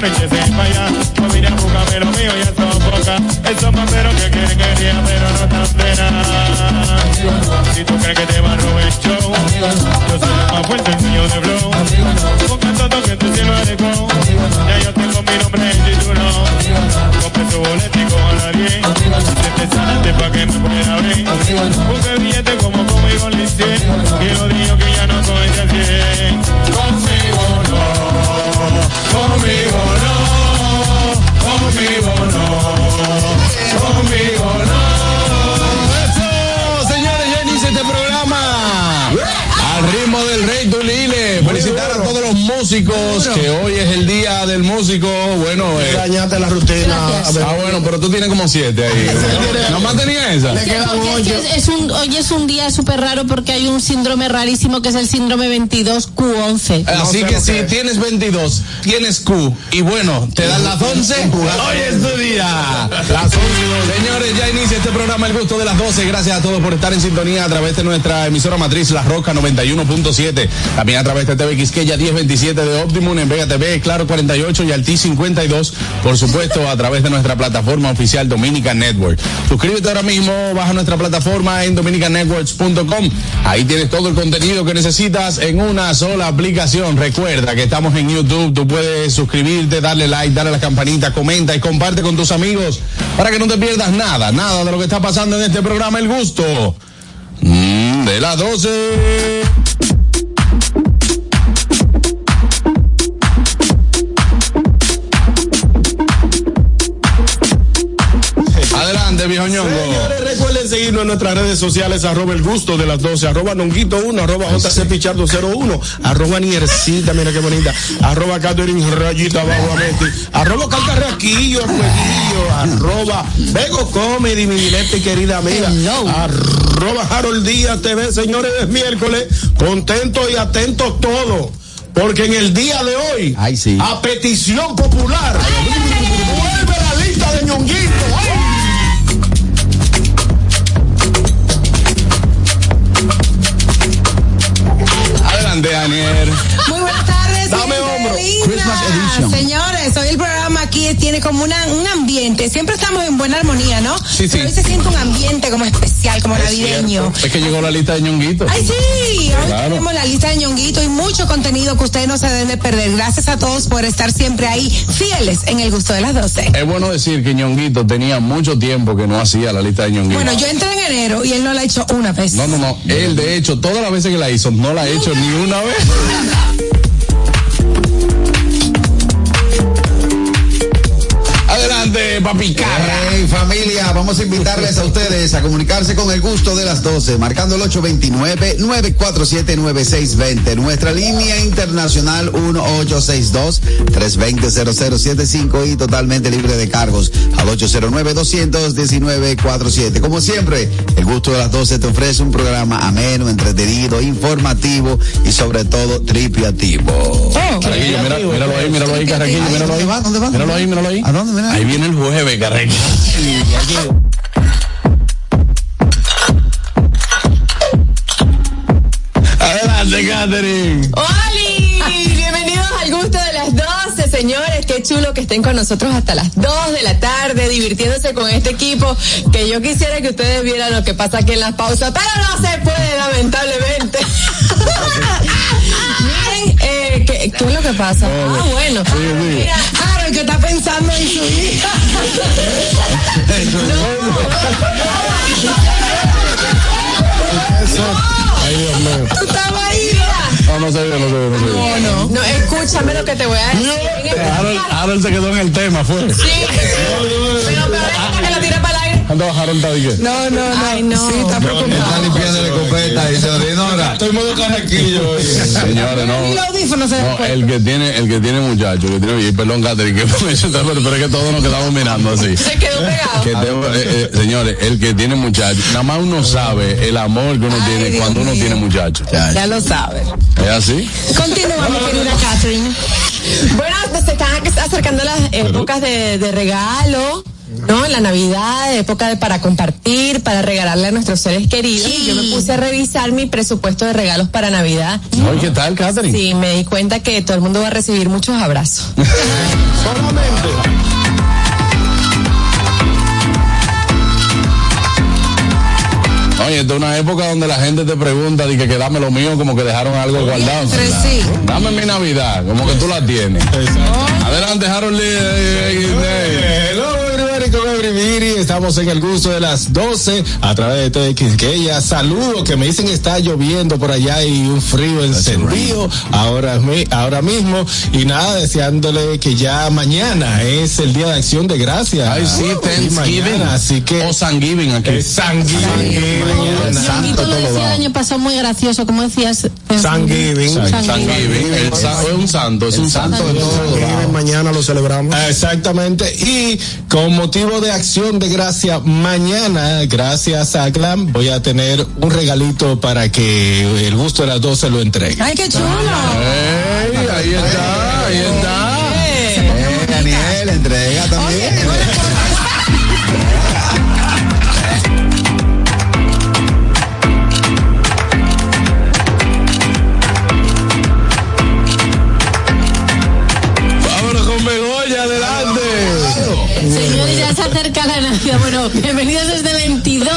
la noche se vaya. Pues mira, búscame lo mío y eso poca. Esos mamberos que quieren que ría, pero no tan plena. Si tú crees que te va a robar el show, yo soy el más fuerte, el niño de flow. Busca todo que tu cielo adecuado. Ya yo tengo mi nombre en título. Compré su boleto y a la 10. Siete sanante pa' que me pueda abrir. Busca el billete como conmigo. Y lo digo músicos, que hoy es el día del músico. Bueno, eh, Dañaste la rutina. Ah, bueno, pero tú tienes como siete ahí. ¿No más tenía esa? le quedan Oye, ocho. es, es un, hoy es un día súper raro porque hay un síndrome rarísimo que es el síndrome 22Q11. Así sé que si es. tienes 22, tienes Q y bueno, te dan las 11, hoy es tu día. Las 11. Señores, ya inicia este programa El Gusto de las 12. Gracias a todos por estar en sintonía a través de nuestra emisora matriz La Roca 91.7. También a través de TV Quisqueya 1027 de Optimum en Vega TV, Claro 48 y Alti 52. Por supuesto, a través de nuestra plataforma oficial Dominican Network. Suscríbete ahora mismo, baja nuestra plataforma en dominicannetworks.com. Ahí tienes todo el contenido que necesitas en una sola aplicación. Recuerda que estamos en YouTube, tú puedes suscribirte, darle like, darle a la campanita, comenta y comparte con tus amigos para que no te pierdas nada, nada de lo que está pasando en este programa El Gusto. Mm, de las 12. Adelante, viejo ñongo. Señores, recuerden seguirnos en nuestras redes sociales, arroba el gusto de las 12, arroba nonguito 1, arroba JC Pichardo 01, arroba Niercita, mira qué bonita, arroba Catherine Rayita Bajo Ametti, arroba Calcarraquillo, arroba Vego Comedy, mi dileta y querida amiga, arroba Harold Díaz TV, señores, es miércoles, contentos y atentos todos, porque en el día de hoy, Ay, sí. a petición popular, vuelve la lista de ñonguito, ¡ay! Adelante, Daniel. Christmas edition. Señores, hoy el programa aquí tiene como una, un ambiente. Siempre estamos en buena armonía, ¿no? Sí, sí. Pero hoy se siente un ambiente como especial, como navideño. Es que llegó la lista de ñonguito. Ay, sí, hoy Claro. tenemos la lista de ñonguito y mucho contenido que ustedes no se deben de perder. Gracias a todos por estar siempre ahí, fieles en el gusto de las 12. Es bueno decir que ñonguito tenía mucho tiempo que no hacía la lista de ñonguito. Bueno, yo entré en enero y él no la ha hecho una vez. No, no, no. Él, de hecho, todas las veces que la hizo, no la ha hecho ni una vez. Papi Carra. Hey, familia, vamos a invitarles a ustedes a comunicarse con el gusto de las 12, marcando el 829-947-9620. Nuestra línea internacional 1862-320-0075 y totalmente libre de cargos al 809-219-47. Como siempre, el gusto de las 12 te ofrece un programa ameno, entretenido, informativo y sobre todo tripiativo. Carraquillo, mira, míralo ahí, míralo ahí, Carraquillo, Ay, míralo ahí. ¿dónde va? ¿Dónde va? Míralo ahí, míralo ahí. ¿A dónde? Mira. Ahí viene el Adelante, Catherine. ¡Holi! Bienvenidos al gusto de las 12, señores. Qué chulo que estén con nosotros hasta las 2 de la tarde, divirtiéndose con este equipo. Que yo quisiera que ustedes vieran lo que pasa aquí en las pausas, pero no se puede, lamentablemente. Miren, eh, ¿qué, qué es lo que pasa? Ah, bueno. Mira, Que está pensando en su hija. Tú estabas ahí. No, no no no ve. no, no, no, escúchame lo que te voy a decir. Harold se quedó en el tema, fue. Sí, pero que la para el aire. ¿Cuándo Harold está de qué? No, no, no. Ay, no. Sí, está preocupado. Está limpiando la escopeta y se ignora. Estoy modo carraquillo. hoy. Señores, no. El que tiene, el que tiene muchacho, que tiene, y perdón, Catherine, que pero, es que todos nos quedamos mirando así. Se quedó pegado. Eh, eh, señores, el que tiene muchacho, nada más uno sabe el amor que uno Ay, tiene Dios cuando uno tiene muchacho. Ya lo sabes. ¿Es así? Continúa, mi querida Catherine. Bueno, se están acercando las épocas de, de regalo, ¿no? La Navidad, época de para compartir, para regalarle a nuestros seres queridos. Y yo me puse a revisar mi presupuesto de regalos para Navidad. Oye, ¿qué tal, Catherine? Sí, me di cuenta que todo el mundo va a recibir muchos abrazos. Solamente. Oye, esta es una época donde la gente te pregunta y que, que dame lo mío, como que dejaron algo guardado. Sí. Dame mi Navidad, como que tú la tienes. Adelante, Harold Lee. Everybody. Estamos en el gusto de las 12 a través de TX Quisqueya. Saludos que me dicen que está lloviendo por allá y un frío encendido ahora, ahora mismo. Y nada, deseándole que ya mañana es el Día de Acción de Gracias. Ay, sí, mañana, así que O Thanksgiving aquí. es Thanksgiving. mañana. Ñonguito lo decía el año pasado muy gracioso, como decías. Thanksgiving. Thanksgiving. El sa- es un santo, es un santo de todo. Mañana lo celebramos. Exactamente. Y con motivo de acción de gracia, mañana, gracias a Glam, voy a tener un regalito para que el gusto de las 12 lo entregue. Ay, qué chulo. Ahí está, ahí está. Eh, Daniel, entrega también. bienvenidos desde 22.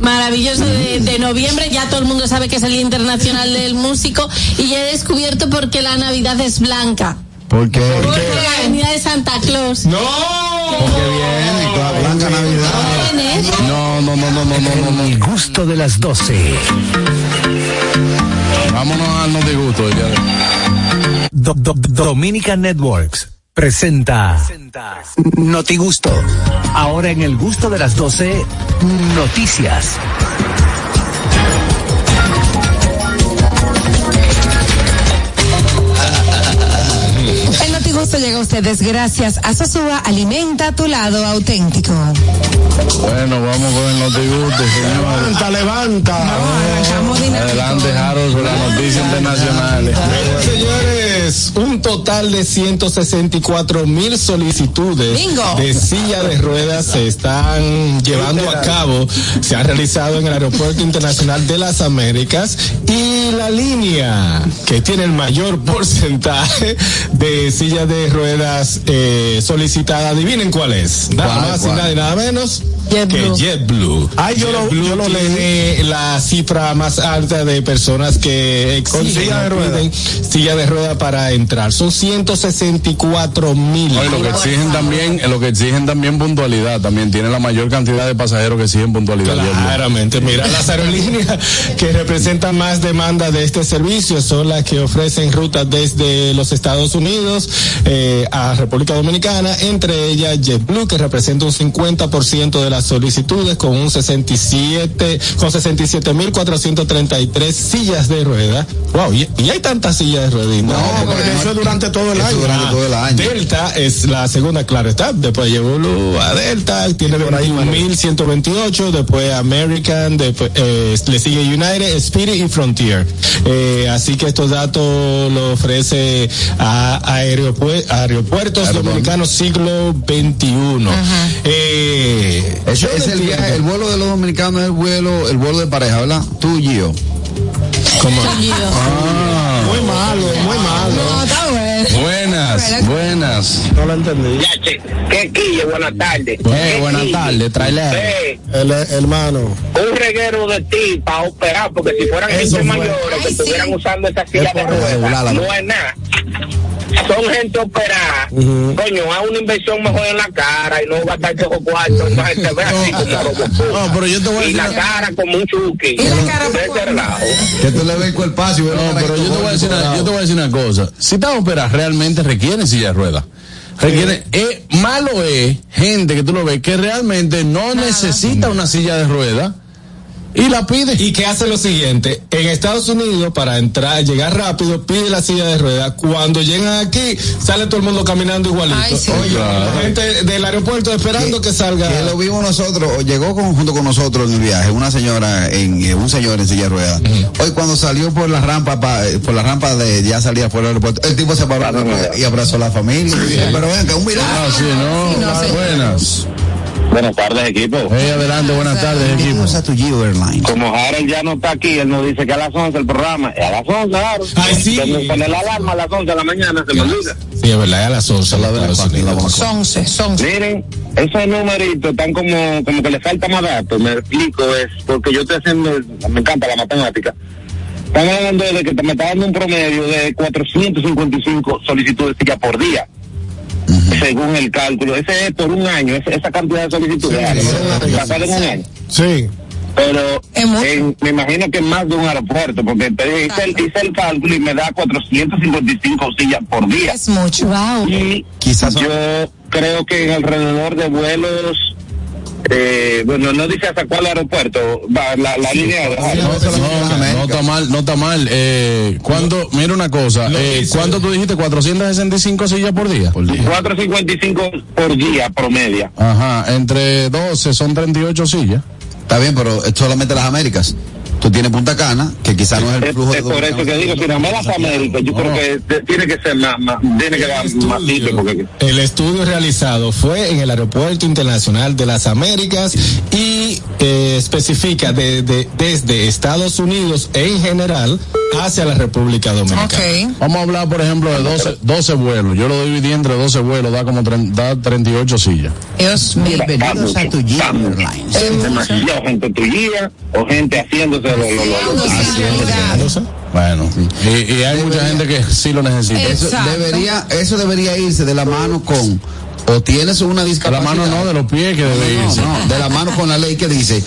Maravilloso de, de noviembre, ya todo el mundo sabe que es el Día Internacional del Músico y ya he descubierto por qué la Navidad es blanca. Porque Porque la venida de Santa Claus. ¡No! viene con la blanca Navidad. ¿Quién es? No, no, no, no, no, no, no, no. El gusto de las 12. Vámonos al no disgusto. ya. Do- do- Dominica Networks presenta Noti Gusto. Ahora en el gusto de las 12, noticias. El Notigusto llega a ustedes gracias a Sosúa Alimenta tu lado auténtico. Bueno, vamos con el no disgusto, señores. Levanta, levanta. Dinámico. Adelante, Harold, con las noticias internacionales. Señores, un total de 164 mil solicitudes Bingo. de silla de ruedas se están llevando a cabo, se han realizado en el Aeropuerto Internacional de las Américas y la línea que tiene el mayor porcentaje de sillas de ruedas eh, solicitadas, adivinen cuál es, nada ¿Cuál, más cuál? y nada, y nada menos. JetBlue. Que JetBlue. Ay, yo lo- JetBlue yo lo tiene la cifra más alta de personas que exigen silla de piden silla de rueda para entrar. Son 164 mil. Lo que exigen también, lo que exigen también puntualidad, también tiene la mayor cantidad de pasajeros que exigen puntualidad. Claramente, mira, las aerolíneas que representan más demanda de este servicio son las que ofrecen rutas desde los Estados Unidos eh, a República Dominicana, entre ellas JetBlue, que representa un 50% de las solicitudes con un 67, con 67.433 sillas de rueda. Wow, y, y hay tantas sillas de rueda. No, eso es durante todo el año. durante todo el año. Delta es la segunda, claro está. Después llegó a Delta, tiene 21.128. Después American, después eh, le sigue United, Spirit y Frontier. Eh, así que estos datos lo ofrece a, aeropue- aeropuertos Aeropuerto. dominicanos siglo XXI. Eh, es el viaje, el vuelo de los dominicanos es el vuelo, el vuelo de pareja, ¿verdad? Tú y yo. ¿Cómo? Muy malo, muy malo. No, está bueno. Buenas, buenas. No lo entendí. Qué quille, buenas tardes. Eh, buenas tardes, trailer. Eh, El hermano. un reguero de ti para operar, porque si fueran Eso gente mayores que estuvieran sí. usando esa silla de ruedas, ¿no? no es nada. Son gente operada. Coño, haz una inversión mejor en la cara y no gastarte esos cuartos. Entonces te ve así como. No, pero yo te voy a Y decir la una- cara como un chuki. Y la cara. Que tú le ves el cuerpazo y ves No, pero yo te voy a decir una, yo te voy a decir una cosa. Si esta ópera realmente requiere silla de ruedas. Requiere, eh, malo es gente que tú lo ves que realmente no necesita una silla de ruedas y la pide. Y que hace lo siguiente, en Estados Unidos para entrar, llegar rápido, pide la silla de ruedas. Cuando llegan aquí, sale todo el mundo caminando igualito. Ay, sí. Oye, la gente del aeropuerto esperando que, salga. Que lo vimos nosotros, llegó con- junto con nosotros en el viaje, una señora, en, eh, un señor en silla de ruedas. Hoy cuando salió por la rampa, pa- eh, por la rampa de ya salía fuera del aeropuerto, el tipo se paró y abrazó a la familia. Pero venga, un milagro. Ah, sí, no, Sí, no, señor. buenas. Buenas tardes, equipo. Hey, adelante, buenas tardes, equipo. A tu Gio Airlines. Como Harold ya no está aquí, él nos dice que a las 11 el programa. Es a las 11, Harold. Ay, sí. Pone la alarma a las 11 de la mañana, se me olvida. Sí, es verdad, es a las 11 La de la Estados Paqui, la Unidos. vamos a- Sonce, sonce. Miren, esos numeritos están como, como que le falta más datos. Me explico, es porque yo estoy haciendo, me encanta la matemática. Están hablando de que me está dando un promedio de 455 solicitudes ya por día. Según el cálculo, ese es por un año, esa cantidad de solicitudes, basada en un año. Sí. pero en- me imagino que más de un aeropuerto, porque te dije, hice, el, hice el cálculo y me da 455 sillas por día. Es mucho. Wow. Y Quizás yo creo que en alrededor de vuelos, eh, bueno, no dice hasta cuál aeropuerto va la, la línea. de- No, no, no está mal, no está mal. Eh, ¿cuándo, mira una cosa, eh, ¿cuánto tú dijiste? ¿465 sillas por día? Por día. 455 por día promedio. Ajá, entre 12 son 38 sillas. Está bien, pero es solamente las Américas. Tú tienes Punta Cana, que quizás no es el Es, flujo es de por eso que digo, si nada más las Américas, yo creo que tiene que ser más, más tiene que dar más porque El estudio realizado fue en el Aeropuerto Internacional de las Américas y eh, especifica de- de- desde Estados Unidos en general hacia la República Dominicana. Ok. Vamos a hablar, por ejemplo, de 12, 12 vuelos. Yo lo dividí entre 12 vuelos, da como tre- da 38 sillas. Dios mío. Bienvenidos a tu Airlines. demasiado gente tuya o gente haciéndose lo, lo, lo- lo- Haciéndose Bueno, y, y hay mucha gente que sí lo necesita. Eso debería, eso debería irse de la mano con, o tienes una De la discapacidad. mano no, de los pies que debe No, irse. no, de la mano con la ley que dice,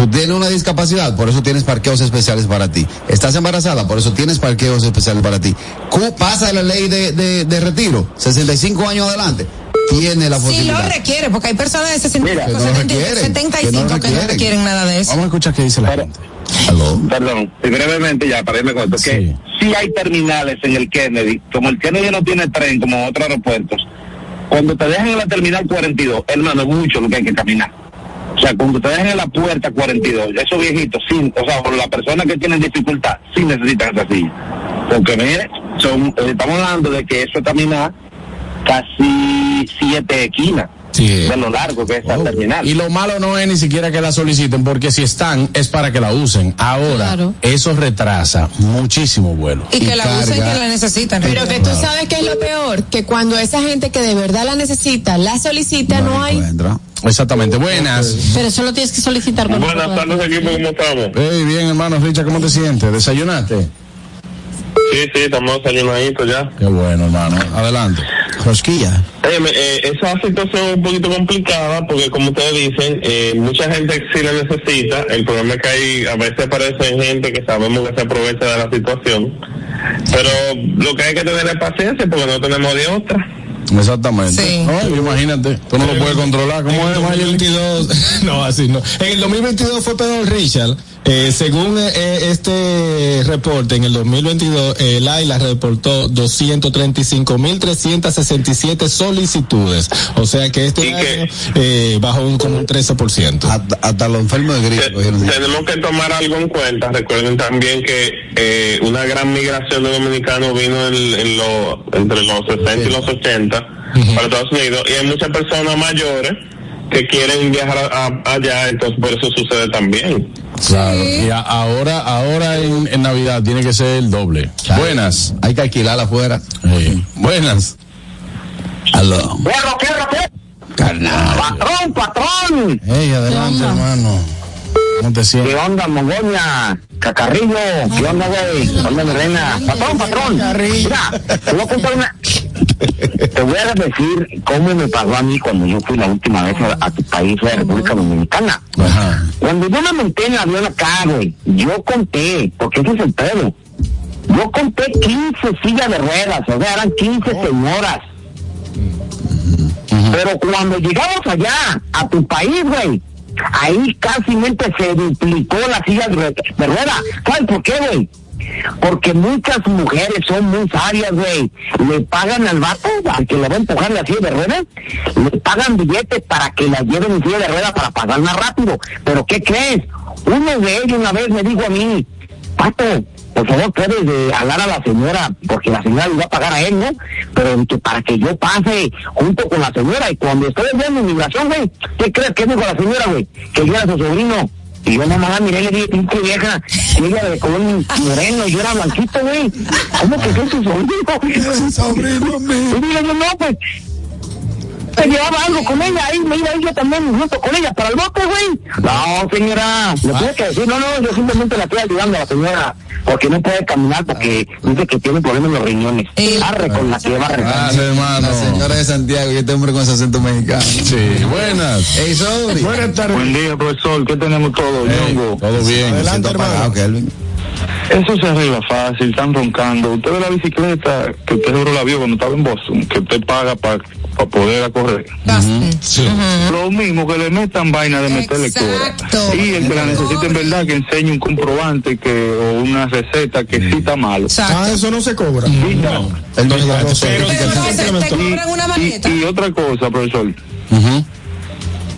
tú tienes una discapacidad, por eso tienes parqueos especiales para ti. Estás embarazada, por eso tienes parqueos especiales para ti. Cu- Pasa la ley de, de, de retiro, 65 años adelante, tiene la Sí posibilidad. lo requiere, porque hay personas de 65, que no lo 70, requieren, 75 que no que no requieren. nada de eso. Vamos a escuchar qué dice la Pero- gente. Aló. Perdón, y brevemente ya, para irme corto, que Sí. sí hay terminales en el Kennedy, como el Kennedy no tiene tren como otros aeropuertos, cuando te dejan en la terminal 42, hermano, es mucho lo que hay que caminar. O sea, cuando te dejan en la puerta 42, esos viejitos, sí, o sea, por las personas que tienen dificultad, sí necesitan esa silla. Porque, mire, eh, estamos hablando de que eso es caminar casi siete esquinas Sí. de lo largo que es terminal. Y lo malo no es ni siquiera que la soliciten, porque si están es para que la usen. Ahora, Claro. eso retrasa muchísimo vuelo. Y que la usen que la necesitan. Pero que tú sabes que es lo peor, que cuando esa gente que de verdad la necesita, la solicita, no, hay. Exactamente. Buenas. Pero eso lo tienes que solicitar Buenas tardes, equipo, ¿cómo estamos? Hey, bien, hermano Richard, ¿cómo te sientes? ¿Desayunaste? Sí, sí, estamos desayunaditos ya. Qué bueno, hermano. Adelante. Rosquilla. Eh, esa situación es un poquito complicada porque como ustedes dicen, eh, mucha gente sí la necesita. El problema es que hay, a veces aparecen gente que sabemos que se aprovecha de la situación. Pero lo que hay que tener es paciencia porque no tenemos de otra. Exactamente. Sí. No, imagínate, tú no lo puedes controlar. ¿Cómo en es, el Mayer? 2022, no, así no. En el 2022 fue peor, Richard. Eh, según eh, este reporte, en el 2022, el AILA reportó 235.367 solicitudes. O sea que este año eh, bajó un, como un 13%. Hasta, hasta los enfermos de gripe. Tenemos que tomar algo en cuenta. Recuerden también que eh, una gran migración de dominicanos vino en, en lo- entre los 60 y los 80 para Estados Unidos y hay muchas personas mayores que quieren viajar a- a- allá, entonces por eso sucede también. Claro. Y a- ahora, ahora en, en Navidad tiene que ser el doble. Buenas. Hay que alquilarla afuera. Buenas. Aló. ¡Fierro, fierro, fierro! Carnal. ¡Patrón, patrón! Hey, adelante, hermano. ¿Cómo te ¿Qué onda, Mongoña? Cacarrillo, ¿qué onda, güey? ¿Qué onda, mi reina? Patrón, patrón. Mira, te voy a contar una... Te voy a decir cómo me pasó a mí cuando yo fui la última vez a, a tu país, a la República Dominicana. Ajá. Cuando yo me monté en el avión acá, güey, yo conté, porque ese es el pedo. Yo conté 15 sillas de ruedas, o sea, eran 15 señoras. Pero cuando llegamos allá, a tu país, güey, ahí casi se duplicó la silla de, de rueda. ¿Sabes por qué, güey? Porque muchas mujeres son muy sabias, güey. Le pagan al vato, al que le va a empujar la silla de ruedas, le pagan billetes para que la lleven en silla de ruedas para pagar más rápido. Pero ¿qué crees? Uno de ellos una vez me dijo a mí, Pato, por favor, puedes eh, hablar a la señora, porque la señora le va a pagar a él, ¿no? Pero que para que yo pase junto con la señora, y cuando estoy viendo inmigración, güey, ¿qué crees que dijo la señora, güey? Que yo era su sobrino. Y yo mamá, miré, le dije, pinche vieja, y ella de color moreno, y yo era blanquito, güey. ¿Cómo que soy su sobrino? Su sobrino, me. Y yo, no, pues, se llevaba algo con ella, ahí me iba yo también junto con ella para el bote, güey. No, señora, le tuve que decir, no, no, yo simplemente la estoy ayudando a la señora, porque no puede caminar porque dice que tiene problemas en los riñones. Arre con la que va a. La señora de Santiago y este hombre con ese acento mexicano. Sí, buenas. Ey, Sobri. Buenas tardes. Buen día, profesor, ¿qué tenemos todo, Ey, Ñongo? todo bien. Me siento apagado, Kelvin. Eso se arregla fácil, están roncando. Usted ve la bicicleta que usted seguro la vio cuando estaba en Boston, que usted paga para poder a correr. Sí. Lo mismo que le metan vaina de meter lectura. Exacto. Y el que la necesite en verdad que enseñe un comprobante que o una receta que sí está malo. Exacto. Ah, eso no se cobra. Sí. Pero entonces te cobran una Y, otra cosa, profesor. Ujú.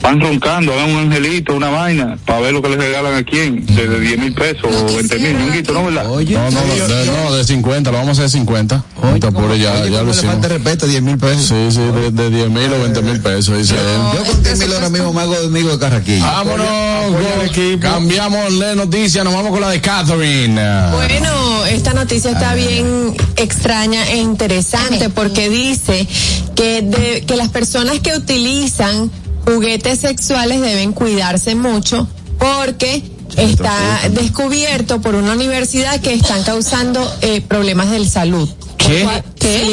Van roncando, hagan un angelito, una vaina, para ver lo que les regalan a quién, de 10 mil pesos o 20 mil, ñonguito, ¿no, verdad? Oye, No, no, de, no, de 50, lo vamos a hacer 50. No te apures, ya, oye, ya ¿cómo lo hicimos. respeto, 10 mil pesos. Sí, sí, de, de 10 mil o 20 mil pesos, dice él. Yo con 10 mil ahora mismo me hago amigo de Carraquillo. Vámonos, go- equipo. cambiamos de noticia, nos vamos con la de Catherine. Bueno, esta noticia está bien extraña e interesante porque dice que, de- que las personas que utilizan juguetes sexuales deben cuidarse mucho porque está descubierto por una universidad que están causando eh, problemas de salud. ¿Qué?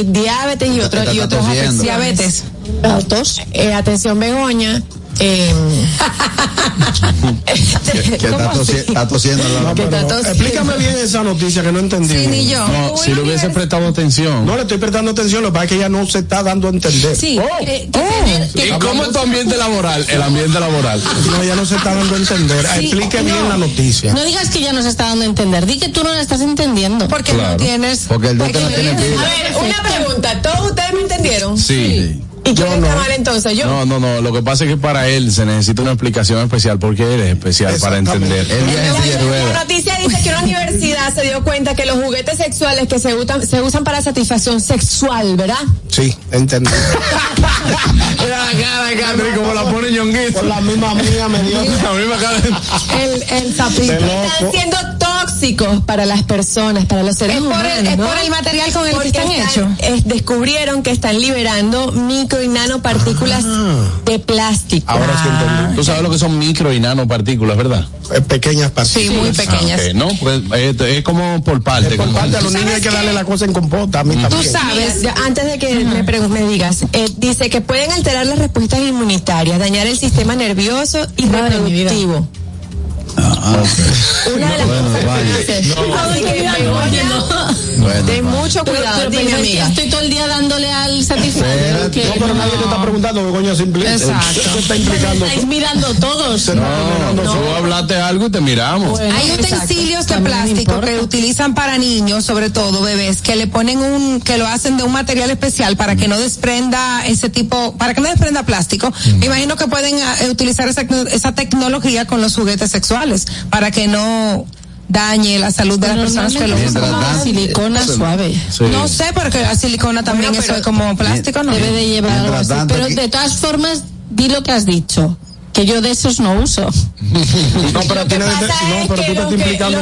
Diabetes y, otro, y otros diabetes. Eh, atención, Begoña. Eh, Que está, tosiendo la. Explícame bien esa noticia que no entendí. Sí, ni yo. No, si le hubiese prestado atención. No le estoy prestando atención, lo que pasa es que ella no se está dando a entender. Sí, Oh, que- que tener- que- ¿Y cómo es tu ambiente laboral? El ambiente laboral. No, ella no se está dando a entender. Sí, Explique no. bien la noticia. No digas que ya nos está dando a entender, di que tú no la estás entendiendo. porque no tienes. Porque el no tiene A ver, una pregunta. ¿Todos ustedes me entendieron? Sí. ¿Y quién Yo está no. mal entonces? Yo. No, no, no. Lo que pasa es que para él se necesita una explicación especial porque él es especial para entender. Él viaja en silla de La noticia dice que una universidad se dio cuenta que los juguetes sexuales que se usan, se usan para satisfacción sexual, ¿verdad? Sí, entendí. Mira la cara de como la pone ñonguito. Por la misma mía me dio. La misma cara. El, el loco. siendo tóxicos para las personas, para los seres Es por el- humanos. es ¿no? por el material con el que Porque están hechos. es- descubrieron que están liberando micro y nanopartículas de plástico. Ahora sí entendí. Tú sabes lo que son micro y nanopartículas, ¿verdad? Eh, Pequeñas partículas. Sí, muy pequeñas. Ah, ok, No, pues es, es como por parte. Por parte a los niños hay que darle la cosa en compota. A mí Tú también. sabes. Mira, ya, antes de que me, me digas, eh, dice que pueden alterar las respuestas inmunitarias, dañar el sistema nervioso y reproductivo. Una de las Bueno, cosas vaya. ten mucho Pero, cuidado, pero dime que amiga. estoy todo el día dándole al satisfactor. Espérate. que No, pero nadie te está preguntando, Begoña, simplemente. Exacto. Se está implicando. estáis mirando todos. No, tú hablaste algo y te miramos. Hay utensilios de plástico que utilizan para niños, sobre todo bebés, que le ponen un, que lo hacen de un material especial para que no desprenda ese tipo, para que no desprenda plástico. Me imagino que pueden eh, utilizar esa, esa tecnología con los juguetes sexuales para que no dañe la salud de las personas que lo usan. Silicona suave. Sí. No sé, porque la silicona también Bueno, eso pero- es como plástico, ¿no? Debe de llevar algo así. Pero de todas formas, di lo que has dicho. Que yo de esos no uso. No, pero no, pero tú te estás implicando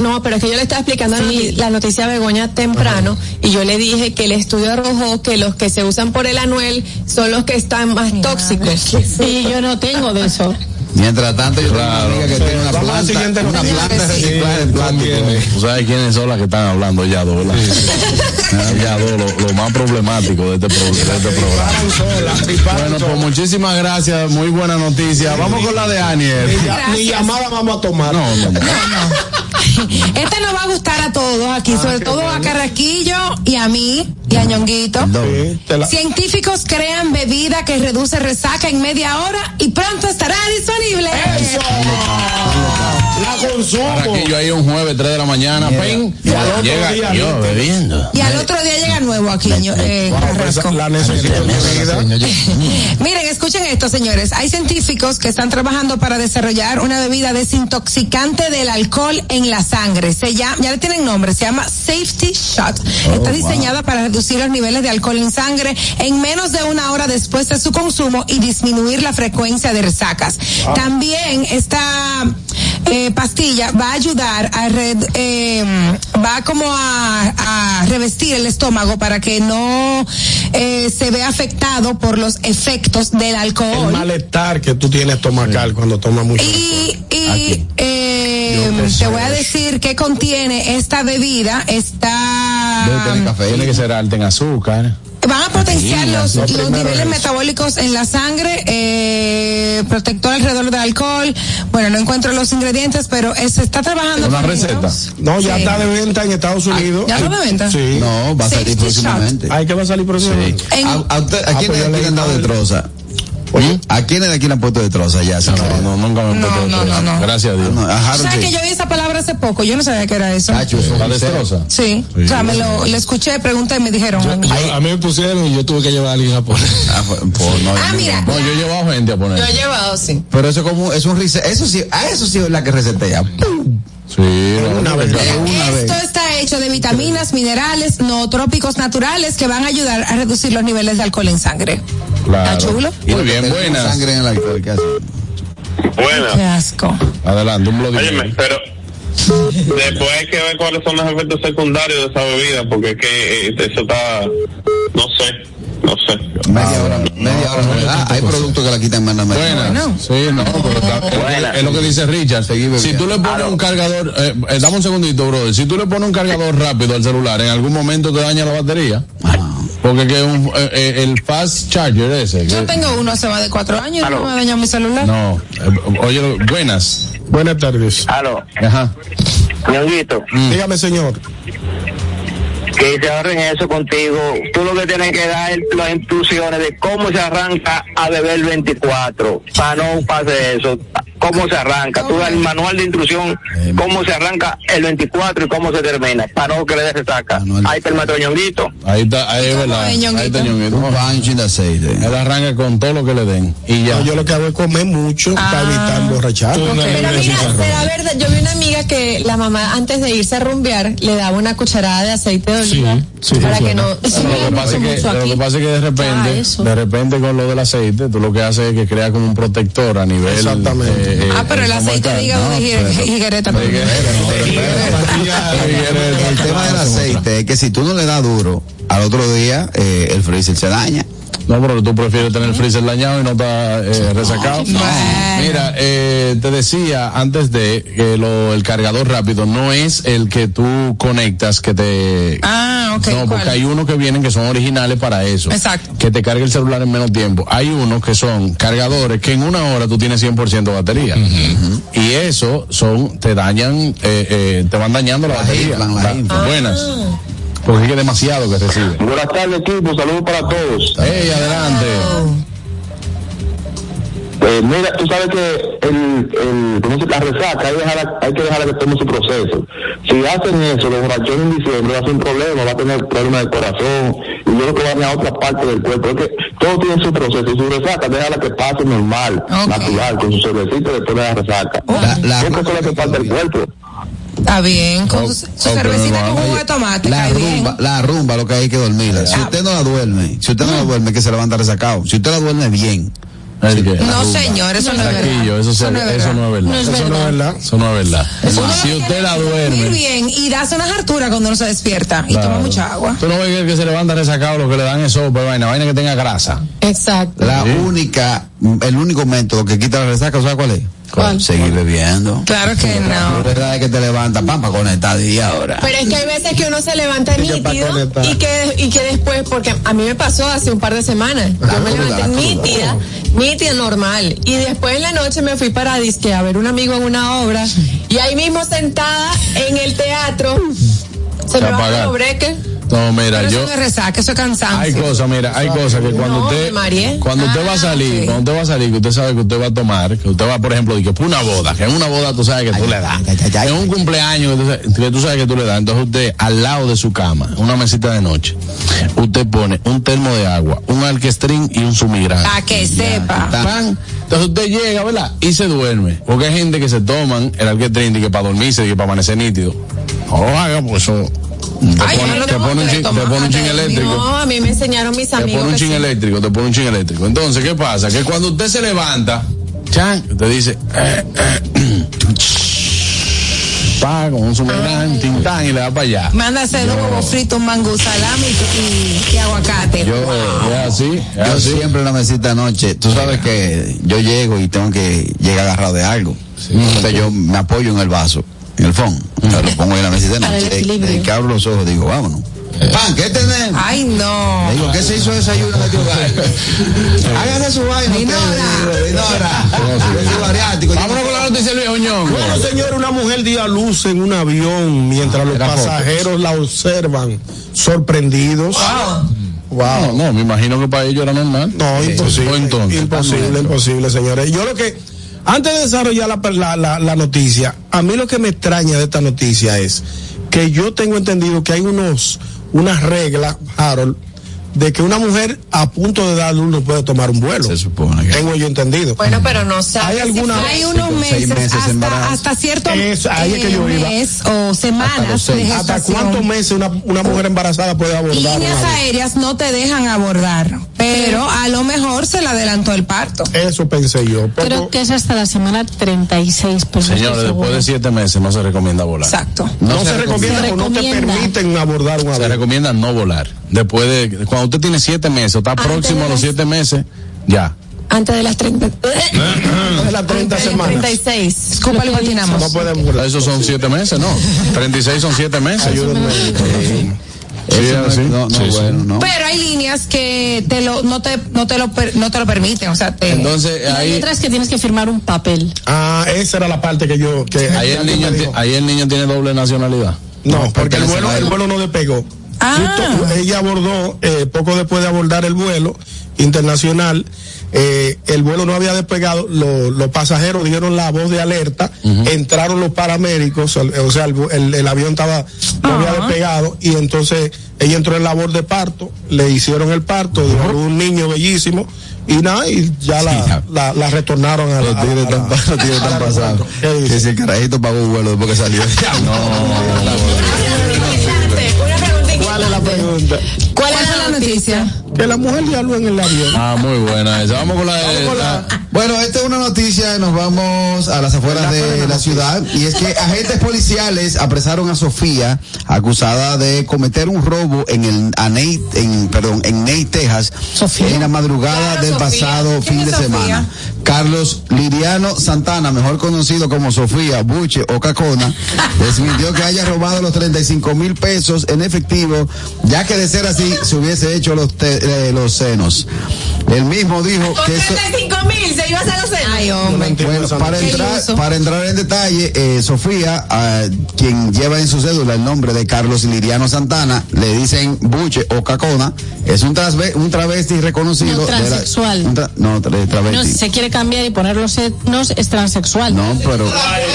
no, pero es que yo le estaba explicando la noti- la noticia a Begoña temprano y yo le dije que el estudio arrojó que los que se usan por el anuel son los que están más tóxicos. Y yo no tengo de eso. Mientras tanto, yo tengo una Claro. amiga que tiene una Vamos planta, una planta Sí, reciclada en plástico. Tú sabes quiénes son las que están hablando ya dos, ¿verdad? Ya dos, lo, lo más problemático de este, pro- de este programa. Bueno, pues muchísimas gracias, muy buena noticia. Vamos con la de Aniel. Ni llamada vamos a tomar. No, no, no. Este nos va a gustar a todos aquí, sobre todo a Carraquillo y a mí y a Ñonguito. Sí, te la- Científicos crean bebida que reduce resaca en media hora y pronto estará disponible. La consumo. Carraquillo yo ahí un jueves, 3 de la mañana, pen, Y al otro llega día, yo bebiendo. Y al otro día llega nuevo aquí, eh. La. Miren, escuchen esto, señores. Hay científicos que están trabajando para desarrollar una bebida desintoxicante del alcohol en la sangre. Se llama, ya le tienen nombre, se llama Safety Shot. Está diseñada para reducir los niveles de alcohol en sangre en menos de una hora después de su consumo y disminuir la frecuencia de resacas. También esta eh, pastilla va a ayudar a red- eh, va como a, a revestir el estómago para que no eh, se vea afectado por los efectos del El alcohol. malestar que tú tienes estomacal cuando tomas mucho. Y, y eh, te voy a decir qué contiene esta bebida. Está Debe tener café. Tiene que ser alta en azúcar. Van a potenciar los, sí. los Primero niveles metabólicos en la sangre, eh, protector alrededor del alcohol. Bueno, no encuentro los ingredientes, pero eh, se está trabajando. Una receta. ellos. No, ya Sí. está de venta en Estados Unidos. ¿ya está de venta? Sí. No, va a salir próximamente. Hay que va a salir próximamente. En- ¿A, a usted- a Ah, quiénes pues le han dado de mal. Troza? ¿A quiénes de aquí le han puesto de troza ya? No, no, nunca me he No, puesto no, de no, no. Gracias a Dios. ¿Sabes que yo vi esa palabra hace poco? Yo no sabía que era eso. Eso La es destroza. Sí. Sí. O sea, me lo, lo escuché, pregunté y me dijeron. Yo- a mí me pusieron y yo tuve que llevar a alguien a poner. Ah, pues, pues, no, Ah, mira. No, yo he llevado gente a poner. Yo he llevado, sí. Pero eso como es un rece- eso sí, a eso sí es la que resetea. Sí, Una vez. no. Una vez. Esto está hecho de vitaminas, minerales, nootrópicos naturales que van a ayudar a reducir los niveles de alcohol en sangre. Claro. ¿Está chulo? Muy bien, buenas. Sangre en el alcohol, ¿qué hace? Qué Buena. asco. Adelante, un bloque. Óyeme, pero después hay que ver cuáles son los efectos secundarios de esa bebida, porque es que eh, eso está, no sé, no sé. Media hora, media hora. Ah, hay productos que la quitan media hora. Buenas. Sí, no, pero está- es, lo que- dice Richard. Si tú le pones un cargador, eh, eh, dame un segundito, brother. Si tú le pones un cargador rápido al celular, en algún momento te daña la batería. Porque que un, eh, eh, el fast charger ese. Yo que- tengo uno hace más de cuatro años y no me ha dañado mi celular. no, oye, buenas. Buenas tardes. Aló, Ajá. ñonguito, Dígame, señor. Que se ahorren eso contigo. Tú lo que tienes que dar es las instrucciones de cómo se arranca a beber 24, para no pase eso. Cómo se arranca, tú das el manual de instrucción, cómo se arranca el 24 y cómo se termina, para no que le dé resaca. Ahí está el maestro ñonguito. Ahí está, ahí es verdad. Ahí está Ñonguito. Un pancho de aceite. Él arranca con todo lo que le den. Y ya. No, yo lo que hago es comer mucho para evitar emborrachar. Pero mira, será verdad, yo vi una amiga que la mamá antes de irse a rumbear le daba una cucharada de aceite de oliva sí, para sí, que sí. no Pero eso lo que no pasa es que, mucho pero lo que pasa es que de Ah, repente, de repente con lo del aceite, tú lo que haces es que crea como un protector a nivel. Exactamente. eh, eh, Ah, pero el ¿cómo aceite está? de hígado No, de higuera- higuereta. El tema del aceite es que si tú no le das duro, al otro día eh, el freezer se daña. No, pero tú prefieres tener el freezer dañado y no estar eh, resacado. Mira, eh, te decía antes de que lo, el cargador rápido no es el que tú conectas que te. Ah, ok. no, ¿cuál? porque hay unos que vienen que son originales para eso. Exacto. Que te cargue el celular en menos tiempo. Hay unos que son cargadores que en una hora tú tienes 100% de batería. Y eso son, te dañan, eh, eh, te van dañando la, La batería. la. Buenas. Porque es demasiado que recibe. Buenas tardes, equipo. Saludos para todos. Hey, adelante. Eh, mira, tú sabes que el, el, ¿cómo se- la resaca hay, que dejarla- hay que dejarla que tome su proceso. Si hacen eso, los borrachones en diciembre va a ser un problema, va a tener problemas de corazón y yo creo que va a otra parte del cuerpo. Es que todo tiene su proceso y su resaca, déjala que pase normal, natural, con su cervecita después de la resaca. La- la- Porque eso es lo que falta del cuerpo. Está bien, con su, su cervecita no, con jugo de tomate. La bien. rumba, la rumba lo que hay que dormirla. Si usted no la duerme, si usted no la duerme, que se levanta resacado. Si usted la duerme bien. No, señor, eso no es verdad. Eso, no es eso verdad. no es verdad. No es Eso no es verdad. Eso no es verdad. Si usted la duerme. bien y darse unas harturas cuando uno se despierta y toma mucha agua. Tú no ves que el que se levanta resacado lo que le dan es sopa, vaina, vaina que tenga grasa. Exacto. La única, el único método que quita la resaca, ¿sabes cuál es? ¿Cuál? Seguir bebiendo. Claro que La no. verdad es que te levanta, pam, para conectar ahora. Pero es que hay veces que uno se levanta nítido y que, y que después, porque a mí me pasó hace un par de semanas, yo me levanté la nítida, nítida, normal. Y después en la noche me fui para disque a ver un amigo en una obra y ahí mismo sentada en el teatro, se me apagar. bajaron los breques. No, mira, Pero yo. eso no es resaca, eso es cansancio. Hay cosas, mira, hay cosas que cuando No, usted, María. cuando usted va a Ah, salir, cuando usted va a salir, que usted sabe que usted va a tomar, que usted va, por ejemplo, que por una boda, que en una boda tú sabes que tú le das, en un cumpleaños que tú, sabes, que tú le das, entonces usted al lado de su cama, una mesita de noche, usted pone un termo de agua, un alquestrín y un sumigrán. Para que sepa. Entonces usted llega, ¿verdad? Y se duerme. Porque hay gente que se toman el alquestrín y que para dormirse y que para amanecer nítido. No lo haga, pues eso. Ay, yo pone, no te pone un chin, te pone un eléctrico. No, a mí me enseñaron mis Te amigos. pone un chin sí. eléctrico, te pone un chin eléctrico. Entonces, ¿qué pasa? Que cuando usted se levanta, chan, usted dice, eh, eh, pa, con un sumerán, tintán y le da para allá. Mándase dos huevos fritos, un mangú, salami y, y aguacate. Yo, Es así, es yo así. siempre en la mesita de noche, tú sabes que yo llego y tengo que llegar agarrado de algo. Entonces yo me apoyo en el vaso, en el fondo. Entonces lo pongo en la mesita de noche. Y que abro los ojos, digo, vámonos. Pan, ¿qué tenemos? Ay, no. Le digo, ¿qué se hizo de desayuno en este hogar? Hágase su vaina. Dinora. Bariátrico. Vámonos con la noticia, Luis Oñón. Bueno, señor, una mujer dio a luz en un avión mientras los foto. pasajeros la observan sorprendidos. No, no, me imagino que para ellos era normal. No, imposible. O entonces. imposible, imposible, señores. Yo lo que, antes de desarrollar la, la, la, la noticia, a mí lo que me extraña de esta noticia es que yo tengo entendido que hay unos, unas reglas, Harold, de que una mujer a punto de dar luz no puede tomar un vuelo. Se supone que. Tengo yo entendido. Bueno, pero no sabe. ¿Hay si alguna- fue- Hay unos meses, meses hasta, hasta cierto Es- ahí es que yo iba. mes o semanas. ¿Hasta cuántos meses una, una mujer embarazada puede abordar? Líneas aéreas no te dejan abordar, pero a lo mejor se le adelantó el parto. Eso pensé yo. Poco- Creo que es hasta la semana 36, pero no estoy Señores, después de siete meses no se recomienda volar. Exacto. no, no se, se recomienda recomienda. o no te Se permiten abordar un Se avión. recomienda no volar. Después de, cuando usted tiene siete meses o está Antes próximo a los las- siete meses, ya. Antes de las 30. Después de las 30 Antes semanas. 36. Disculpa, le patinamos. No abordar. Esos son siete meses, ¿no? 36 son siete meses. Sí, Eso no, así. no, no, Sí, sí. bueno, no. Pero hay líneas que te lo, no te, no te lo, per- no te lo permiten, o sea, te, Entonces, Y hay ahí, otras que tienes que firmar un papel. Ah, esa era la parte que yo. Que ahí, el niño, ahí el niño tiene doble nacionalidad. No, porque el pertenece vuelo, el vuelo no despegó. Ah. Justo, ella abordó, eh, poco después de abordar el vuelo internacional, eh, el vuelo no había despegado, lo- los pasajeros dieron la voz de alerta, entraron los paramédicos, el- o sea, el, el- el avión estaba, no había despegado, y entonces ella entró en labor de parto, le hicieron el parto, un niño bellísimo, y nada, y ya la, la, la retornaron a la. Los tigres. Que si el carajito pagó un vuelo después que salió. pregunta? ¿Cuál ¿Cuál la la noticia? Que la mujer a luz en el avión. Ah, muy buena esa. Vamos con la de. la- Bueno, esta es una noticia, nos vamos a las afueras de la ciudad, y es que agentes policiales apresaron a Sofía, acusada de cometer un robo en el a Ney- en, perdón, en Ney, Texas, en la madrugada Claro, del Sofía. pasado ¿Quién fin de Sofía? semana. Carlos Liriano Santana, mejor conocido como Sofía Buche o Cacona, desmintió que haya robado los 35 mil pesos en efectivo, ya que de ser así se hubiese hecho los, te- eh, los senos. Él mismo dijo Con que esto... 35 mil se iba a hacer los senos. Ay, hombre. Bueno, para Qué entrar, para entrar en detalle, eh, Sofía, ah, quien lleva en su cédula el nombre de Carlos Liriano Santana, le dicen Buche o Cacona, es un, trasve- un travesti reconocido. No, de la- transexual. un tra- no, tra- No, travesti. si se quiere cambiar y poner los senos, es transexual. No, pero,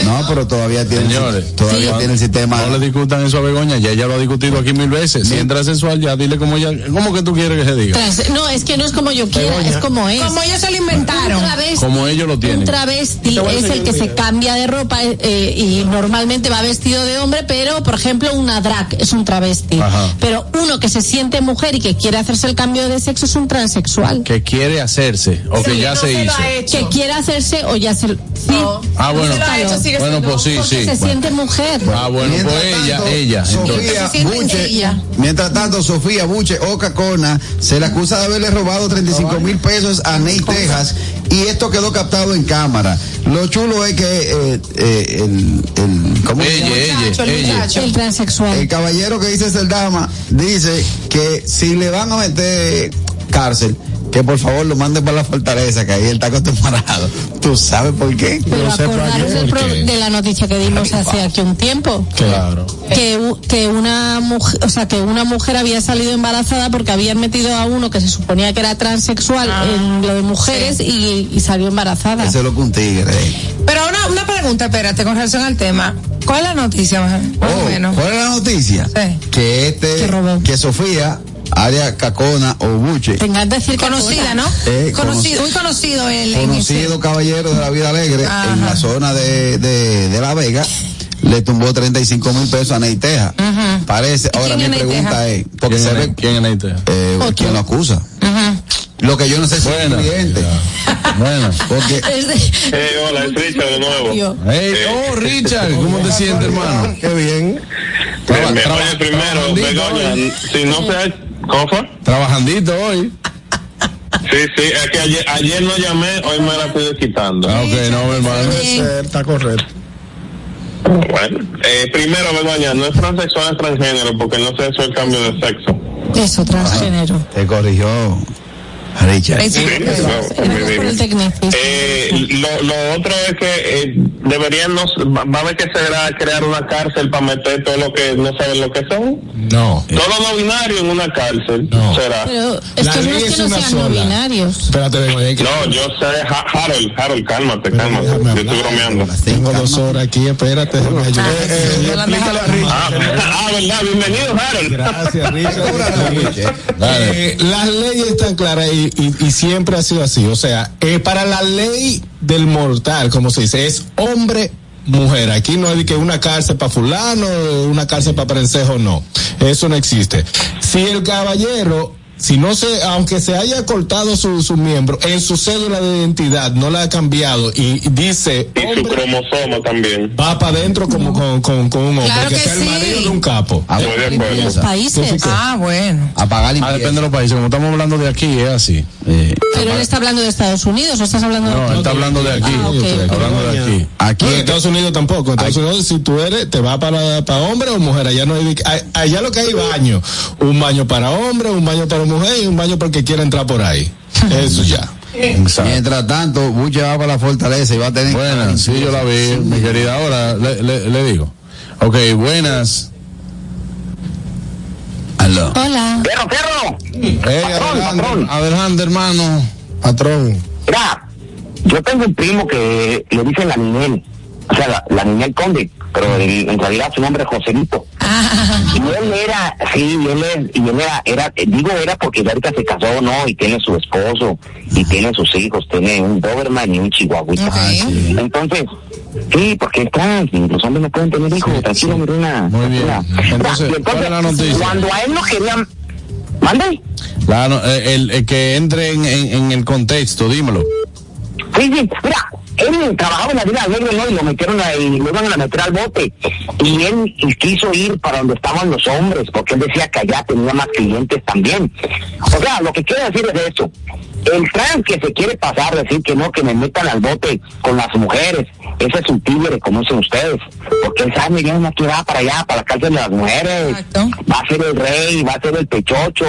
no, pero todavía tiene, Señores, todavía Sí. tiene el sistema. No le discutan eso a Begoña, ya ella lo ha discutido aquí mil veces. Si entra sexual, ya dile como ella, ¿cómo que tú quieres que diga? Trans- no, es que no es como yo quiera, es como es. Como ellos se lo inventaron. Un travesti, Como ellos lo tienen. Un travesti es el que se cambia de ropa eh, y normalmente va vestido de hombre, pero por ejemplo una drag es un travesti. Ajá. Pero uno que se siente mujer y que quiere hacerse el cambio de sexo es un transexual. Que quiere hacerse, o que ya no se se lo hizo. ha hecho. Que quiere hacerse o ya se lo- sí. No. Ah, bueno. No se lo ha hecho, sigue Bueno, pues sí, sí. se Bueno. siente mujer. Ah, bueno, Mientras pues ella, tanto, ella. entonces. Sofía Buche, ella. mientras tanto, Sofía Buche o Cacona se le acusa de haberle robado 35 mil pesos a Ney, Texas, y esto quedó captado en cámara. Lo chulo es que eh, eh, el, el, ¿cómo se Ella, llama? ella, el ella. El transexual. El caballero que dice ser dama dice que si le van a meter cárcel, que por favor lo manden para la fortaleza, que ahí él está acostumbrado. ¿Tú sabes por qué? Pero de la noticia que dimos hace aquí un tiempo. Claro. Que, que una mujer, o sea, que una mujer había salido embarazada porque habían metido a uno que se suponía que era transexual en lo de mujeres y, y salió embarazada. Eso es lo que un tigre. Pero una, una pregunta, espérate, con relación al tema. ¿Cuál es la noticia, más más o Oh, menos? ¿Cuál es la noticia? Sí. Que este, que Sofía, Aria Cacona o Buche, Te encanta decir Conocida, ¿no? Eh, conocido, muy conocido él en conocido caballero de la vida alegre Ajá. en la zona de, de, de La Vega, le tumbó 35 mil pesos a Neiteja. Parece, ahora mi es pregunta Neiteja? es, porque ¿Quién se es- ve, ¿Quién es Neite? eh, ¿quién lo acusa? Lo que yo no sé si Bueno, es cliente. Bueno. Porque Eh, hola, es Richard de nuevo. Hey, oh, Richard, ¿cómo te sientes, hermano? Qué bien. Traba- traba- oye, primero, Begoña, hoy. si no se ¿Cómo fue? Trabajandito hoy. Sí, sí, es que ayer, ayer no llamé, hoy me la estoy quitando. Ah, ok, no, hermano. Está correcto. Bueno, eh, primero, Begoña, no es transexual, es transgénero, porque no se hizo el cambio de sexo. Eso, transgénero. te corrigió Richard. Sí. Eh, lo, lo otro es que eh, deberíamos, va va a haber que será crear una cárcel para meter todo lo que no saben lo que son. No. Todo lo binario en una cárcel No. será. Pero es que no es que no sean no binarios. Espérate, que- No, yo sé, Ha- Harold, Harold, cálmate, cálmate. Yo estoy bromeando. Tengo dos horas aquí, espérate, déjame ayudar. Explícale a Richard. Ah, ah, verdad, bienvenido, Harold. Gracias, Richard. Eh, las leyes están claras y, y- siempre ha sido así. O sea, eh, para la ley del mortal, como se dice, es hombre. Mujer, aquí no hay que una cárcel para fulano, una cárcel para prensejo, no. Eso no existe. Si el caballero, si no se, aunque se haya cortado su, su miembro, en su cédula de identidad no la ha cambiado y, y dice Y su cromosoma también. va para adentro como con, con, con un hombre, Claro que, que sea el sí. marido de un capo. A, Estoy de los países. Ah, bueno. apagar Ah, limpieza. depende de los países. Como estamos hablando de aquí, es así. Eh, Pero él está hablando de Estados Unidos o estás hablando No, él de está hablando de aquí. Ah, ok. Hablando de aquí. aquí No, en Estados Unidos tampoco. En Estados Unidos, si tú eres, te va para, para hombre o mujer. Allá no hay, a- allá lo que hay baño. Un baño para hombre, un baño para mujer y un baño para el que quiera entrar por ahí. Eso ya. Exacto. Mientras tanto, Buche va para la fortaleza y va a tener. Buenas, sí, yo la vi, mi querida. Ahora le, le- le digo. Ok, buenas. Aló. Hola. Perro, perro. Hey, hermano. Patrón. Mira, yo tengo un primo que le dicen la Ninel, o sea, la, la Ninel Conde, pero en, en realidad su nombre es Joselito. Y él era, sí, y él, es- y él era, era, eh, digo era porque ya ahorita se casó, ¿no? Y tiene su esposo, y tiene sus hijos, tiene un Doberman y un chihuahuita. Ah, sí. Entonces, sí, porque es trans, y los hombres no pueden tener hijos, tranquilo, mi reina. Muy bien. tranquila. Entonces, Mira, y ¿cuál es la noticia? Cuando a él no querían, ¿mande? La eh, el, el que entre en, en- en el contexto, dímelo. Sí, sí, mira, él trabajaba en la vida alegre, ¿no? Y lo metieron ahí, lo iban a meter al bote. Y él quiso ir para donde estaban los hombres, porque él decía que allá tenía más clientes también. O sea, lo que quiero decir es esto. El trans que se quiere pasar, decir que no, que me metan al bote con las mujeres, ese es un tigre, como dicen ustedes. Porque él sabe bien que va para allá, para la cárcel de las mujeres. Exacto. Va a ser el rey, va a ser el pechocho,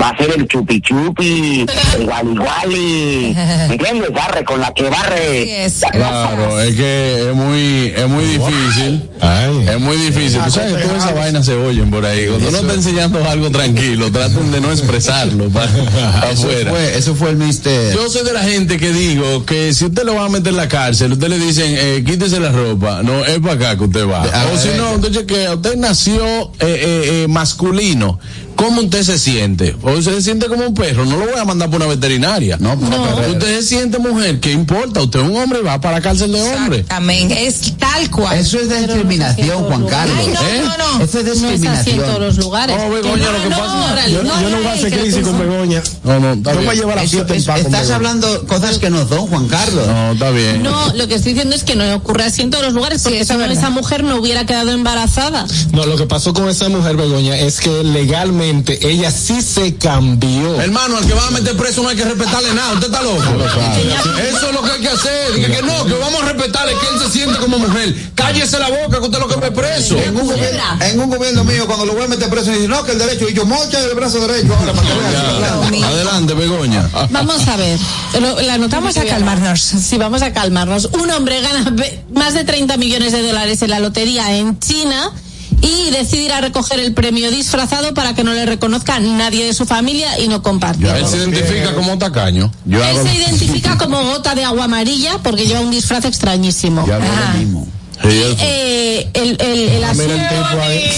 va a ser el chupi chupi, el guali guali. ¿Me entiendes? Barre con la que barre. Claro, es que es muy, es muy difícil. Ay. Es muy difícil. Tú sabes que todas esas vainas se oyen por ahí. Cuando uno está enseñando algo tranquilo, traten de no expresarlo para, Eso afuera. fue, eso fue el mister. Yo soy de la gente que digo que si usted lo va a meter en la cárcel, usted le dicen, eh, quítese la ropa. No, es para acá que usted va. O si no, entonces que usted nació eh, eh, eh, masculino. ¿Cómo usted se siente? O usted se siente como un perro. No lo voy a mandar por una veterinaria. No, por una perrera. Usted se siente mujer. ¿Qué importa? Usted es un hombre y va para la cárcel de hombre. Exactamente. Es tal cual. Eso es discriminación, Juan Carlos. Ay, no, ¿Eh? no, no. Eso es No es así en discriminación. todos los lugares. No, Begoña, lo que no, pasa- no, Yo, no, yo no voy a hacer crisis con Begoña. No, no, está Yo bien. voy a llevar la Eso fiesta en paz estás hablando cosas que no son, Juan Carlos. No, está bien. No, lo que estoy diciendo es que no ocurre así en todos los lugares, porque si no esa mujer no hubiera quedado embarazada. No, lo que pasó con esa mujer, Begoña, es que legalmente realmente ella sí se cambió. Hermano, al que va a meter preso no hay que respetarle nada. ¿Usted está loco? Eso es lo que hay que hacer. Dije que no, que vamos a respetarle que él se siente como mujer. Cállese la boca que usted lo que me preso. En un, gobierno, en un gobierno mío, cuando lo voy a meter preso, dice, no, que el derecho, y yo mocha el brazo derecho ahora para que. Adelante, Begoña. Vamos a ver. Lo- La noticia Vamos a que calmarnos. Sí, vamos a calmarnos. Un hombre gana más de 30 millones de dólares en la lotería en China y decide ir a recoger el premio disfrazado para que no le reconozca nadie de su familia y no compartirlo. Él se identifica como tacaño. Yo Él hago. se identifica como gota de agua amarilla porque lleva un disfraz extrañísimo. Ya hago lo mismo. Sí. Eh, el, el, el azul- Mira el tipo ahí.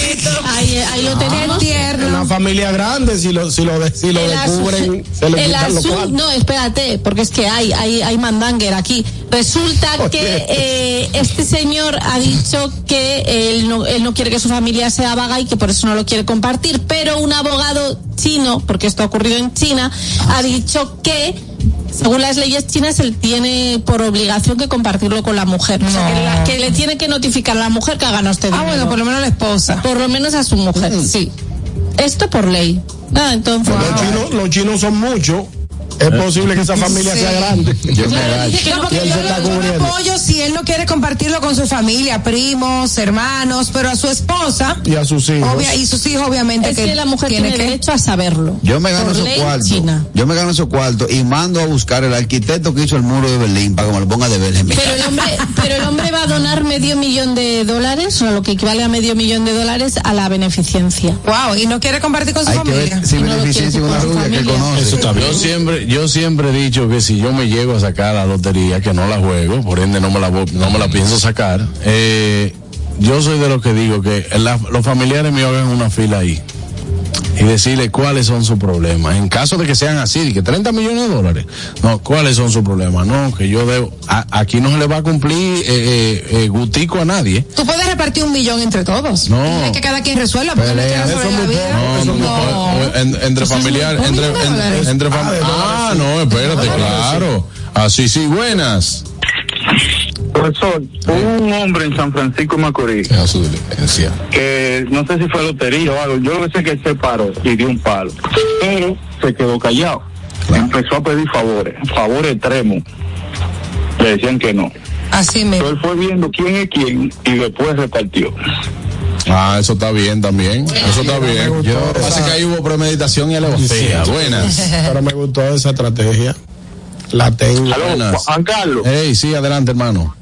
ahí, ahí lo tenemos. Una familia grande, si lo, si lo, si lo El descubren, azul- se le el azul- no, espérate, porque es que hay, hay, hay mandanger aquí. Resulta que eh, este señor ha dicho que él no, él no quiere que su familia sea vaga y que por eso no lo quiere compartir, pero un abogado chino, porque esto ha ocurrido en China, ha dicho que según las leyes chinas, él tiene por obligación que compartirlo con la mujer. O sea, que, la- que le tiene que notificar a la mujer que ha ganado este Ah, dinero. bueno, por lo menos la esposa. Por lo menos a su mujer, sí. Esto por ley. Nada, entonces. Los, chinos, los chinos son muchos. Es posible que esa familia Sí. sea grande. Yo me Claro, que No, no, porque yo, lo- yo lo apoyo si él no quiere compartirlo con su familia, primos, hermanos, pero a su esposa Y a sus hijos. obvia- y sus hijos obviamente Es que la mujer tiene, que derecho a saberlo. Yo me gano Por cuartos. china. Yo me gano esos cuartos y mando a buscar el arquitecto que hizo el muro de Berlín para que me lo ponga de mi Pero el hombre, pero el hombre va a donar medio millón de dólares, o lo que equivale a medio millón de dólares, a la beneficencia. Wow, y no quiere compartir con su Hay que familia. ver si no beneficencia quiere una su rubia que conoce. Eso está bien. Yo siempre, yo siempre he dicho que si yo me llego a sacar la lotería, que no la juego, por ende no me la, no me la pienso sacar, eh, yo soy de los que digo que la- los familiares míos hagan una fila ahí y decirle cuáles son sus problemas. En caso de que sean así, de que 30 millones de dólares, no, cuáles son sus problemas. No, que yo debo, a- aquí no se le va a cumplir eh, eh, eh, gutico a nadie. Tú puedes repartir un millón entre todos. No. Es que cada quien resuelva, porque no Pelea. quiero Eso sobre es la muy vida. poco, No, no, no, en- entre familiares, entre, millón de en- dólares. entre fam- Ah, no, espérate, claro. Así sí, buenas. Profesor, hubo un hombre en San Francisco Macorís A su diligencia. que no sé si fue lotería o algo, yo lo que sé que él se paró y dio un palo, pero se quedó callado. Empezó a pedir favores, favores extremos. Le decían que no. Así Pero mismo. él fue viendo quién es quién y después repartió. Ah, eso está bien también. Eso está bien. Yo- Pasa que ahí hubo premeditación y alevosía. Buenas. Pero me gustó esa estrategia. La tengo. Aló. Juan Carlos, Ey, sí, adelante, hermano.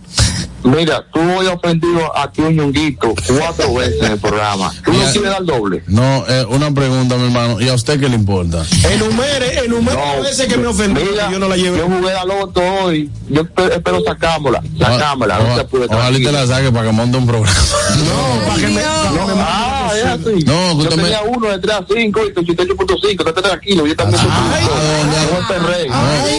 mira, tú hoy has ofendido a ti un ñonguito cuatro veces en el programa. ¿Tú no quieres dar doble? No, eh, una pregunta, mi hermano. ¿Y a usted qué le importa? Enumere, enumere las veces que me ofendí. Mira, yo no la llevé. yo jugué a loto hoy. Yo espero, espero sacámosla. Sacámosla. No Oja- se puede Ojalá y te la saque para que monte un programa. No, para que me, que me Ah, es. No, que yo usted me- tenía uno de 3 a 5 y 88.5. Estate tranquilo. Yo un rey.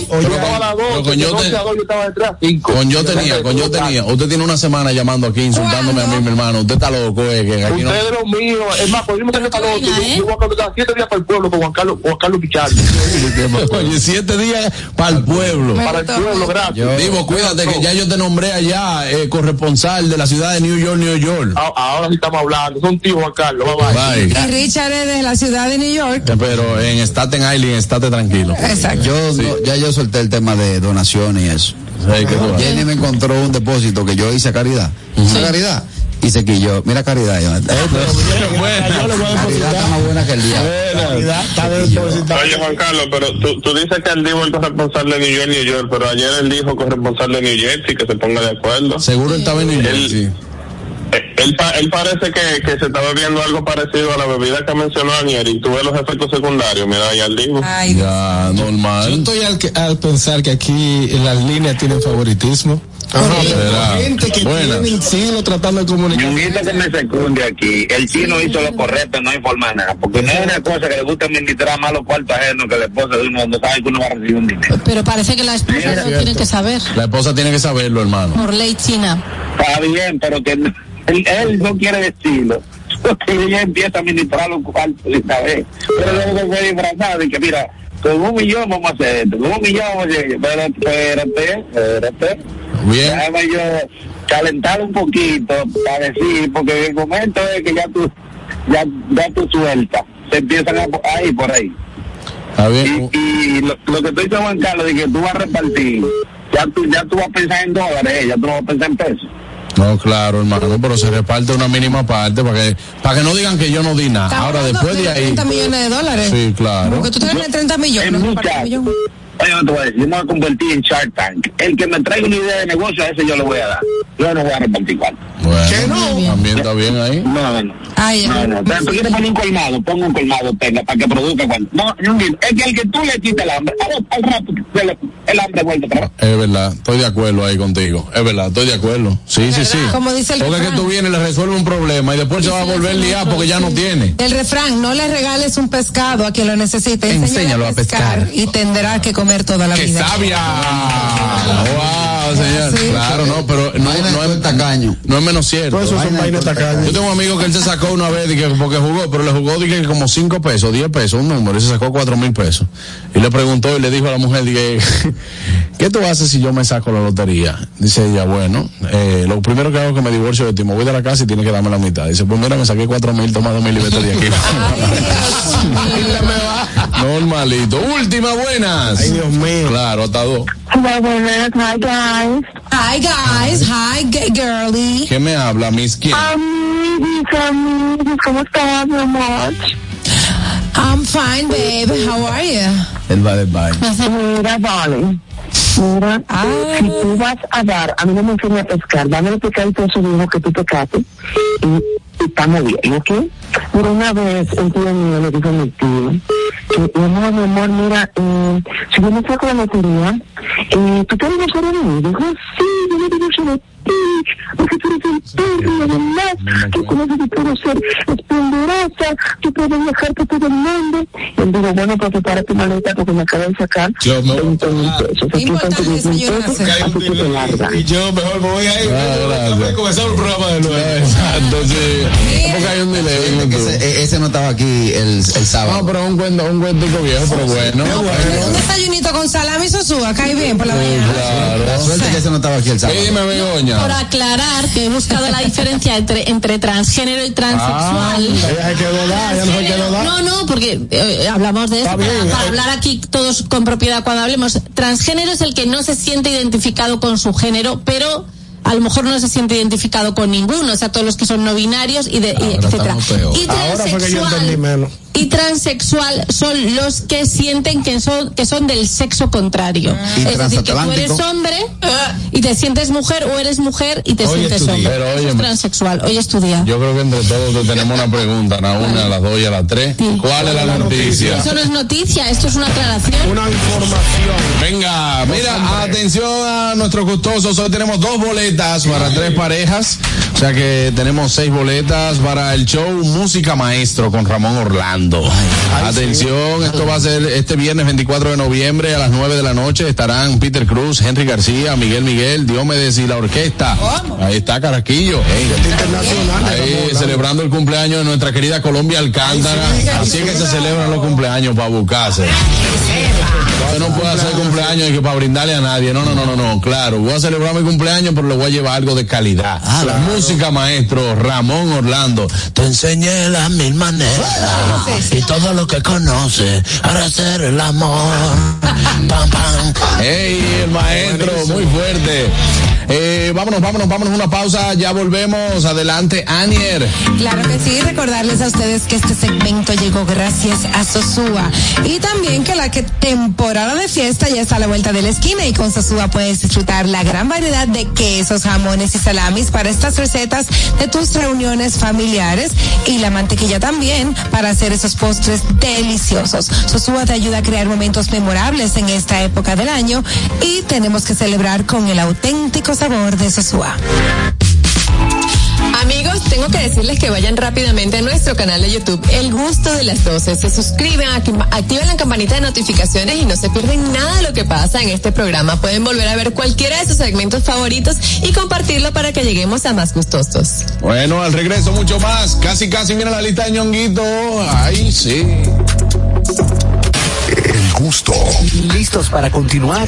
oye, Yo estaba a las pero 12. con yo de 12 te- a 2 yo estaba de 3 a 5. Con yo tenía, con yo tenía. Usted tiene una semana llamando aquí, insultándome a mí, mi hermano. Usted está loco, eh, que aquí no. Ustedes lo mío. Es más, tengo para loto. vaina, Yo, voy a contar 7 días para el pueblo con Juan Carlos, Juan Carlos Pichardo. Oye, siete días para el pueblo. para el pueblo, gracias. Digo, cuídate que ya yo te nombré allá eh, corresponsal de la ciudad de New York, New York. Ahora sí estamos hablando. Son tíos, Juan Carlos. Bye bye. Bye. Y Richard es de la ciudad de New York. Pero en Staten Island, estate tranquilo. Exacto. Yo no- ya yo solté el tema de donaciones y eso. Sí, que. Jenny me encontró un depósito que yo hice a caridad. Hice caridad. Y se quilló. Mira caridad, Jonathan. Yo le voy a Caridad está más buena que el día. Caridad está depositada. Oye, Juan Carlos, pero tú, tú dices que él dijo el corresponsal de New York, New York, pero ayer él dijo corresponsal de New Jersey, que se ponga de acuerdo. Seguro él estaba en New York, Él- sí. Él, pa- él parece que, que se está bebiendo algo parecido a la bebida que mencionó Anier y tuve los efectos secundarios. Mira, ya. Ay, Dios. Ya, Yo normal. estoy al, que- al pensar que aquí las líneas tienen favoritismo. Será. Gente que Buenas. tienen siglos tratando de comunicar. Ñonguito que me secunde aquí. El chino hizo lo correcto, no informar nada. Porque no es una cosa que le gusta administrar más los cuartos ajenos que la esposa de uno cuando sabe que uno va a recibir un dinero. Pero parece que la esposa no tiene que saber. La esposa tiene que saberlo, hermano. Por ley china. Está bien, pero que no- él, él no quiere decirlo. Porque ella empieza a administrar los cuartos esta vez. Pero luego fue disfrazado y que mira, con un millón vamos a hacer esto, con un millón vamos a hacer esto. Pero espérate, espérate. Bien. Déjame yo calentar un poquito para decir, porque el momento es que ya tú, ya, ya tú sueltas. te empiezan a, a ir por ahí. Está bien. Y, y lo, lo que tú dices, Juan Carlos, de que tú vas a repartir, ya tú, ya tú vas a pensar en dólares, ya tú no vas a pensar en pesos. No, claro, hermano, pero se reparte una mínima parte para que, para que no digan que yo no di nada. Ahora, después de ahí. 30 millones de dólares. Sí, claro. Porque tú tienes 30 millones. No. Oye, no te voy a decir, yo me voy a convertir en Shark Tank. El que me traiga una idea de negocio, a ese yo le voy a dar. Yo no voy a repartir cuarto. Bueno, también está bien ahí. No, no, no. Ay, No, no. Pero tú quieres poner un colmado, pongo un colmado, tenga, para que produzca cuando. No, no, es que el que tú le quites el hambre, al, rato el hambre vuelve vez. Es verdad, estoy de acuerdo ahí contigo. Es verdad, estoy de acuerdo. Sí, sí, sí. Como dice el Porque es que refrán. tú vienes, le resuelves un problema y después se va a volver liar porque ya no tiene. El refrán, no le regales un pescado a quien lo necesite. Enséñalo a pescar. Y tendrá que comer toda la ¡Qué vida. sabia! ¡Wow, señor! Sí. Claro, no, pero no, no es tacaño. No es menos cierto. Todo eso son Vaina de vainas tacañas. Yo tengo un amigo que él se sacó una vez porque jugó, pero le jugó dije, como 5 pesos, 10 pesos, un número, y se sacó 4 mil pesos. Y le preguntó y le dijo a la mujer, dije, ¿qué tú haces si yo me saco la lotería? Dice ella, bueno, eh, lo primero que hago es que me divorcio de ti, me voy de la casa y tiene que darme la mitad. Dice, pues mira, me saqué 4 mil, toma 2 mil y vete de aquí. Normalito. Última, buenas. Ay, Dios mío. Claro, hasta dos. Buenas. Hi, guys. Hi guys, hi g- girly. ¿Qué me habla, Miss? Amiguis, amiguis, ¿cómo estás, mi amor? I'm fine, babe. How are you? El va del baile. Mira, vale. Mira, Ay. si tú vas a dar, a mí no me enseña a pescar, dame el pescadito a esos hijos que tú pescaste y, y estamos bien, ¿ok? Mira, una vez un tío mío le dijo a mi tío que, mi amor, mi amor, mira, eh, si yo me saco la lotería, eh, ¿tú tienes un de mí? Dijo, sí, yo me digo de ti, porque tú eres el perro, además, que con eso yo puedo ser esplendorosa, yo puedo viajar por todo el mundo. Y él dijo, bueno, pues prepara tu maleta porque me acabo de sacar Yo me- 20 mil pesos. Aquí están tus 10 mil pesos, así que te larga. Y yo mejor me voy ahí. Ah, gracias. comenzar el programa de nuevo. Exacto, sí. Porque hay un delay. en Que YouTube. ese, ese no estaba aquí el, el sábado. No, pero un cuento, un cuentico viejo, pero bueno. Un desayunito con salami y sosúa, cae bien por la mañana. La Claro. suerte que ese no estaba aquí el sábado. Dime, Por aclarar que he buscado la diferencia entre, entre transgénero y transexual. Ella se quedó da, ella no se quedó da. No, no, porque eh, hablamos de esto Está para, bien, para eh. hablar aquí todos con propiedad cuando hablemos. Transgénero es el que no se siente identificado con su género, pero a lo mejor no se siente identificado con ninguno, o sea, todos los que son no binarios y, de, y etcétera. Y Ahora fue que yo entendí transexual, menos. y transexual son los que sienten que son que son del sexo contrario. Y es decir, que tú eres hombre y te sientes mujer o eres mujer y te Hoy sientes hombre. Pero, Eso es transexual. Hoy es tu día. Yo creo que entre todos te tenemos una pregunta, a una, a las dos y a las tres. ¿Cuál es la noticia? Eso no es noticia, esto es una aclaración. Una información. Venga, mira, atención a nuestros gustosos. Hoy tenemos dos boletas para tres parejas. O sea que tenemos seis boletas para el show Música Maestro con Ramón Orlando. Atención, esto va a ser este viernes 24 de noviembre a las 9 de la noche. Estarán Peter Cruz, Henry García, Miguel Miguel, Diomedes y la orquesta. Ahí está Caraquillo. Ahí celebrando el cumpleaños de nuestra querida Colombia Alcántara. Así es que se celebran los cumpleaños para buscarse. No puede hacer cumpleaños y que para brindarle a nadie. No, no, no, no, no. Claro, voy a celebrar mi cumpleaños, pero le voy a llevar algo de calidad. La música maestro Ramón Orlando. Te enseñé las mil maneras y todo lo que conoce para hacer el amor. Pam, pam. Ey, el maestro, muy fuerte. Eh, vámonos, vámonos, vámonos, una pausa. Ya volvemos. Adelante, Anier. Claro que sí, recordarles a ustedes que este segmento llegó gracias a Sosúa y también que la temporada de fiesta ya está a la vuelta de la esquina y con Sosúa puedes disfrutar la gran variedad de quesos, jamones y salamis para estas recetas de tus reuniones familiares y la mantequilla también para hacer esos postres deliciosos. Sosúa te ayuda a crear momentos memorables en esta época del año y tenemos que celebrar con el auténtico sabor de Sosúa. Amigos, tengo que decirles que vayan rápidamente a nuestro canal de YouTube, El Gusto de las 12. Se suscriben, acti- activen la campanita de notificaciones y no se pierden nada de lo que pasa en este programa. Pueden volver a ver cualquiera de sus segmentos favoritos y compartirlo para que lleguemos a más gustosos. Bueno, al regreso mucho más. Casi, casi, mira la lista de ñonguito. Ay, sí. El gusto. ¿Listos para continuar?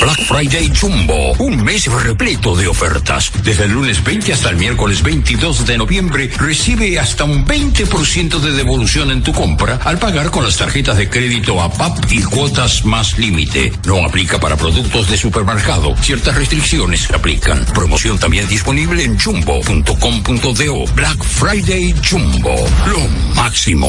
Black Friday Jumbo, un mes repleto de ofertas. Desde el lunes 20 hasta el miércoles 22 de noviembre, recibe hasta un 20% de devolución en tu compra al pagar con las tarjetas de crédito APAP y cuotas más límite. No aplica para productos de supermercado. Ciertas restricciones aplican. Promoción también disponible en jumbo.com.do. Black Friday Jumbo, lo máximo.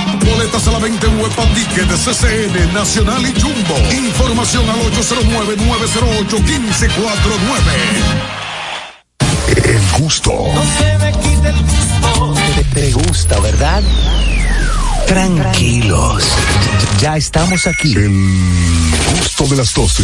Boletas a la venta en Huepa de CCN, Nacional y Jumbo. Información al 809-908-1549. El gusto. Te, te gusta, ¿verdad? Tranquilos. Ya estamos aquí. El gusto de las 12.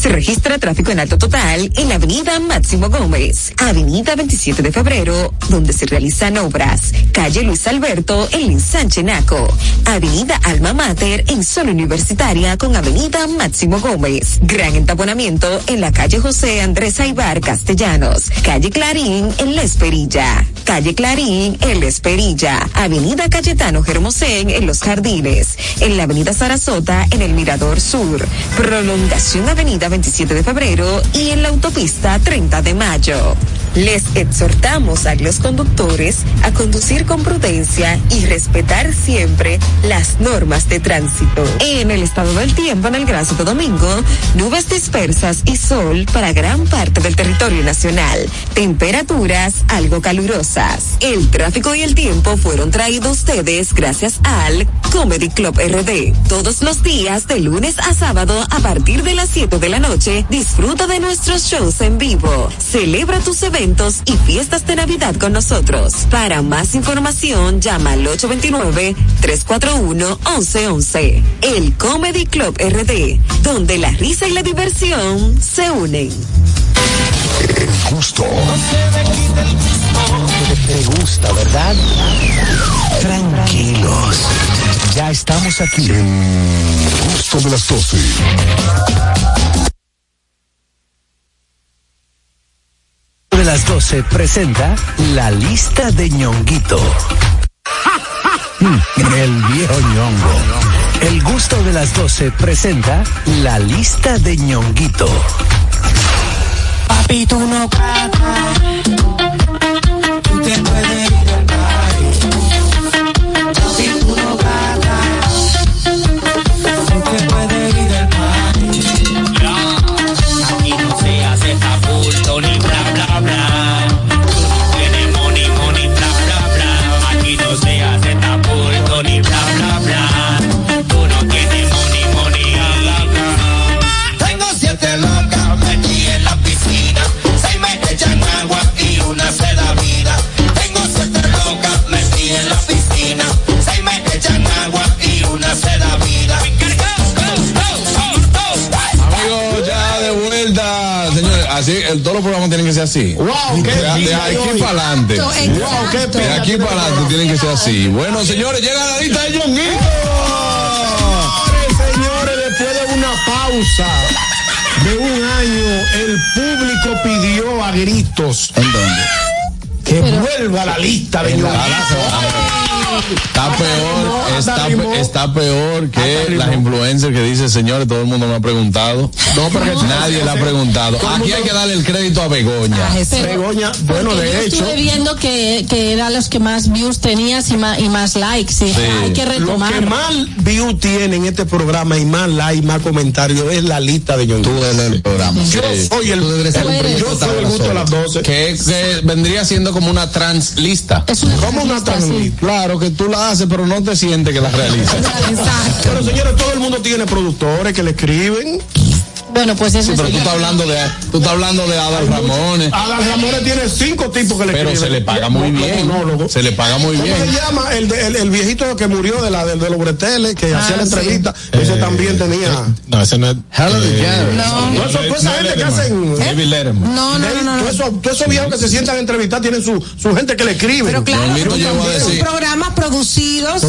Se registra tráfico en alto total en la avenida Máximo Gómez, avenida 27 de febrero, donde se realizan obras, calle Luis Alberto en Linsanchenaco, avenida Alma Mater en zona universitaria con avenida Máximo Gómez, gran entaponamiento en la calle José Andrés Aibar Castellanos, calle Clarín en La Esperilla. calle Clarín, en La Esperilla, avenida Cayetano Germosén, en Los Jardines, en la avenida Sarasota, en el Mirador Sur, prolongación avenida 27 de febrero y en la autopista 30 de mayo. Les exhortamos a los conductores a conducir con prudencia y respetar siempre las normas de tránsito. En el estado del tiempo en el Gran Santo Domingo, nubes dispersas y sol para gran parte del territorio nacional. Temperaturas algo calurosas. El tráfico y el tiempo fueron traídos ustedes gracias al Comedy Club RD. Todos los días de lunes a sábado a partir de las 7 de la noche, disfruta de nuestros shows en vivo. Celebra tus eventos y fiestas de Navidad con nosotros. Para más información, llama al 829-341-1111. El Comedy Club RD, donde la risa y la diversión se unen. El gusto. Te gusta, ¿verdad? Tranquilos. Ya estamos aquí. El gusto de las 12. De las 12 presenta la lista de ñonguito. El viejo ñongo. El gusto de las 12 presenta la lista de ñonguito. Papi, tú no cagas. Tú te puedes así. Wow, qué de, de aquí para adelante. Wow, qué De aquí para adelante tienen que ser así. Bueno, señores, llega la lista de John Señores, señores, después de una pausa de un año, el público pidió a gritos. ¿En dónde? Que vuelva la lista de ñonguito. Está peor, está, pe- está peor que las influencers que dicen, señores, todo el mundo me ha preguntado. No, porque nadie le ha preguntado. Aquí hay que darle el crédito a Begoña. Pero- Begoña, bueno, de yo hecho, estuve viendo que, que era los que más views tenías y más, y más likes. Y dije, hay que lo retomar. que más view tiene en este programa y más like, más comentarios es la lista de ñonguito. Tú eres el programa. Yo Sí. soy el, Tú deberías ser el- un yo soy el gusto de las 12. Que, que vendría siendo como una trans lista. Es una ¿Cómo una lista, sí. translista? Claro que tú la haces, pero no te sientes que la realizas. Pero señores, todo el mundo tiene productores que le escriben. Bueno, pues eso Sí, pero es tú estás hablando de, tú estás hablando de Adal Ramones. Adal Ramones tiene cinco tipos que le Pero escriben. se le paga muy bien. Se le paga muy ¿Cómo bien. se llama? El, de- el, el viejito que murió de la de, de los breteles, que hacía la sí. entrevista. Ese también tenía. No, ese no es. Helen DeGeneres. No. No, eso, toda esa gente que hacen. David Letterman. No, no, no, no. Todos esos, todos esos viejos que se sientan a entrevistar tienen su, su gente que le escribe. Pero claro, programas producidos,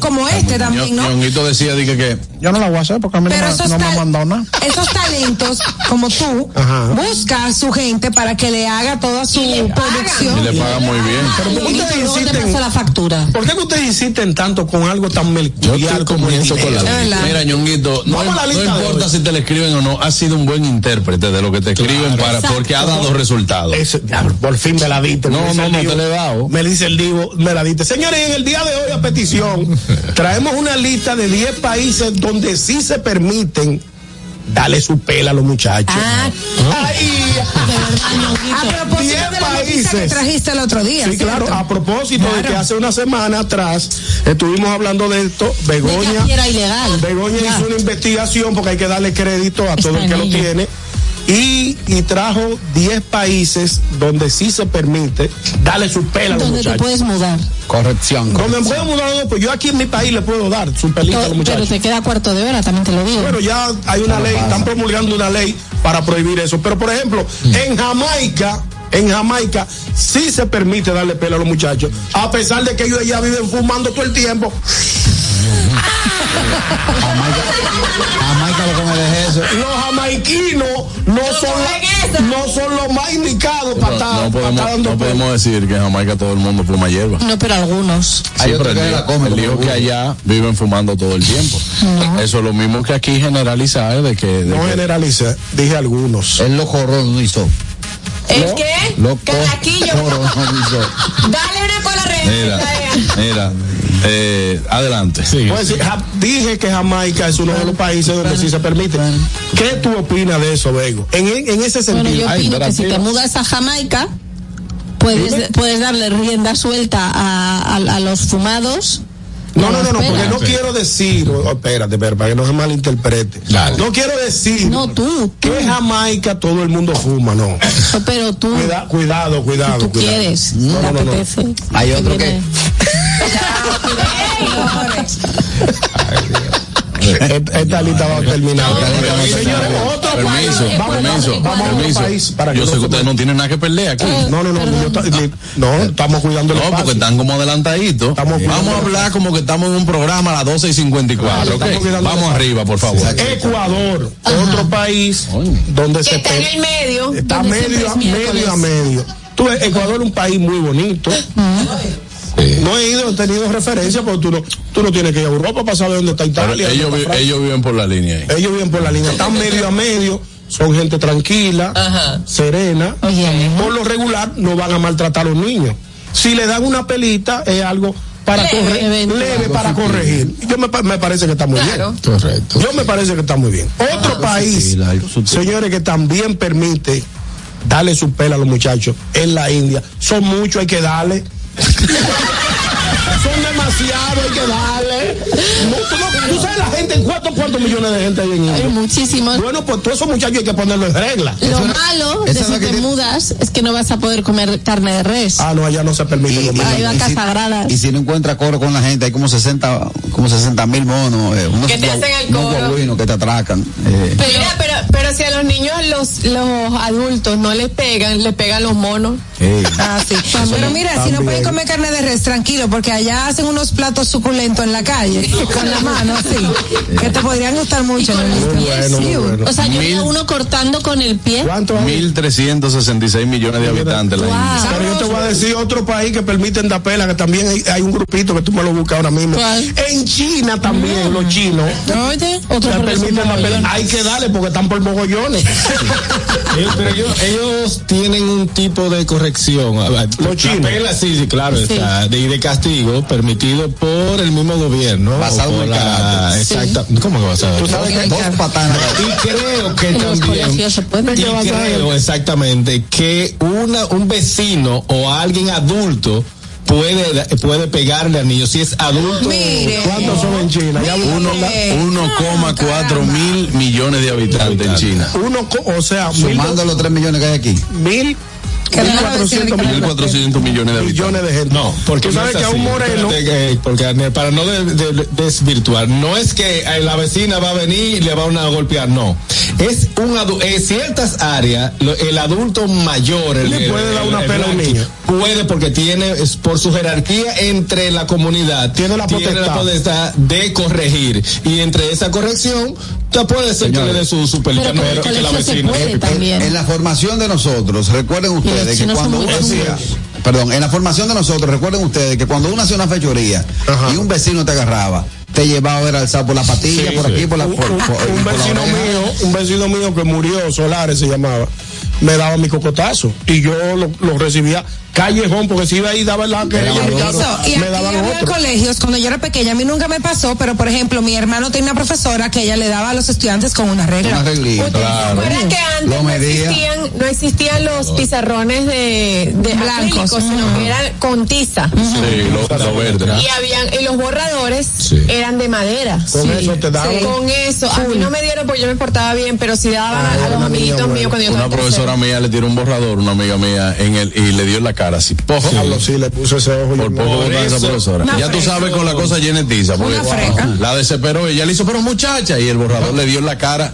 como este también, ¿no? Ñonguito decía dije que Yo no la voy a hacer porque a mí no, me- han mandado nada. Esos talentos, como tú, Ajá. busca a su gente para que le haga toda su y producción. le paga muy bien. Pero ¿por qué ustedes insisten? la factura. ¿Por qué ustedes insisten tanto con algo tan Yo mercurial como el comienzo con la. Mira, Ñonguito, no, la no importa si te le escriben o no, has sido un buen intérprete de lo que te escriben para, porque ha dado resultados. Por fin me la diste. No, no, no te le he dado. Me dice el Divo, me la diste. Señores, en el día de hoy a petición, traemos una lista de 10 países donde sí se permiten darle su pela a los muchachos. Ah, Ahí, a propósito Diez de la noticia que países. trajiste el otro día. Sí, claro, a propósito de que hace una semana atrás estuvimos hablando de esto, Begoña, De que aquí era ilegal. Begoña hizo una investigación porque hay que darle crédito a Está todo el que lo tiene y, y trajo 10 países donde sí se permite darle su pela a los Donde te muchachos. puedes mudar. Corrección. Donde me puedo mudar, pues yo aquí en mi país le puedo dar su pelita a los Pero muchachos. te queda cuarto de hora, también te lo digo. Bueno, ya hay una ley, están promulgando una ley para prohibir eso. Pero, por ejemplo, en Jamaica, en Jamaica, sí se permite darle pelo a los muchachos, a pesar de que ellos allá viven fumando todo el tiempo. Jamaica lo que me deje eso. Los jamaiquinos no son la- no son los más indicados para estar No podemos, no podemos decir que en Jamaica todo el mundo fuma hierba. No, pero algunos. Sí, pero él dijo, él dijo que allá viven fumando todo el tiempo. Eso es lo mismo que aquí generalizar de que... de No que- generalice, dije algunos. Él lo coronizó. ¿El qué? Lo Caraquillo. coronizó. Dale una cola Mira, mira, eh, adelante. Pues, sí, ja- dije que Jamaica es uno de los países donde sí se permite. ¿Qué tú opinas de eso, Bego? En, en ese Bueno, sentido. yo opino que si te mudas a Jamaica, puedes, puedes darle rienda suelta a, a- a los fumados. No, no, no, no, porque no quiero decir, oh, espérate, espérate, para que no se malinterprete. No quiero decir No, tú, que en Jamaica todo el mundo fuma, no. Pero tú, Cuida- cuidado, cuidado. tú cuidado. quieres, No, no, no. Hay otro que- viene- Esta esta lista va a terminar. Señores, otro Permiso, permiso, permiso. Yo no sé que ustedes no tienen nada que perder aquí. No, no, no, ta- ni- no, estamos cuidando el No, porque están como adelantaditos. Vamos a hablar como que estamos en un programa a las 12 y 54. Claro, ¿ok? estamos cuidando el Vamos arriba, por favor. Ecuador, otro país donde se está en el medio. está medio, a- medio a miércoles. medio. Tú Ecuador es un país muy bonito. No he ido, he tenido referencia, porque tú no, tú no tienes que ir a Europa para saber dónde está Pero Italia. ellos, vi- viven por la línea ahí. Ellos viven por la línea, están medio a medio, son gente tranquila, serena. Por lo regular no van a maltratar a los niños. Si le dan una pelita es algo para Leve, para corregir. Yo me, pa- me parece que está muy Claro. bien. Correcto. Yo me parece que está muy bien. Otro país, señores, que también permite darle su pela a los muchachos en la India. Son muchos, hay que darle. Son demasiados, hay que darle. La gente, ¿cuántos, cuántos millones de gente hay en India? Hay muchísimos. Bueno, pues todos esos muchachos hay que ponerlos en regla. Lo malo de si te tiene- mudas es que no vas a poder comer carne de res. Ah, no, allá no se permite Y, comer. Hay vacas si, sagradas. y si no encuentra coro con la gente, hay como 60 como 60 mil monos, eh, unos, Que te hacen el unos coro. que te atracan. eh. Pero, Mira, pero, pero si a los niños, los, los adultos no les pegan, les pegan los monos. eh. Ah, sí. Pero mira, si no pueden comer carne de res, tranquilo, porque allá hacen unos platos suculentos en la calle, con la mano, sí, que te podrían gustar mucho. ¿no? bueno, muy bueno. O sea, yo vi a uno cortando con el pie. ¿Cuánto hay? 1.366 millones de habitantes la India. Pero yo te voy a decir otro país que permiten dar pela, que también hay, hay un grupito que tú me lo buscas ahora mismo. ¿Cuál? En China también, los chinos. Oye, otro que permiten dar pela. Hay que darle porque están por mogollones. Ellos- pero ellos, ellos tienen un tipo de corrección. Los chinos. sí, sí, claro, Sí. está, de, y de castigo permitido por el mismo gobierno. Basado en el Exacta. ¿Cómo que basado? Tú sabes que Dos patanas. Y creo que también. se puede. Y creo exactamente que una, un vecino o alguien adulto puede, puede pegarle al niño si es adulto. Mire. ¿Cuántos son en China? Ya Uno- Eh, 1,4 mil millones de habitantes en China. uno, o sea, Sumando los 3 millones que hay aquí. mil, Que mil no la cuatrocientos vecina que- millones, 1.400 millones de millones de gente. No, porque tú no sabes es que a un moreno. Espérate que- porque Arnel, para no de- de- desvirtuar, no es que eh, la vecina va a venir y le van a golpear, no. Es un en ciertas áreas lo- el adulto mayor el, Le el- puede dar una el pela a un niño. Puede porque tiene es por su jerarquía entre la comunidad Tiene la potestad. potestad de corregir y entre esa corrección ya puede ser que Señores. le dé su, su no que la vecina. En- también. En la formación de nosotros, recuerden ustedes que cuando uno hacía, perdón, en la formación de nosotros, recuerden ustedes que cuando uno hacía una fechoría Ajá. y un vecino te agarraba, te llevaba a ver alzado por la patilla, Sí, por sí. aquí, por la un, por, un- por- un por la vecino mío, un vecino mío que murió, Solares se llamaba, me daba mi cocotazo y yo lo, lo recibía callejón porque si iba ahí daba la que y me daban otro. colegios, cuando yo era pequeña, a mí nunca me pasó, pero por ejemplo, mi hermano tenía una profesora que ella le daba a los estudiantes con una regla. Una reglita. ¿Ustedes se acuerdan que antes Lo no existían, no existían los pizarrones de, de Blancos, sino que eran con tiza? Sí, lo, lo verde. Y habían, y los borradores eran de madera. Con eso te daban. Con eso, a mí no me dieron porque yo me portaba bien, pero sí daban a- a, los amiguitos míos cuando yo Una profesora mía le tiró un borrador, una amiga mía, en el, y le dio en la cara así. Pojo. Diablo, sí, le puso ese ojo. Por poco esa profesora. Una Ya tú sabes con la cosa llena de tiza. porque. La desesperó. Ella le hizo, pero muchacha. Y el borrador le dio en la cara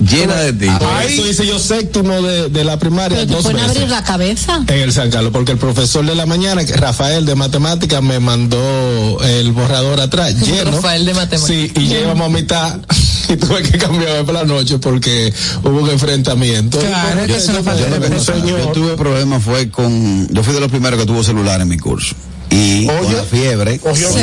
llena de tiza. Por eso hice yo séptimo de, de la primaria Pero te dos pueden veces. abrir la cabeza. En el San Carlos, porque el profesor de la mañana, que Rafael de matemáticas, me mandó el borrador atrás lleno. Rafael de matemáticas. Sí, y llevamos a mitad. y tuve que cambiarme para la noche porque hubo un enfrentamiento. Claro, Yo, no- respeto. yo tuve problemas fue con. Yo fui de los primeros que tuvo celular en mi curso. Y con la fiebre. Cogió No,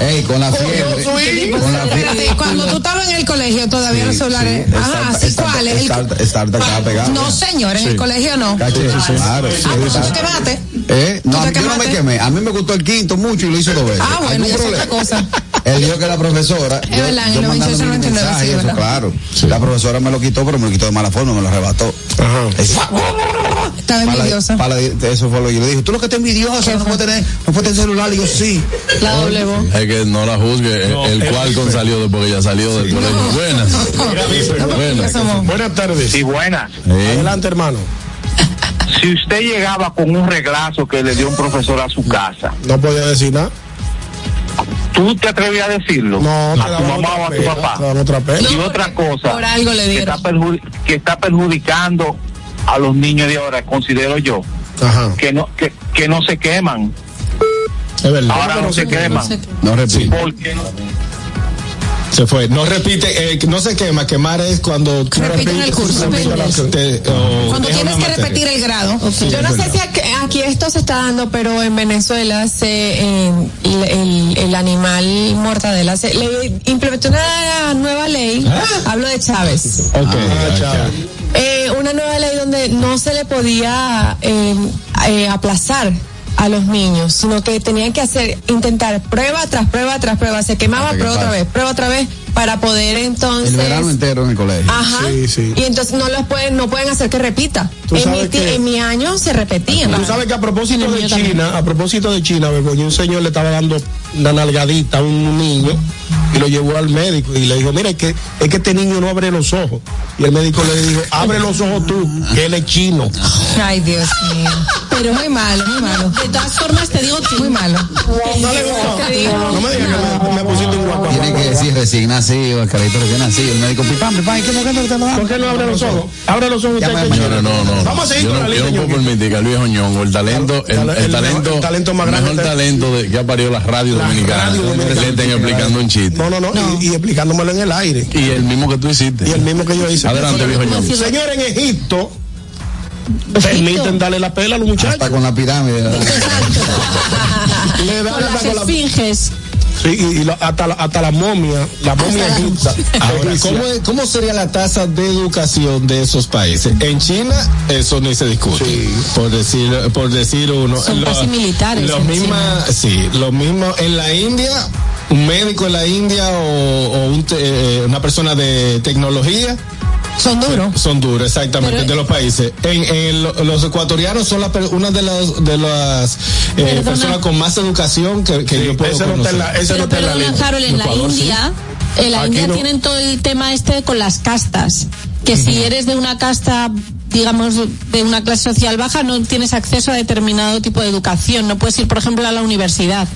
ey, ey, con la fiebre. Con la fiebre. Espérate, Cuando tú estabas en el colegio todavía Sí, los celulares. sí, Ajá, ¿sí Startup- cuál es? Pegado. No, señor, en el colegio no. Caché, claro, sí, Ah, pues tú te. Eh, no, ¿Tú te yo no me quemé. A mí me gustó el quinto mucho y lo hizo dos veces. Ah, bueno, ¿Algún ya es otra cosa. Él dijo que la profesora. Es verdad, en el 98, 99, sí, eso, claro. La profesora me lo quitó, pero me lo quitó de mala forma, me lo arrebató. Es- Estaba Para- envidiosa. para- eso fue lo que yo le dije. Tú lo que estás envidioso, no puedes tener, no puedes tener celular. Y yo, sí. La doble voz. Es que no la juzgue. el él Qualcomm salió después que ya salió del colegio. Buenas. Buenas. Buenas tardes. Sí, buena. Adelante, hermano. Si usted llegaba con un reglazo que le dio un profesor a su casa, No podía decir nada. ¿tú te atrevías a decirlo? No, a tu mamá o a tu papá. te daban otra. Y cosa Por algo le que está, que está perjudicando a los niños de ahora, considero yo, Ajá. que no que, que no se queman. Es verdad. Ahora no se queman. No repito. Porque Se fue. No repite, eh, no se quema. Quemar es cuando Repiten el curso. te- Cuando tienes que materia. repetir el grado. Yo no sé si aquí, aquí esto se está dando, pero en Venezuela se eh, el, el- el animal mortadela se le implementó una nueva ley. Hablo de Chávez. Ok, Ah, ok. chao. Eh, una nueva ley donde no se le podía eh, eh, aplazar a los niños, sino que tenían que hacer, intentar prueba tras prueba tras prueba, se quemaba, prueba otra vez, prueba otra vez, para poder entonces... El verano entero en el colegio. Ajá. Sí, sí. Y entonces no los pueden, no pueden hacer que repita. Tú En sabes mi, ti- que- en mi año se repetían. Tú sabes que a propósito de mío también. China, a propósito de China, Begoña, un señor le estaba dando una nalgadita a un niño y lo llevó al médico y le dijo, mira, es que, es que este niño no abre los ojos. Y el médico le dijo, abre los ojos tú, que él es chino. Ay, Dios mío. Pero muy malo, muy malo. De todas formas, te digo que Muy malo. No le gustó. Te digo. No me digas que me, me pusiste un guapo. Tiene que decir recién nacido, el carito recién nacido. El médico, pipán, ¿y qué no que no te lo da? ¿Por qué no abre los ojos? Abre los ojos usted. Señores, no, no. Vamos a seguir yo con no, la yo línea. no puedo permitir que el viejo ñongo, el talento, el, talento, talento más grande mejor talento de, que ha parido la radio dominicana, le estén explicando un chiste. No, no, no, Y, explicándomelo en el aire. Y el mismo que tú hiciste. Y el mismo que yo hice. Adelante, viejo ñongo. Señor, en Egipto, permiten darle la pela a los muchachos. Hasta con la pirámide. Le dan Con las hasta con la- esfinges. Sí, y, y la- hasta, la, hasta la momia, la momia egipcia. Ahora, ¿cómo, ¿cómo sería la tasa de educación de esos países? En China, eso ni se discute. Por decir, por decir uno. Son Lo- casi militares Lo en misma, sí, lo mismo en la India, un médico en la India o, o un te- eh, una persona de tecnología. Son duros. Son duros, exactamente, Pero- de los países. En, en lo- los ecuatorianos son la per- una de las de las eh, personas con más educación que, que Sí, yo puedo ese no está en la- conocer. no Pero está la perdona. Harold, en la Ecuador, sí. India, en la Aquí India no. tienen todo el tema este con las castas. Que si eres de una casta, digamos, de una clase social baja, no tienes acceso a determinado tipo de educación. No puedes ir, por ejemplo, a la universidad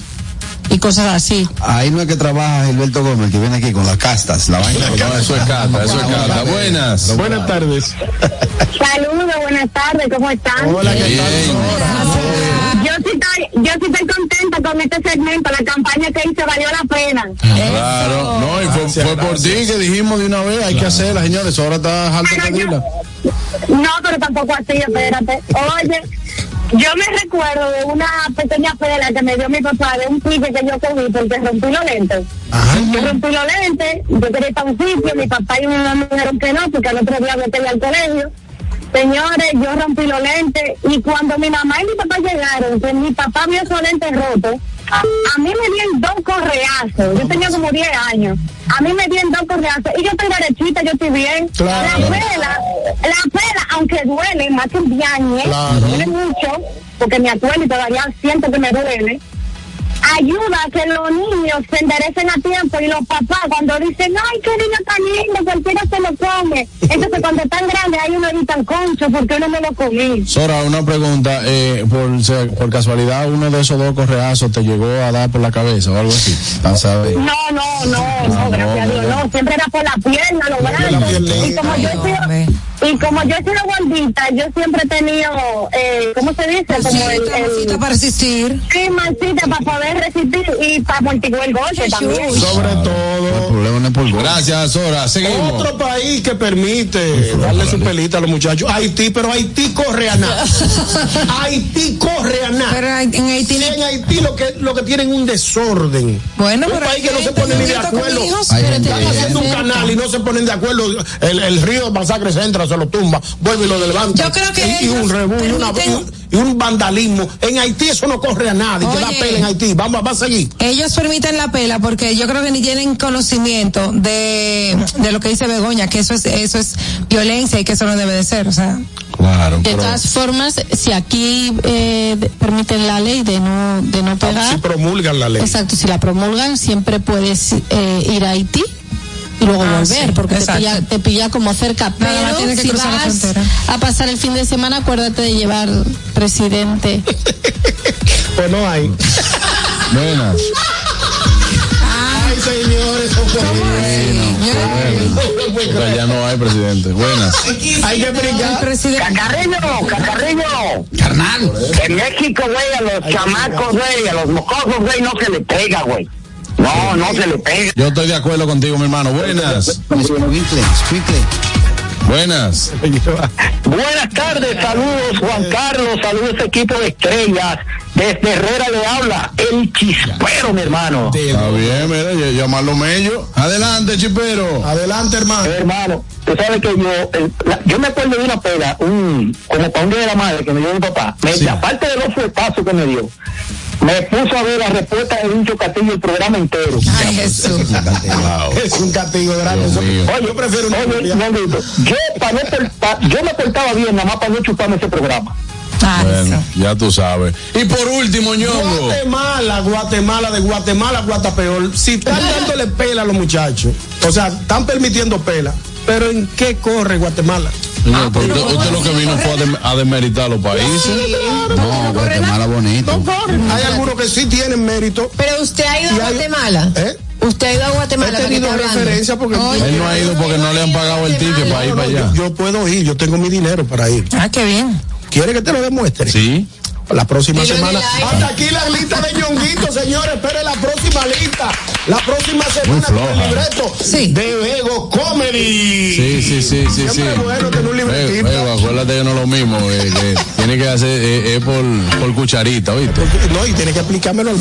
y cosas así. Ahí no es que trabaja Gilberto Gómez, que viene aquí con las castas, la vaina. No, eso es cata, eso es cata. Buenas. Buenas tardes. Saludos, buenas tardes, ¿cómo están? Hola, ¿qué tal? Yo sí estoy, yo sí estoy contenta con este segmento, la campaña que hice valió la pena. Claro, no, y fue, Gracias, fue por ti que dijimos de una vez, hay que hacerla, señores, ahora está alta. No, pero tampoco así, espérate. Oye, yo me recuerdo de una pequeña pela que me dio mi papá de un pique que yo cogí porque rompí los lentes. Yo rompí los lentes, yo quería ir para un sitio, mi papá y mi mamá me dijeron que no, porque al otro día me quedé al colegio. Señores, yo rompí los lentes y cuando mi mamá y mi papá llegaron, que mi papá vio esos lentes rotos, a, mí me dieron dos correazos. Yo tenía como 10 años. A mí me dieron dos correazos y yo estoy derechita, yo estoy bien. Claro. La pela, la pela, aunque duele más que un viaje, Claro. duele mucho, porque me acuerdo y todavía siento que me duele ayuda a que los niños se enderecen a tiempo y los papás cuando dicen, ay, qué niño tan lindo, cualquiera se lo come. Entonces cuando están grandes hay uno tan concho, ¿por qué no me lo comí? Sora, una pregunta, eh, por, casualidad uno de esos dos correazos te llegó a dar por la cabeza o algo así. A saber. No, no, no, no, gracias a Dios, no, siempre era por la pierna, los brazos. Y como yo he sido, y como yo he sido gordita, yo siempre he tenido, eh, ¿cómo se dice? Como el, el para resistir. Sí, mancita para poder resistir y para amortiguar el golpe también. Sobre todo. El problema no es Acapulco. Gracias, Sora. Seguimos. Otro país que permite darle su pelita a los muchachos. Haití, pero Haití corre a nada. Haití corre a nada. Pero en Haití. Sí, en Haití lo que, lo que tienen un desorden. Bueno, un pero país que no se ponen ni de acuerdo. Están haciendo un canal y no se ponen de acuerdo. El, el río de Masacre se entra, se lo tumba, vuelve y lo levanta. Yo creo que y, y un rebú, y, una- permiten- y un vandalismo. En Haití eso no corre a nadie. Que da Oye. pela en Haití. Vamos, va a seguir. Ellos permiten la pela porque yo creo que ni tienen conocimiento de, de lo que dice Begoña, que eso es, eso es violencia y que eso no debe de ser, o sea. Claro, De pero- todas formas, si aquí eh, permiten la ley de no, de no Si pegar, promulgan la ley. exacto, si la promulgan, siempre puedes eh, ir a Haití y luego Ah, volver, sí, porque te pilla, te pilla como cerca. Nada más Pero tienes que si cruzar la vas frontera. a pasar el fin de semana, acuérdate de llevar presidente. Pues no hay. Buenas. Ay, señores, Porque ya no hay presidente. Buenas. Hay que presidente. Cacarrillo, cacarrillo. Carnal. En México, güey, a los chamacos, güey, a los mocosos, güey, no se le pega, güey. No, no se le pega. Yo estoy de acuerdo contigo, mi hermano. Buenas. Buenas. Buenas tardes, saludos Juan Carlos, saludos equipo de estrellas. Desde Herrera le habla el chispero, mi hermano. Está bien, mira, ll- llamarlo mello. Adelante, chipero. Adelante, hermano. Hermano, tú sabes que yo, eh, la- yo me acuerdo de una pela, un, como para un día de la madre que me dio mi papá. Me, Aparte de los fuetazos que me dio, me puso a ver la respuesta de Vincho Castillo el programa entero. Ay, Jesús. Wow. Es un castigo grande. Oye, Yo prefiero una oye, yo, no por- pa- yo me portaba bien, nada más para no chuparme ese programa. Ay, Bueno, ya tú sabes. Y por último, ñongo. Guatemala, Guatemala, de Guatemala, Guatapeor. Si están dándole pela a los muchachos, o sea, están permitiendo pela, pero ¿en qué corre Guatemala? Señor, pero usted, usted lo que vino fue a, dem- a desmeritar a los países. No, Guatemala bonito. No corre. Hay algunos que sí tienen mérito. Pero usted ha ido a hay- Guatemala. ¿Eh? Usted ha ido a He Guatemala. ¿para qué tenido referencia porque Él no ha ido porque no le han pagado el ticket para ir No, para no, allá. yo, yo puedo ir, yo tengo mi dinero para ir. Ah, qué bien. ¿Quiere que te lo demuestre? Sí. La próxima Dilo semana. Hasta aquí la lista de ñonguitos, señores. Espere la próxima lista. La próxima semana con el libreto Sí. de Vego Comedy. Sí, sí, sí, sí, sí. Siempre es bueno tener un libretito. Acuérdate que no es lo mismo, eh, que tiene que hacer eh, eh, por, por cucharita, ¿viste? No, y tiene que explicármelo al.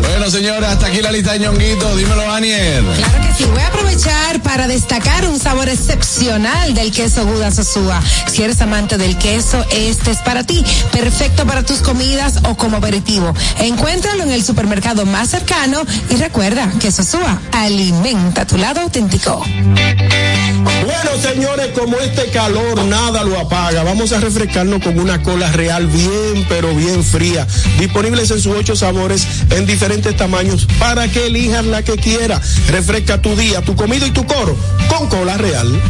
Bueno, señores, hasta aquí la lista de ñonguitos. Dímelo, Daniel. Claro que sí, voy a aprovechar para destacar un sabor excepcional del queso Gouda Sosúa. Si eres amante del queso, este es para ti. Perfecto para tus comidas o como aperitivo. Encuéntralo en el supermercado más cercano y recuerda que Sosúa alimenta tu lado auténtico. Bueno, señores, como este calor nada lo apaga, vamos a refrescarnos con una cola real bien, pero bien fría. Disponibles en sus ocho sabores, en diferentes tamaños, para que elijas la que quiera. Refresca tu día, tu comida y tu coro con cola real.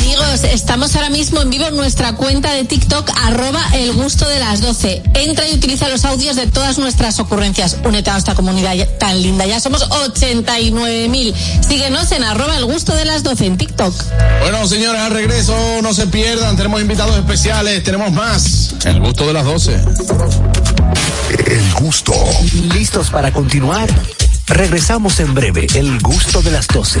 Amigos, estamos ahora mismo en vivo en nuestra cuenta de TikTok, arroba el gusto de las 12. Entra y utiliza los audios de todas nuestras ocurrencias. Únete a esta comunidad tan linda. Ya somos 89.000. Síguenos en arroba el gusto de las 12 en TikTok. Bueno, señores, al regreso no se pierdan. Tenemos invitados especiales, tenemos más. El gusto de las 12. El gusto. ¿Listos para continuar? Regresamos en breve. El gusto de las 12.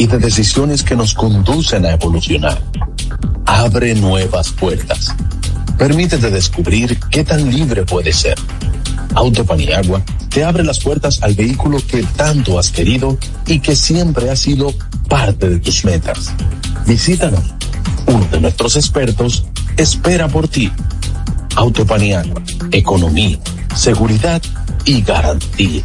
y de decisiones que nos conducen a evolucionar. Abre nuevas puertas. Permítete descubrir qué tan libre puedes ser. Auto Paniagua te abre las puertas al vehículo que tanto has querido y que siempre ha sido parte de tus metas. Visítanos. Uno de nuestros expertos espera por ti. Autopaniagua, economía, seguridad y garantía.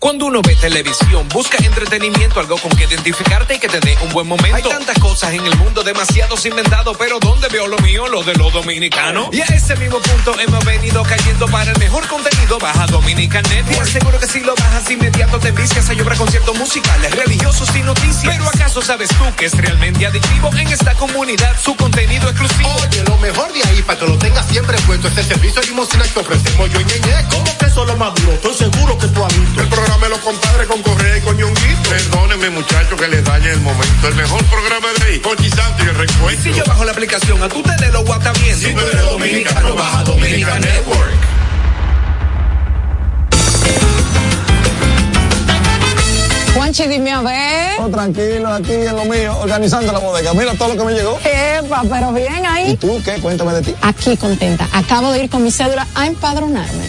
Cuando uno ve televisión, busca entretenimiento, algo con que identificarte y que te dé un buen momento. Hay tantas cosas en el mundo, demasiados inventados, pero ¿dónde veo lo mío? Lo de los dominicanos. Y a ese mismo punto hemos venido cayendo para el mejor contenido. Baja Dominican Network. Te aseguro que si lo bajas inmediato te envicias a llorar conciertos musicales, religiosos y noticias. Pero ¿acaso sabes tú que es realmente adictivo en esta comunidad su contenido exclusivo? Oye, lo mejor de ahí, para que lo tengas siempre puesto, es el servicio de limosina que ofrecemos yo y Ñeñe. ¿Cómo que eso es lo más duro? Estoy seguro que Ñonguito. Perdónenme, muchachos, que les dañe el momento. El mejor programa de ahí, con Santo y el recuento. Si yo bajo la aplicación, a tu tele lo guata bien. Si tú eres dominicano, baja Dominica Network. Juanchi, dime a ver. Oh, tranquilo, aquí en lo mío, organizando la bodega. Mira todo lo que me llegó. Epa, pero bien ahí. ¿Y tú qué? Cuéntame de ti. Aquí contenta. Acabo de ir con mi cédula a empadronarme.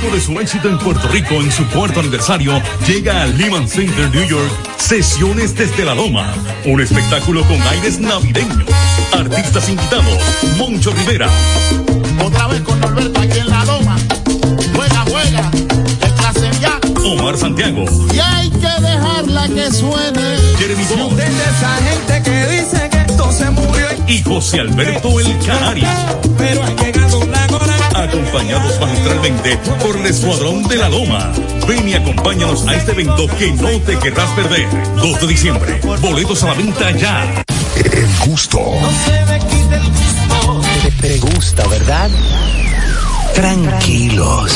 Luego de su éxito en Puerto Rico en su cuarto aniversario, llega al Lehman Center New York Sesiones desde la Loma, un espectáculo con aires navideños. Artistas invitados, Moncho Rivera, Otra vez con Norberto aquí en la loma. Juega, juega. El clase ya. Omar Santiago, Y hay que dejarla que suene. Jeremy Bond De esa gente que dice que esto se murió. y José Alberto El Canario. Pero ha llegado la. Acompañados magistralmente por el Escuadrón de la Loma. Ven y acompáñanos a este evento que no te querrás perder. 2 de diciembre. Boletos a la venta ya. El gusto. Te, te gusta, ¿verdad? Tranquilos.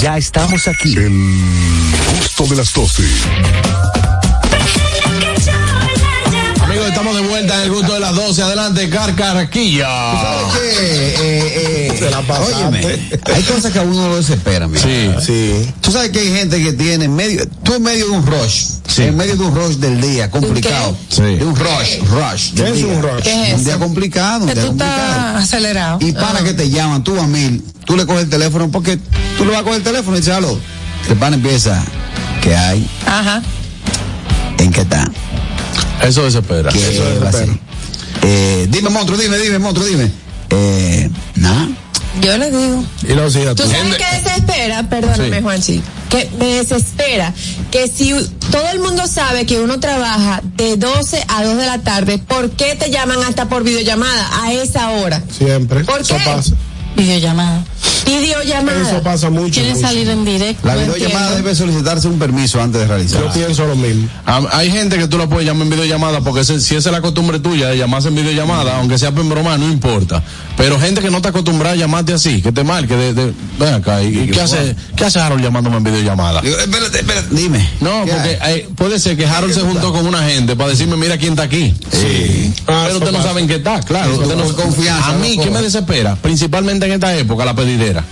Ya estamos aquí. El gusto de las 12. En el gusto de las 12. Adelante, Carcarquilla. ¿Sabes qué? Eh, eh, Se la óyeme, hay cosas que a uno lo desespera, mira. Sí, sí. Tú sabes que hay gente que tiene en medio, tú en medio de un rush, en medio de un rush del día, complicado. Sí. De un rush, rush. del ¿Qué es día. un rush? ¿Qué es Un día complicado, un Que día tú complicado. estás acelerado. Y para Ah. que te llaman, tú a mil, tú le coges el teléfono porque tú le vas a coger el teléfono y dices, aló. El pan empieza, ¿qué hay? Ajá. ¿En qué está? Eso desespera. Eh, dime, monstruo, dime, dime, monstruo, dime. Eh, nada. Yo le digo. Y lo sigue ¿Tú sabes qué desespera? Perdóname, Sí. Juanchi. Que me desespera que si todo el mundo sabe que uno trabaja de 12 a 2 de la tarde, ¿por qué te llaman hasta por videollamada a esa hora? Siempre. ¿Por Eso qué? pasa. Videollamada. Videollamada. Eso pasa mucho. Quieren mucho. salir en directo. La videollamada entiendo. debe solicitarse un permiso antes de realizar. Yo pienso lo mismo. Am- Hay gente que tú la puedes llamar en videollamada porque ese- si esa es la costumbre tuya de llamarse en videollamada, aunque sea en broma, no importa. Pero gente que no está acostumbrada a llamarte así, que te marque, de, de, ven acá, ¿y, y qué hace, qué hace Harold llamándome en videollamada? Digo, espérate, espérate, dime. No, ¿Qué porque hay? eh, puede ser que Harold se juntó con una gente para decirme, mira quién está aquí. Sí. Ah, Pero eso ustedes no saben qué está, claro. Eso ustedes no- confianza, a mí, no ¿qué me desespera? Principalmente en esta época, la pedidera.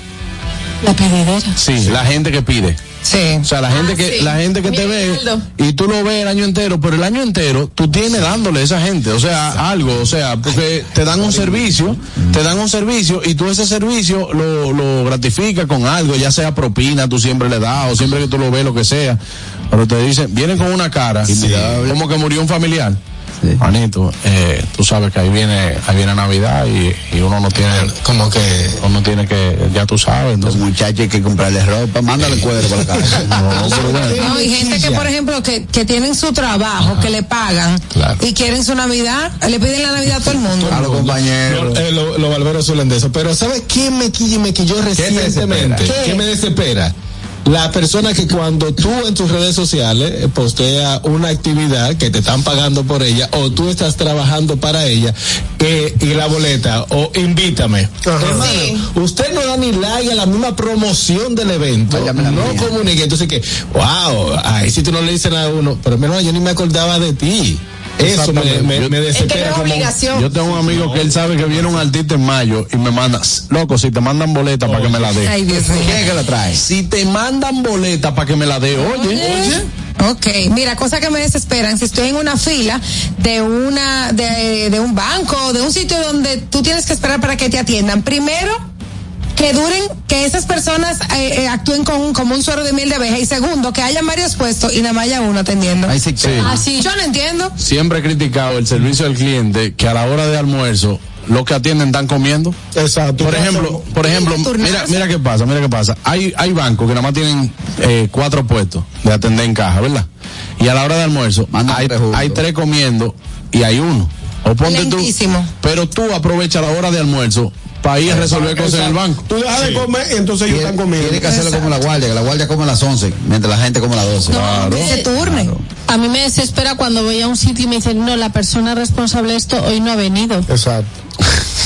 La pedidera. Sí, la gente que pide. Sí. O sea, la gente que, sí. la gente que te ve y tú lo ves el año entero, pero el año entero tú tienes dándole a esa gente, o sea, algo, o sea, porque te dan un servicio, te dan un servicio y tú ese servicio lo, lo gratificas con algo, ya sea propina, tú siempre le das, o siempre que tú lo ves, lo que sea, pero te dicen, vienen con una cara, como que murió un familiar. Manito, eh, tú sabes que ahí viene, ahí viene Navidad y, y uno no tiene, como que, uno tiene que, ya tú sabes, Los entonces, muchachos hay que comprarles ropa, mándale cuadro para la casa. no, y gente que, por ejemplo, que, que tienen su trabajo, que le pagan y quieren su Navidad, le piden la Navidad a todo el mundo. A los compañeros. Eh, lo- los barberos suelen de eso. Pero ¿sabes qué me, me quilló recientemente? desespera? ¿Qué? me desespera? La persona que cuando tú en tus redes sociales eh, postea una actividad que te están pagando por ella o tú estás trabajando para ella eh, y la boleta o invítame. Hermano, usted no da ni like a la misma promoción del evento. no comunica. Entonces que, wow, ahí si tú no le dices nada a uno, pero menos yo ni me acordaba de ti. Eso me, me, me desespera. como- Yo tengo un amigo que él sabe que viene un artista en mayo y me manda, loco, si te mandan boleta para que me la dé. Ay, Dios mío. ¿Quién es que la trae? Si te mandan boleta para que me la dé, oye, oye. Ok, mira, cosa que me desesperan, si estoy en una fila de una, de, de un banco, de un sitio donde tú tienes que esperar para que te atiendan, primero, que duren, que esas personas eh, eh, actúen con, como un suero de miel de abeja, y segundo, que hayan varios puestos y nada más haya uno atendiendo. Ahí sí. Sí. Ah, sí. Yo no entiendo. Siempre he criticado el servicio al cliente que a la hora de almuerzo los que atienden están comiendo. Exacto. Por ejemplo, por ejemplo, mira, mira qué pasa, mira qué pasa. Hay, hay bancos que nada más tienen eh, cuatro puestos de atender en caja, ¿verdad? Y a la hora de almuerzo hay, hay tres comiendo y hay uno. O ponte tú. Pero tú aprovecha la hora de almuerzo para ir a resolver cosas en el banco. Tú dejas de comer y entonces ellos están comiendo. Tiene que hacerlo como la guardia, que la guardia come a las 11, mientras la gente come a las 12. No, que se turne. A mí me desespera cuando voy a un sitio y me dicen, no, la persona responsable de esto hoy no ha venido. Exacto.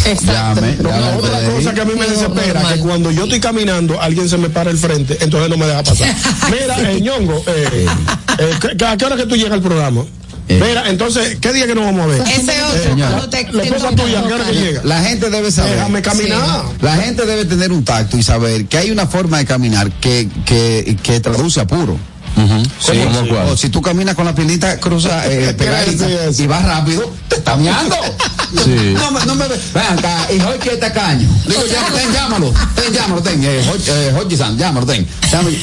Exacto. No, la otra cosa que a mí me desespera que cuando yo estoy caminando, alguien se me para el frente, entonces no me deja pasar. Mira, eh, ñongo, eh, eh, ¿qué- ¿a qué hora que tú llegas al programa? Mira, entonces, ¿qué día que nos vamos a ver? Ese otro, te- La esposa tuya, ¿a qué hora que llega? La gente debe saber. Déjame caminar. La gente debe tener un tacto y saber que hay una forma de caminar que, que, que traduce apuro. Sí, ¿cómo? O si tú caminas con la piernita cruza, eh, pegadita y vas rápido, te está meando. Sí. No, no me ve. Ven acá, y tacaño. Digo, ya, ten, llámalo, ten, llámalo, ten, eh, Hoj- eh, Hodgson, llámalo, ten. Llame-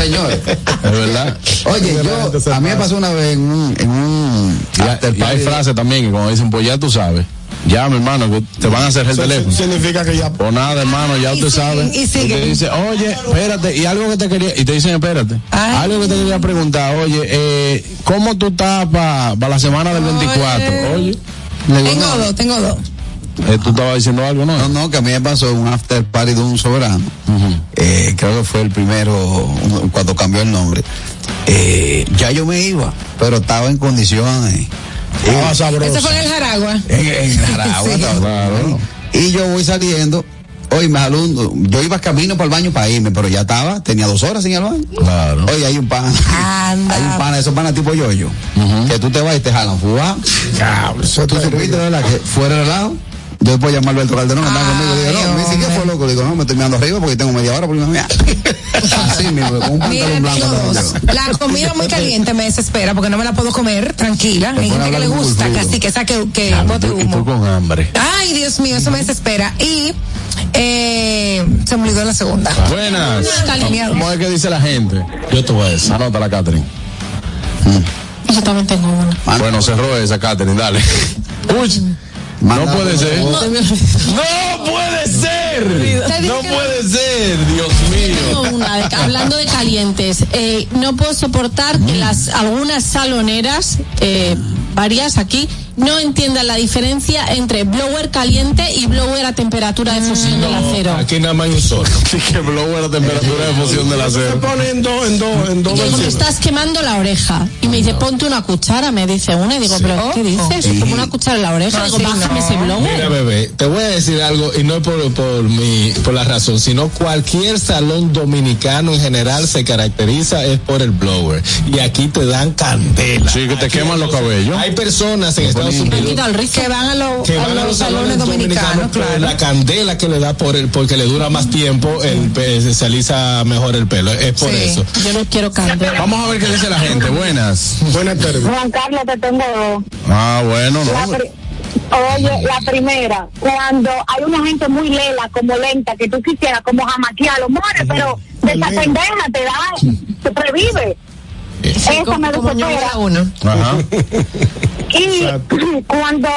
Señores. Es verdad. Oye, yo, a mí me pasó una vez en un, en un Y, y hay frases también cuando dicen, pues ya tú sabes. Ya, mi hermano, que te van a hacer el Eso teléfono. Significa que ya. Pues nada, hermano, ya usted sabe. y dice, oye, espérate, y algo que te quería, y te dicen, espérate. Algo que te quería preguntar, oye, eh, ¿cómo tú estás para la semana del 24? Oye. Tengo no, dos, tengo dos. Eh, tú estabas diciendo algo, ¿no? No, no, que a mí me pasó un after party de un soberano. Eh, creo que fue el primero cuando cambió el nombre. Eh, ya yo me iba, pero estaba en condiciones. Estaba sabroso. Ese fue en el Jaragua. En, en Jaragua, Sí. claro. Y yo voy saliendo. Oye, me jaló un- yo iba camino para el baño para irme, pero ya estaba, tenía dos horas sin el baño. Claro. Oye, hay un pan. Anda. Hay un pan, esos panas tipo yo-yo. Que tú te vas y te jalan. Fua. Tú supiste, ¿verdad? Que fuera de lado. Yo después llamar a Alberto Calderón, que estaba conmigo. Digo, no, me dice, ¿qué fue loco? Digo, no, me estoy mirando arriba porque tengo media hora por irme a mear. Así mismo, con un pantalón blanco. La comida muy caliente me desespera porque no me la puedo comer tranquila. Hay gente que le gusta, casi que saque que bote y tú humo. con hambre. Ay, Dios mío, eso me desespera. Y eh, se me olvidó la segunda. Buenas. ¿Cómo es que dice la gente? Yo te voy a decir. Anota la Catherine. Yo también tengo una. Bueno, cerró esa Catherine, dale. Uy, no puede ser. No, No puede ser. No puede ser, Dios mío. una, hablando de calientes, eh, no puedo soportar que las algunas saloneras, eh, varias aquí, no entiendan la diferencia entre blower caliente y blower a temperatura de fusión del acero. Aquí nada más hay un solo. Sí que blower la temperatura de fusión del Se acero. pone en dos, en dos, en dos versiones. estás quemando la oreja. Y me dice, ponte una cuchara, me dice una. Y digo, pero ¿qué dices? Como una cuchara en la oreja. No, digo, sí, bájame no. ese blower. Mira, bebé, te voy a decir algo, y no es por, por, mi, por la razón, sino cualquier salón dominicano en general se caracteriza es por el blower. Y aquí te dan candela. Sí, que te Aquí queman los cabellos. Hay personas en Estados Me Unidos que van a, los- que a van a los salones dominicanos, claro. la candela que le da por el, porque le dura más tiempo, el, se alisa mejor el pelo. Es por Sí. eso. Yo no quiero candela. Vamos a ver qué dice la gente. Buenas. Buenas tardes. Juan Carlos, te tengo dos. Ah, bueno, no. Oye, la primera, cuando hay una gente muy lela, como lenta, que tú quisieras como jamaquearlo, more, pero de esa pendeja te da, te previve. Esa me como desespera. uno. Ajá. Y cuando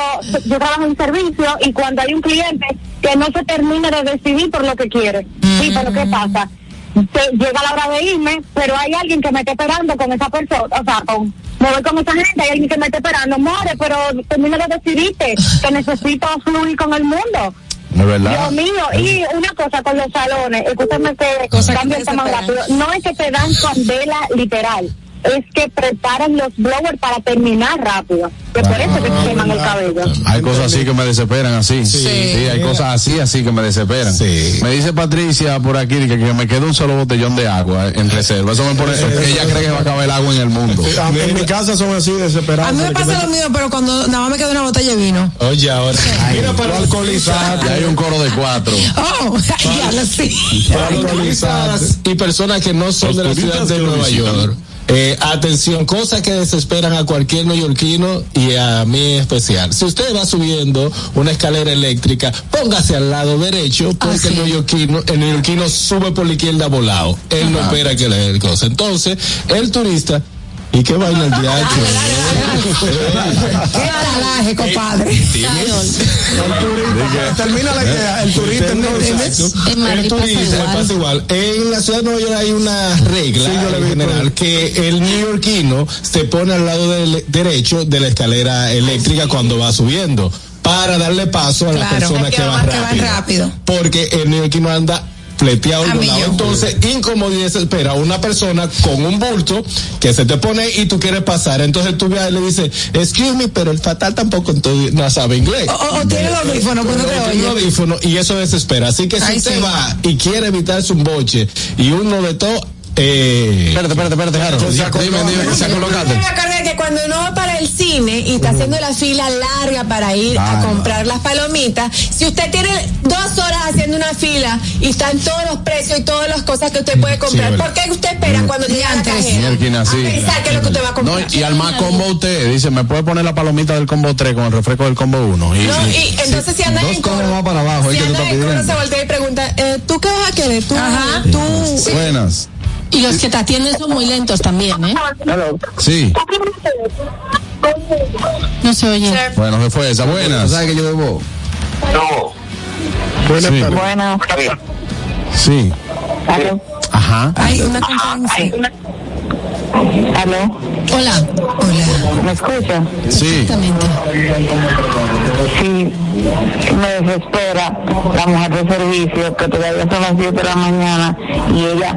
yo trabajo en servicio y cuando hay un cliente que no se termina de decidir por lo que quiere. Sí, pero ¿qué pasa? Se- llega la hora de irme, pero hay alguien que me está esperando con esa persona, o sea, con, me voy con esa gente, hay alguien que me está esperando, more, pero termina de decidirte, que necesito fluir con el mundo. Verdad. Dios mío, y una cosa con los salones, escúchame que cambie el tema rápido, no es que te dan candela literal, es que preparan los blowers para terminar rápido, que por eso que se queman el cabello. Hay cosas así que me desesperan así. Sí, hay cosas así, así que me desesperan. Me dice Patricia por aquí que, que me queda un solo botellón de agua en reserva. Eso me pone, ella cree que va a acabar el agua en el mundo. En mi casa son así desesperados. A mí me pasa lo mío, pero cuando nada más me queda una botella de vino. Oye, ahora. Mira, para alcoholizar. Ya hay un coro de cuatro. Oh, ya lo sé. Alcoholizadas y personas que no son de la ciudad de Nueva York. Eh, atención, cosas que desesperan a cualquier neoyorquino y a mí en especial. Si usted va subiendo una escalera eléctrica, póngase al lado derecho porque el, neoyorquino, el neoyorquino sube por la izquierda volado. Él no espera que le dé cosa. Entonces, el turista ¿Y qué vaina el diacho? Qué talaje, compadre. Termina la idea, el turista. El turista pasa igual. En la ciudad de Nueva York hay una regla en general que el neoyorquino se pone al lado del derecho de la escalera eléctrica cuando va subiendo para darle paso a la Claro. persona Es que, que va va- que rápido. van rápido. Porque el neoyorquino anda fleteado A al lado. Entonces, incómodo y desespera a una persona con un bulto que se te pone y tú quieres pasar. Entonces tú vas y le dices, excuse me, pero el fatal tampoco entonces, no sabe inglés. O, o- tiene el audífono, pues no te oye. un audífono y eso desespera. Así que si Ay, usted sí. va y quiere evitarse un boche y uno de todo, eh. Espérate, espérate, espérate, Harold. Dime, dime, se colocaste. Me acordé que cuando uno va para el cine y está haciendo la fila larga para ir a comprar las palomitas, si usted tiene dos horas haciendo una fila y están todos los precios y todas las cosas que usted puede comprar, verdad. ¿por qué usted espera cuando llega a la cajera? A pensar qué es lo que usted va a No, comprar. y al más combo usted dice, ¿me puede poner la palomita del combo 3 con el refresco del combo 1? Y, No, y entonces si anda Dos en combos coro, más para abajo, si ahí que tú anda estás en coro se voltea y pregunta, eh, ¿tú qué vas a querer? ¿Tú? Ajá. ¿Tú? Buenas. Y los que te atienden son muy lentos también, ¿eh? Sí. No se oye. Bueno, se fue esa. Buenas. ¿Sabes que yo debo? Buenas Sí. Bueno, Sí. aló, Ajá. Hay una conferencia. aló, Hola. ¿me escucha? Sí. Exactamente. Sí, me desespera la mujer de servicio que todavía son las 10 de la mañana y ella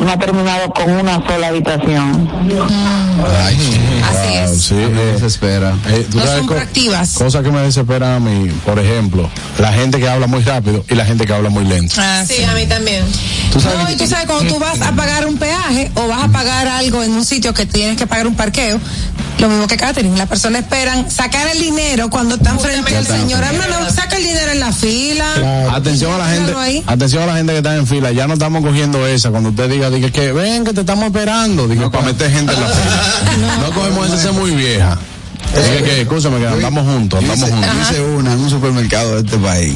no ha terminado con una sola habitación. Así es. Sí, eh, desespera. eh, tú No sabes son co- proactivas. Cosas que me desesperan a mí, por ejemplo, la gente que habla muy rápido y la gente que habla muy lento. Ah, Sí, a mí también. Tú sabes No, y tú sabes, cuando tú vas a pagar un peaje o vas a pagar algo en un sitio que tienes que pagar un parqueo, lo mismo que Catherine, las personas esperan sacar el dinero cuando están frente al señor. Hermano, saca el dinero en la fila. Atención a la gente, ahí. atención a la gente que está en fila, ya no estamos cogiendo esa cuando usted diga, diga que ven que te estamos esperando, diga para meter gente en la fila. No cogemos esa, esa es muy vieja. Diga que, escúchame, que andamos juntos, andamos Dice, juntos. dice una en un supermercado de este país.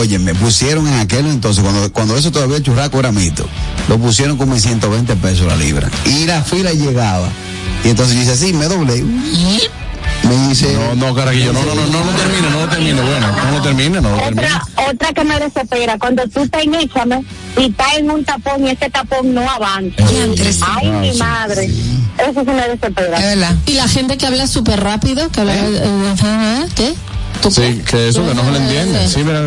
Oye, me pusieron en aquel entonces, cuando, cuando eso todavía el churraco era mito, lo pusieron como en 120 pesos la libra. Y la fila llegaba. Y entonces yo dice, sí, me doblé. Me dice. No, no, carajillo, no, no, no, no lo termine, no lo termine, bueno, no lo termine, no lo termine. Otra, otra que me desespera, cuando tú estás en Échame y estás en un tapón y ese tapón no avanza. Ay, mi madre. Eso sí me desespera. Es verdad. Y la gente que habla súper rápido, que habla... eh, ¿Qué? ¿Tú Sí, que eso que no se le entiende. Sí, mira,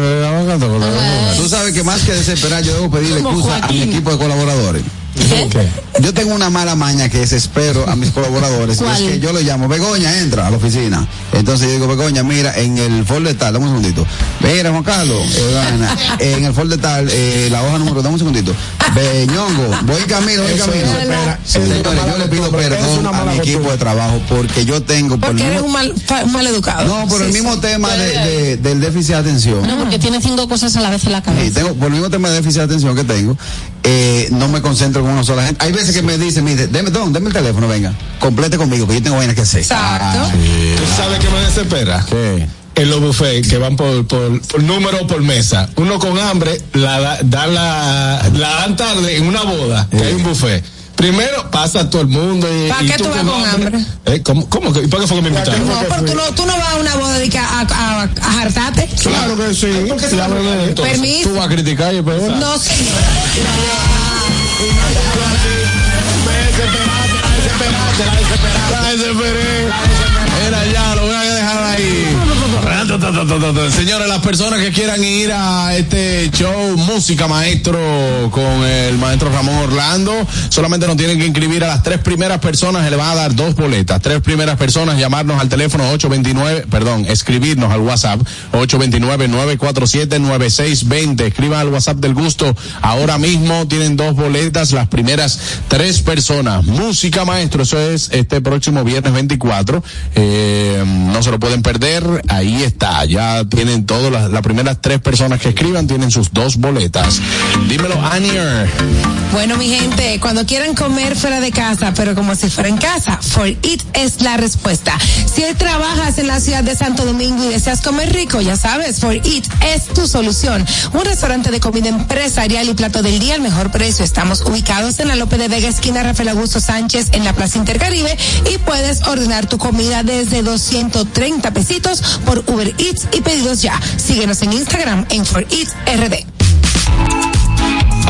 Tú sabes que más que desesperar, yo debo pedirle excusa a mi equipo de colaboradores. ¿Qué? Yo tengo una mala maña que desespero a mis colaboradores. y ¿Cuál? Es que yo le llamo, Begoña, entra a la oficina. Entonces yo digo, Begoña, mira, en el folder tal, dame un segundito. Mira, Juan Carlos, eh, en el folder tal, eh, la hoja número, dame un segundito. Beñongo, voy camino, voy camino. Señores, yo le pido perdón a mi equipo de trabajo porque yo tengo por Porque eres mismo- un mal, fa- un mal educado. no, por el mismo sí. tema de, de- del déficit de atención. No, porque tiene cinco cosas a la vez en la Sí, cabeza. tengo, por el mismo tema de déficit de atención que tengo, eh, no me concentro con una sola gente. Hay veces que me dicen, mire, deme, don, deme el teléfono, venga, complete conmigo, que yo tengo vainas que hacer. Exacto. ¿Tú sabes qué me desespera? ¿Qué? En los buffets que van por, por, por número o por mesa. Uno con hambre la da, da la, la dan tarde en una boda, que hay un buffet. Primero pasa todo el mundo. Y, ¿Para qué tú vas con hambre? ¿Eh? ¿Cómo, ¿Cómo? ¿Y para qué fue que me invitaron? No, pero tú no, tú no vas a una boda de que a, a, a, hartarte. Claro que sí. Permiso. Tú vas a criticar y peor. No, señor. La desesperé. Era ya, lo voy a dejar ahí. Señores, las personas que quieran ir a este show Música Maestro con el maestro Ramón Orlando, solamente nos tienen que inscribir a las tres primeras personas, se le van a dar dos boletas. Tres primeras personas, llamarnos al teléfono 829, perdón, escribirnos al WhatsApp 829-947-9620. Escriban al WhatsApp del gusto. Ahora mismo tienen dos boletas, las primeras tres personas. Música Maestro, eso es este próximo viernes 24. Eh, no se lo pueden perder. Ahí está. Ya tienen todas las, primeras tres personas que escriban tienen sus dos boletas. Dímelo, Anier. Bueno, mi gente, cuando quieran comer fuera de casa, pero como si fuera en casa, For It es la respuesta. Si trabajas en la ciudad de Santo Domingo y deseas comer rico, ya sabes, For It es tu solución. Un restaurante de comida empresarial y plato del día al mejor precio. Estamos ubicados en la Lope de Vega, esquina Rafael Augusto Sánchez, en la Plaza Intercaribe, y puedes ordenar tu comida desde 230 pesitos por Uber Eats y pedidos ya. Síguenos en Instagram en For It RD.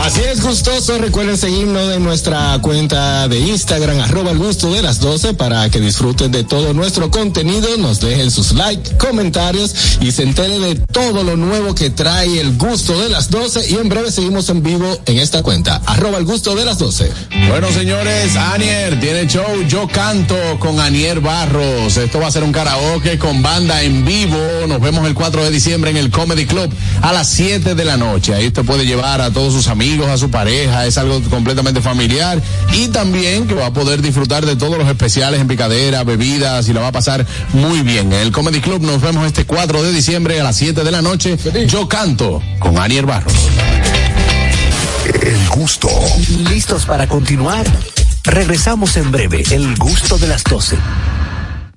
Así es, gustoso. Recuerden seguirnos en nuestra cuenta de Instagram, arroba el gusto de las 12, para que disfruten de todo nuestro contenido, nos dejen sus likes, comentarios y se enteren de todo lo nuevo que trae el gusto de las 12. Y en breve seguimos en vivo en esta cuenta, arroba el gusto de las 12. Bueno, señores, Anier tiene show Yo Canto con Anier Barros. Esto va a ser un karaoke con banda en vivo. Nos vemos el 4 de diciembre en el Comedy Club a las 7 de la noche. Ahí usted puede llevar a todos sus amigos a su pareja, es algo completamente familiar y también que va a poder disfrutar de todos los especiales en picadera, bebidas y la va a pasar muy bien. En el Comedy Club nos vemos este 4 de diciembre a las 7 de la noche. Yo canto con Anier Barros. El gusto. ¿Listos para continuar? Regresamos en breve, el gusto de las 12.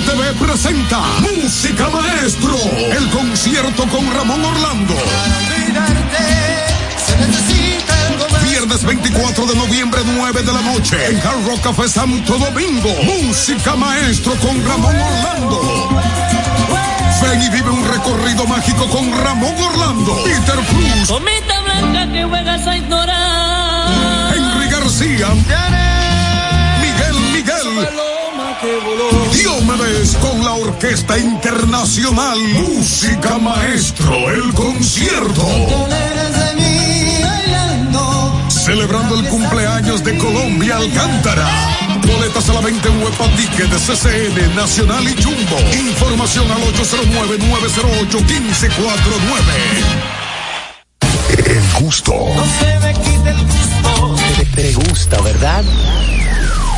TV presenta Música Maestro, el concierto con Ramón Orlando. Viernes 24 de noviembre, 9 de la noche, en Hard Rock Café Santo Domingo. Música Maestro con Ramón Orlando. Ven y vive un recorrido mágico con Ramón Orlando, Peter Cruz, Comita blanca que juegas a ignorar. Henry García, Miguel Miguel. Diomedes con la Orquesta Internacional Música Maestro, el concierto. Celebrando el cumpleaños de Colombia Alcántara. Boletas a la venta en Huepa Ticket de CCN, Nacional y Jumbo. Información al 809-908-1549. El gusto. Te, te gusta, ¿verdad?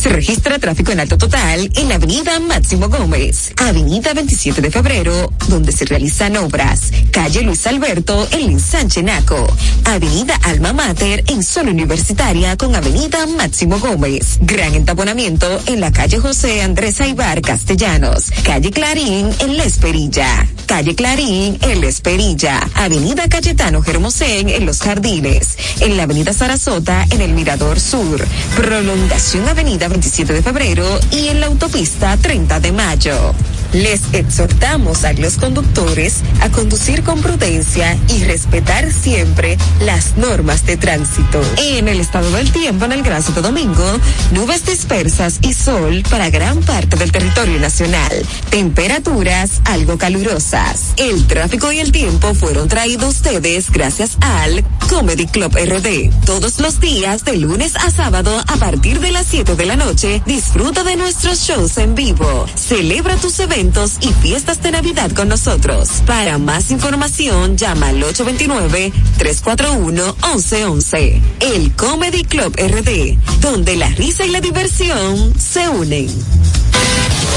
Se registra tráfico en alto total en la avenida Máximo Gómez, avenida 27 de febrero, donde se realizan obras, calle Luis Alberto en Linsanche Naco, avenida Alma Mater en zona universitaria con avenida Máximo Gómez, gran entaponamiento en la calle José Andrés Aibar Castellanos, calle Clarín en La Esperilla, calle Clarín en La Esperilla, avenida Cayetano Germosén en Los Jardines, en la avenida Sarasota en el Mirador Sur, prolongación avenida 27 de febrero y en la autopista 30 de mayo. Les exhortamos a los conductores a conducir con prudencia y respetar siempre las normas de tránsito. En el estado del tiempo en el Gran Santo Domingo, nubes dispersas y sol para gran parte del territorio nacional. Temperaturas algo calurosas. El tráfico y el tiempo fueron traídos ustedes gracias al Comedy Club RD. Todos los días de lunes a sábado a partir de las 7 de la noche, disfruta de nuestros shows en vivo. Celebra tus eventos y fiestas de Navidad con nosotros. Para más información, llama al 829-341-1111. El Comedy Club RD, donde la risa y la diversión se unen.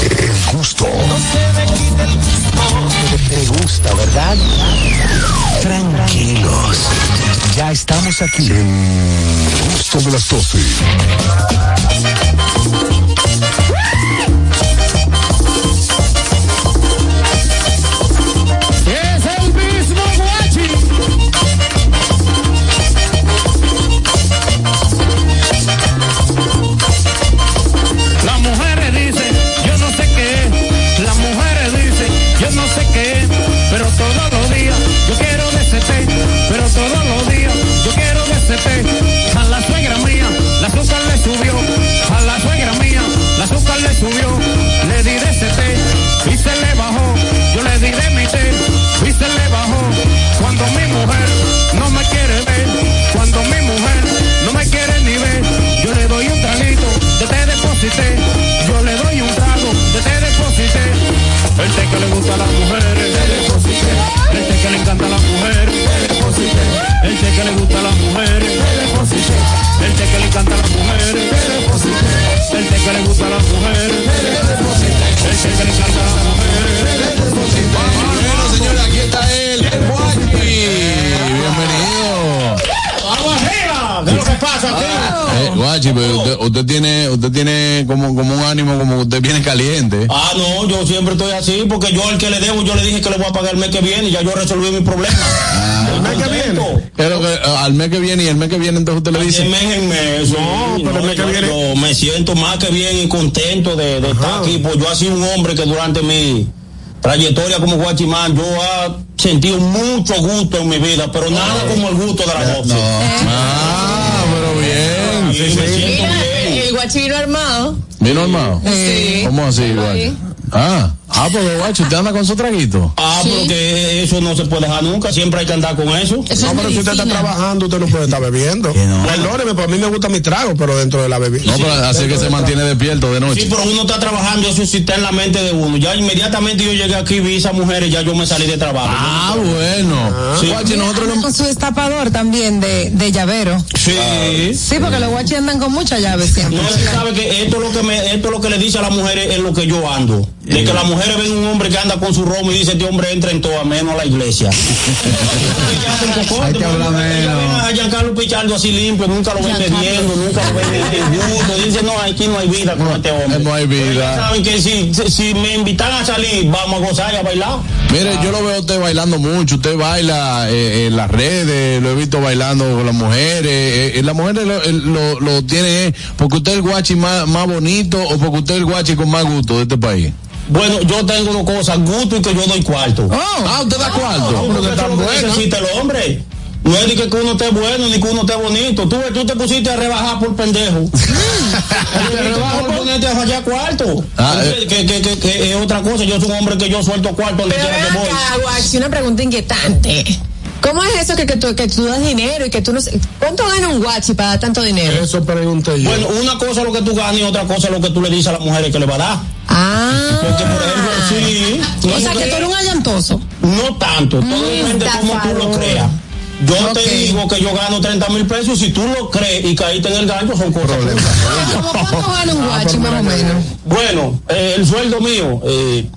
El gusto. Te gusta, ¿verdad? Tranquilos. Ya estamos aquí. El gusto de las 12. Deposité. Yo le doy un trago de té deposité. El té que le gusta a las mujeres, el té que le encanta a las mujeres, el té que le gusta a las mujeres, el té que le encanta a las mujeres, el té que le gusta a las mujeres, el té que le encanta a las mujeres. Bueno, señores, aquí está él, el Guachi. Bienvenido. ¡Vamos arriba! ¿Qué es lo que pasa, tío? Eh, Guachi, pero usted, usted tiene, usted tiene como, como un ánimo, como que usted viene caliente. Ah, no, yo siempre estoy así porque yo al que le debo, yo le dije que le voy a pagar el mes que viene y ya yo resolví mi problema. el mes que viene. Pero que, eh, al mes que viene y el mes que viene entonces usted le dice. De mes en mes. No, pero el mes que viene. Yo me siento más que bien y contento de, de estar aquí. Pues yo he sido un hombre que durante mi trayectoria como guachimán, yo he sentido mucho gusto en mi vida, pero nada como el gusto de la voz. Ah, pero bien. Sí, me siento Mira, el guachi vino armado. ¿Vino armado? Sí. ¿Cómo así, Ahí. Guachi? Ah, ah, pero Guachi, usted anda con su traguito. Ah, pero que eso no se puede dejar nunca, siempre hay que andar con eso. no, pero si usted está trabajando, usted no puede estar bebiendo. Perdóneme, pues a mí me gusta mi trago, pero dentro de la bebida. No, pero así que se mantiene despierto de noche. Sí, pero uno está trabajando, eso sí está en la mente de uno. Ya inmediatamente yo llegué aquí, vi esas mujeres, ya yo me salí de trabajo. Ah, bueno. Sí. Guachi, nosotros Con su destapador también de, de llavero. Sí. Sí, porque los guachis andan con muchas llaves siempre. No, se sabe que esto es lo que me, esto es lo que le dice a las mujeres es lo que yo ando. de que las mujeres ven un hombre que anda con su romo y dice, este hombre entra en todo, a menos a la iglesia. Hay que hablar menos. A Giancarlo Pichardo así limpio, nunca lo ven bebiendo, nunca lo ven en Dice, no, aquí no hay vida con este hombre. No hay vida. saben que si, si me invitan a salir, vamos a gozar y a bailar. Mire, yo lo veo a usted bailando mucho, usted baila eh, en las redes, lo he visto bailando con las mujeres, eh, eh las mujeres lo, lo, lo tiene porque usted es el guachi más, más bonito o porque usted es el guachi con más gusto de este país. Bueno, yo tengo dos cosas, gusto y que yo doy cuarto. ah, usted da cuarto. No, porque eso es lo que necesita el hombre. No es ni que uno esté bueno ni que uno esté bonito. Tú, tú te pusiste a rebajar por pendejo. te rebajas por ponerte a fallar cuarto. Ah, eh. que, que, que, que, es otra cosa. Yo soy un hombre que yo suelto cuarto donde quiera que voy. Una pregunta inquietante. ¿Cómo es eso que, que, tú, que tú das dinero y que tú no sé? ¿Cuánto gana un guachi para dar tanto dinero? Eso pregunté yo. Bueno, una cosa es lo que tú ganas y otra cosa es lo que tú le dices a las mujeres que le va a dar. Ah. Porque, por ejemplo, sí. O sea, que, tú eres un allantoso. No tanto, todo mm, depende de cómo tú lo creas. Yo te digo que yo gano 30 mil pesos, si tú lo crees y caíste en el gancho, son cosas. ¿Cómo cuánto gana un guachi, más o menos? Bueno, eh, el sueldo mío, eh,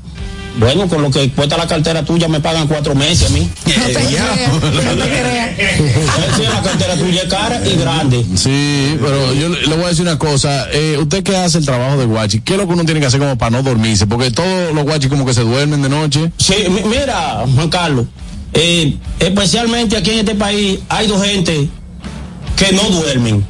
bueno, con lo que cuesta la cartera tuya me pagan cuatro meses a mí. No te creas, no te creas. Sí, la cartera tuya es cara y grande. Sí, pero yo le voy a decir una cosa. Eh, usted que hace el trabajo de guachi, ¿qué es lo que uno tiene que hacer como para no dormirse? Porque todos los guachis como que se duermen de noche. Sí, mira, Juan Carlos, eh, especialmente aquí en este país hay dos gente que no duermen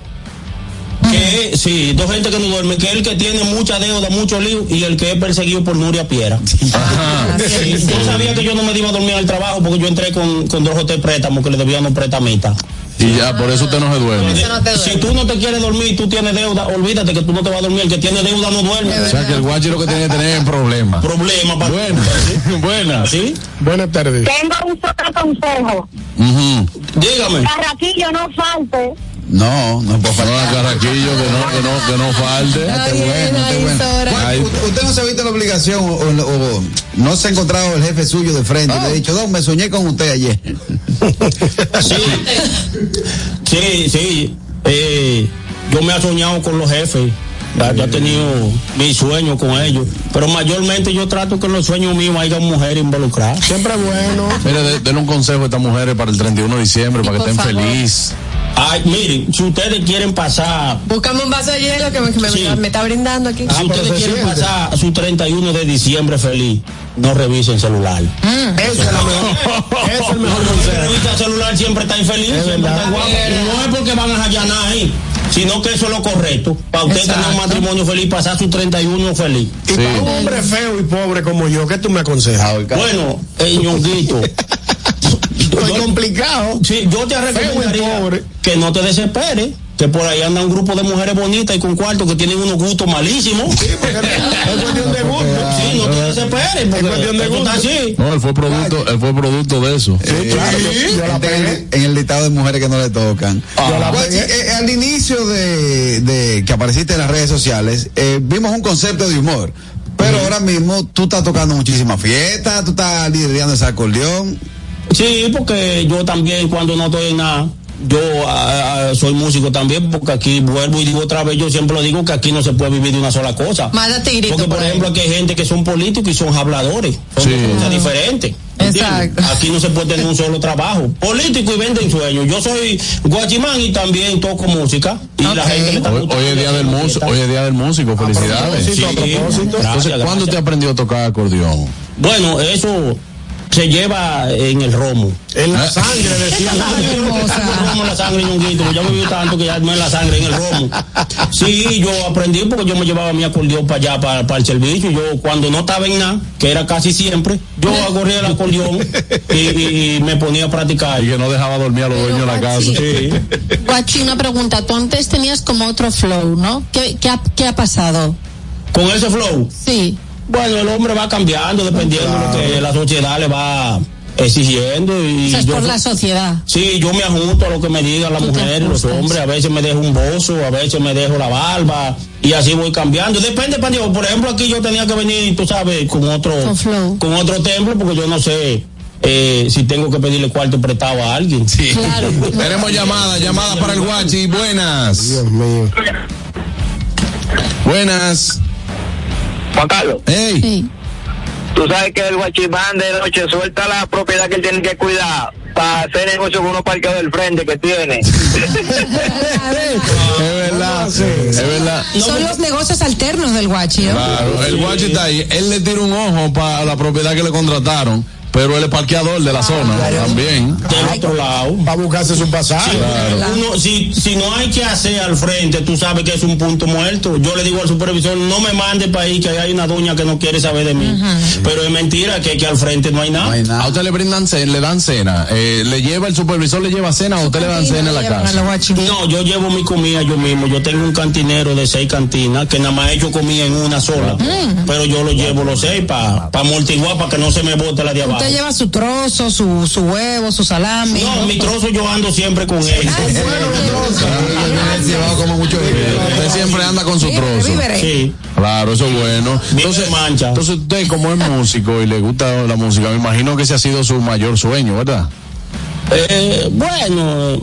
que sí, dos gente que no duerme, que es el que tiene mucha deuda, mucho lío y el que es perseguido por Nuria Piera. yo sabía que yo no me iba a dormir al trabajo porque yo entré con, con dos o tres préstamos que le debían un prestamita. Y ya, por eso usted no se duerme. Si tú no te quieres dormir, tú tienes deuda, olvídate que tú no te vas a dormir. El que tiene deuda no duerme. O sea, que el guachi lo que tiene que tener es problemas. Problemas, para. Buenas. ¿Sí? Buenas tardes. Tengo un solo consejo. Dígame. Carraquillo, no falte no, no puedo faltar. Carraquillo, que no, que no, que no falte. bueno, Usted no se ha visto la obligación o, no se ha encontrado el jefe suyo de frente. Le he dicho, Don, me soñé con usted ayer. sí, sí, sí. Eh, yo me he soñado con los jefes. Ya, he tenido mis sueños con ellos. Pero mayormente yo trato que en los sueños míos haya mujeres involucradas. Siempre bueno. Mire, denle un consejo a estas mujeres para el 31 de diciembre, para que estén felices. Ay, miren, si ustedes quieren pasar. Buscame un vaso de hielo que me, está brindando aquí. Si ustedes quieren pasar su 31 de diciembre feliz, no revisen celular. Mm. Eso es, mejor, es el mejor consejo. Revisa celular siempre está infeliz, siempre está guapo. No es porque van a allanar ahí sino que eso es lo correcto. Para usted tener un matrimonio feliz, pasar su 31 feliz. Y para un hombre feo y pobre como yo, ¿qué tú me aconsejas? Bueno, el ñonguito. Estoy complicado. Sí, yo te recomendaría que no te desesperes que por ahí anda un grupo de mujeres bonitas y con cuartos que tienen unos gustos malísimos. Sí, porque es cuestión de gusto. Sí, no te desesperes, porque es cuestión de gusto. Así. No, él fue producto, él fue producto de eso. Sí, claro. en, el listado de mujeres que no le tocan. Ah. Pues, eh, eh, al inicio de, de, que apareciste en las redes sociales, eh, vimos un concepto de humor. Pero ahora mismo tú estás tocando muchísimas fiestas, tú estás liderando ese acordeón. Sí, porque yo también cuando no estoy en nada, yo ah, ah, soy músico también, porque aquí vuelvo y digo otra vez, yo siempre lo digo que aquí no se puede vivir de una sola cosa. porque, por, ejemplo, aquí hay gente que son políticos y son habladores, son cosas diferentes. Exacto. Aquí no se puede tener un solo trabajo. Político y venden sueños. Yo soy guachimán y también toco música. Y la gente está hoy, hoy, es día del músico, hoy es día del músico, felicidades. Entonces, ¿cuándo te aprendió a tocar acordeón? Bueno, eso se lleva en el romo. En la sangre, decía la la sangre, ñonguito. Yo viví tanto que ya no es la sangre, en el romo. Sí, yo aprendí porque yo me llevaba mi acordeón para allá, para, para el servicio. Yo, cuando no estaba en nada, que era casi siempre, yo agarré el acordeón y, me ponía a practicar. Y que no dejaba dormir a los dueños de la casa. Sí. Guachi, una pregunta. Tú antes tenías como otro flow, ¿no? ¿Qué, qué, ha, qué ha pasado? ¿Con ese flow? Sí. Bueno, el hombre va cambiando dependiendo de lo que la sociedad le va exigiendo y o por la sociedad. Sí yo me ajusto a lo que me digan las mujeres los hombres a veces me dejo un bozo a veces me dejo la barba y así voy cambiando. Depende por ejemplo aquí yo tenía que venir tú sabes con otro con, otro templo porque yo no sé eh, si tengo que pedirle cuarto prestado a alguien. Sí. Tenemos llamada llamada para el guachi. Buenas. Dios mío. Buenas Juan Carlos. Hey. Tú sabes que el guachimán de noche suelta la propiedad que él tiene que cuidar para hacer negocio con unos parqueos del frente que tiene. Es verdad, es verdad. Son los negocios alternos del guachi, ¿no? Claro, el guachi está ahí. Él le tira un ojo para la propiedad que le contrataron, pero él es parqueador de la zona también. Del otro lado. Para buscarse su pasaje. Uno, si, si no hay que hacer al frente, tú sabes que es un punto muerto. Yo le digo al supervisor, no me mande para ahí, que hay una doña que no quiere saber de mí. Pero es mentira que, que al frente no hay nada. A usted le brindan cena, le dan cena. Eh, le lleva el supervisor, le lleva cena o usted le dan cena en la casa. No, yo llevo mi comida yo mismo. Yo tengo un cantinero de seis cantinas que nada más hecho comida en una sola. Pero yo lo llevo los seis para pa amortiguar, para que no se me bote la de abajo. Usted lleva su trozo, su, su huevo, su salami. No, mi trozo yo ando siempre con él. Usted siempre anda con su trozo. Sí. Claro, eso es bueno. Entonces, entonces usted como es músico y le gusta la música, me imagino que ese ha sido su mayor sueño, ¿verdad? Eh, bueno,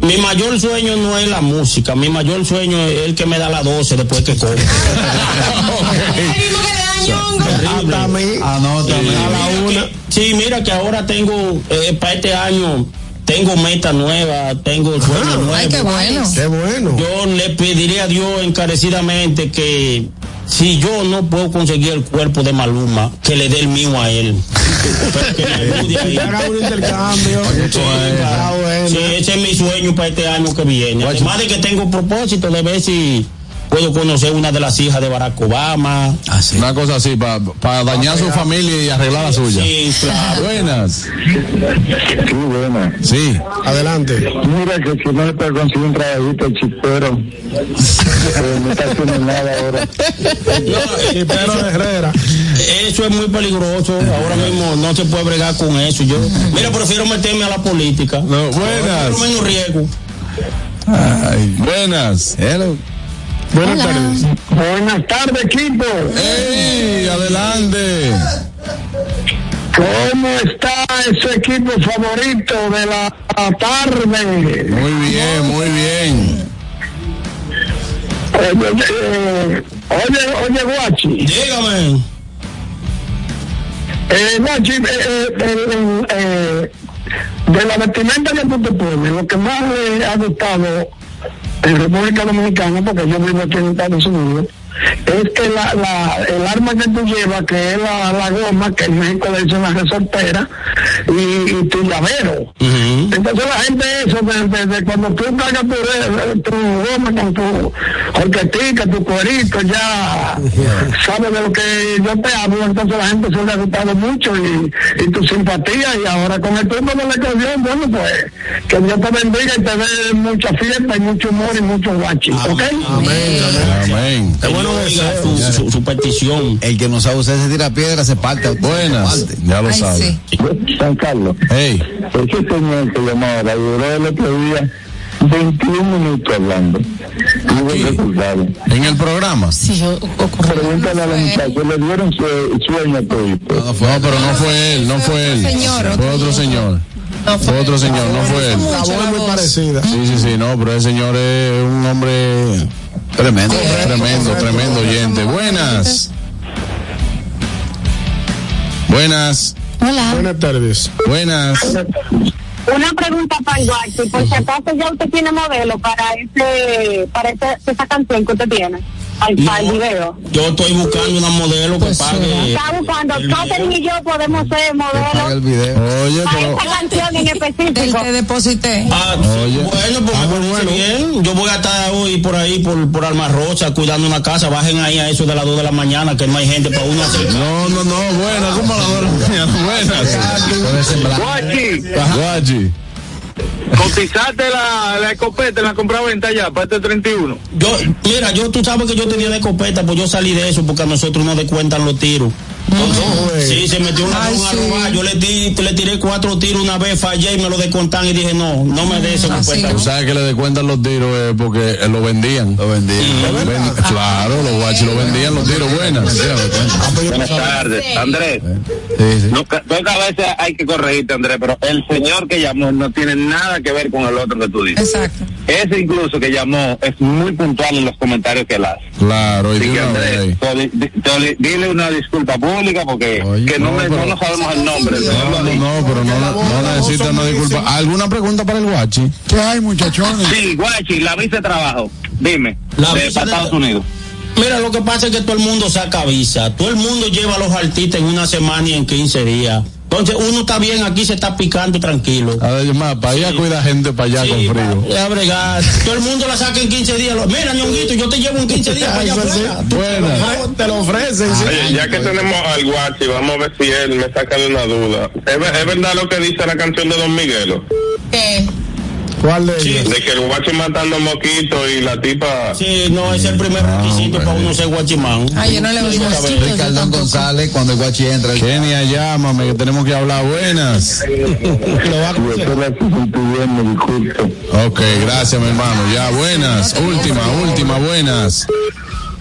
mi mayor sueño no es la música, mi mayor sueño es el que me da la 12 después que como. Hasta a mí. Anótame. A la una. Sí, mira que ahora tengo, eh, para este año, tengo meta nueva, tengo nuevos. Ay, qué bueno. Qué bueno. Yo le pediría a Dios encarecidamente que si yo no puedo conseguir el cuerpo de Maluma, que le dé el mío a él. Pero que. Haga un intercambio. Bueno. sí, ese es mi sueño para este año que viene. Además de que tengo propósito de ver si puedo conocer una de las hijas de Barack Obama. Una cosa así, para dañar su familia y arreglar la suya. Sí, claro. Buenas. Sí, buena. Sí. Adelante. Mira que si no le puede conseguir un trabajito el chipero, eh, no está haciendo nada ahora. Chipero de Herrera. Eso es muy peligroso. Ahora mismo no se puede bregar con eso. Yo, mira, prefiero meterme a la política. No, buenas. Menos riesgo. Ay, buenas. Hello. Buenas tardes. Buenas tardes, equipo. ¡Ey! Adelante. ¿Cómo está ese equipo favorito de la tarde? Muy bien, muy bien. Oye, eh, oye, oye, Guachi. Dígame. Eh, Guachi, eh, eh, eh, eh, de la vestimenta que tú te pones, lo que más me ha gustado en República Dominicana, porque yo vivo aquí en Estados Unidos, es que la, la, el arma que tú llevas, que es la, la goma, que en México le dicen la resortera, y, y tu llavero. Entonces la gente eso, desde de, cuando tú cargas tu, eh, tu goma con tu orquestica, tu cuerito, ya sabe de lo que yo te hablo, entonces la gente se le ha gustado mucho y, y tu simpatía, y ahora con el tiempo de la canción, bueno pues, que Dios te bendiga y te dé mucha fiesta y mucho humor y mucho guachi, ¿ok? Amén. Que sea su, su, su petición. El que no sabe usted se tira piedra, se parte. Buenas. Ya lo Ay, sabe. sí. San Carlos. Hey. Ese señor que llamaba, la duró el otro día 21 minutos hablando. En el programa. Sí, yo Pregúntale a la muchacha, le dieron su, sueño a todo. No, pero no fue él, no fue él. Fue otro señor. Fue otro señor, no fue él. La voz es muy parecida. Sí, sí, sí, no, pero ese señor es un hombre Tremendo. tremendo, tremendo oyente. Buenas. Buenas. Hola. Buenas tardes. Buenas. Una pregunta para el Guachi, por si acaso ya usted tiene modelo para ese, para ese, esa canción que usted tiene, al, el video. Yo estoy buscando una modelo que pague. Está buscando, Catherine y yo podemos ser modelos el video. Oye, para pero. esa canción en específico. te deposité. Ah, Oye. bueno, pues Ah, bueno. bien. Yo voy a estar hoy por ahí, por, por Alma Rosa, cuidando una casa. Bajen ahí a eso de las 2 de la mañana, que no hay gente para uno hacer. No, no, no, buenas, ¿cómo a las dos de la mañana? Buenas. Guachi, Guachi. Cotizaste la, la escopeta en la compra-venta ya para este 31. Yo, mira, yo, tú sabes que yo tenía de escopeta, pues yo salí de eso porque a nosotros no descuentan los tiros. Entonces, sí, se metió una Ay, sí. robar. Yo le, di, le tiré cuatro tiros una vez, fallé y me lo descontan y dije, no, no me des. ¿no? Tú sabes que le descuentan los tiros eh, porque eh, lo vendían. Lo vendí. Ven- claro, los guachis lo vendían los tiros. Buenas. Buenas tardes, Andrés. Sí, sí. No, ca- pocas veces hay que corregirte, Andrés, pero el señor que llamó no tiene nada que ver con el otro que tú dices. Exacto. ese incluso que llamó es muy puntual en los comentarios que él hace. Claro, y que, Andrés, dile una disculpa pública porque que no, me- no nos sabemos el nombre. No, no, no, pero no, no necesita una disculpa. ¿Alguna pregunta para el guachi? ¿Qué hay, muchachones? Sí, Guachi, la visa de trabajo. Dime. La de, visa para de Estados Unidos. Mira, lo que pasa es que todo el mundo saca visa. Todo el mundo lleva a los artistas en una semana y en 15 días. Entonces, uno está bien aquí, se está picando tranquilo. A ver, más, para allá cuida gente para allá con frío. Ya bregar. Todo el mundo la saca en 15 días. Mira, ñonguito, yo te llevo en 15 días para allá sí. afuera. Bueno, te lo ofrecen. sí. Oye, ya que tenemos al Guachi, vamos a ver si él me saca de una duda. ¿Es, es verdad lo que dice la canción de Don Miguelo? ¿Qué? ¿Cuál de ellos? De que el Guachi matando moquitos y la tipa... Sí, no, es el primer requisito para uno ser guachimán. Ay, yo no le oigo. Ricardo González, cuando el guachi entra. el- Kenia, llámame, que tenemos que hablar. Buenas. Ok, gracias, mi hermano. Ya, buenas. Última, última, buenas.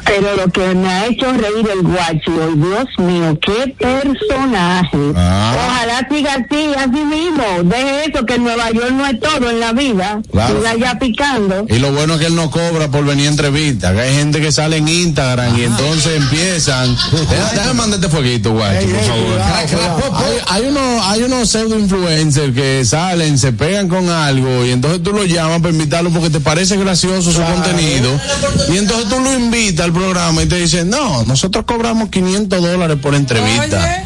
Pero lo que me ha hecho reír el guacho, oh, Dios mío, qué personaje. Ah. Ojalá siga así, así mismo. Deje eso, que Nueva York no es todo en la vida. Claro. Siga ya picando. Y lo bueno es que él no cobra por venir a entrevistas. Que hay gente que sale en Instagram y entonces empiezan. Deja- Déjame mandarte fueguito, guacho, por favor. Hay, hay unos, hay unos pseudo influencers que salen, se pegan con algo y entonces tú lo llamas para invitarlo porque te parece gracioso su contenido. Y entonces tú lo invitas al programa y te dicen, no, nosotros cobramos 500 dólares por entrevista.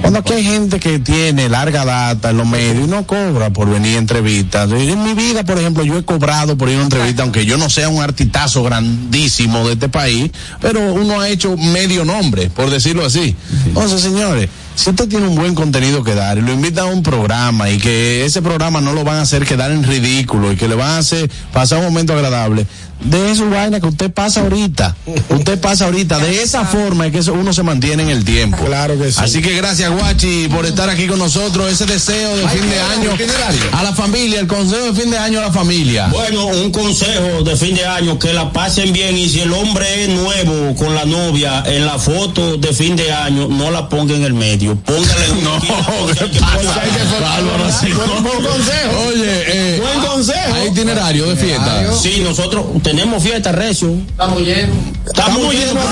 Cuando aquí hay gente que tiene larga data en los medios y no cobra por venir a entrevistas. En mi vida, por ejemplo, yo he cobrado por ir a una entrevista, aunque yo no sea un artitazo grandísimo de este país, pero uno ha hecho medio nombre, por decirlo así. Entonces, señores, si usted tiene un buen contenido que dar y lo invita a un programa y que ese programa no lo van a hacer quedar en ridículo y que le van a hacer pasar un momento agradable, de su vaina que usted pasa ahorita. Usted pasa ahorita. De esa forma es que uno se mantiene en el tiempo. Claro que sí. Así que gracias, Guachi, por estar aquí con nosotros. Ese deseo de fin de año a la familia, el consejo de fin de año a la familia. Bueno, un consejo de fin de año, que la pasen bien y si el hombre es nuevo con la novia en la foto de fin de año, no la ponga en el medio, póngale en No, ¿qué pasa? Bárbaro, sí. Buen consejo. Oye, eh, Buen consejo. hay itinerario de fiesta. Sí, nosotros tenemos fiesta, Recio. Estamos llenos. Estamos llenos.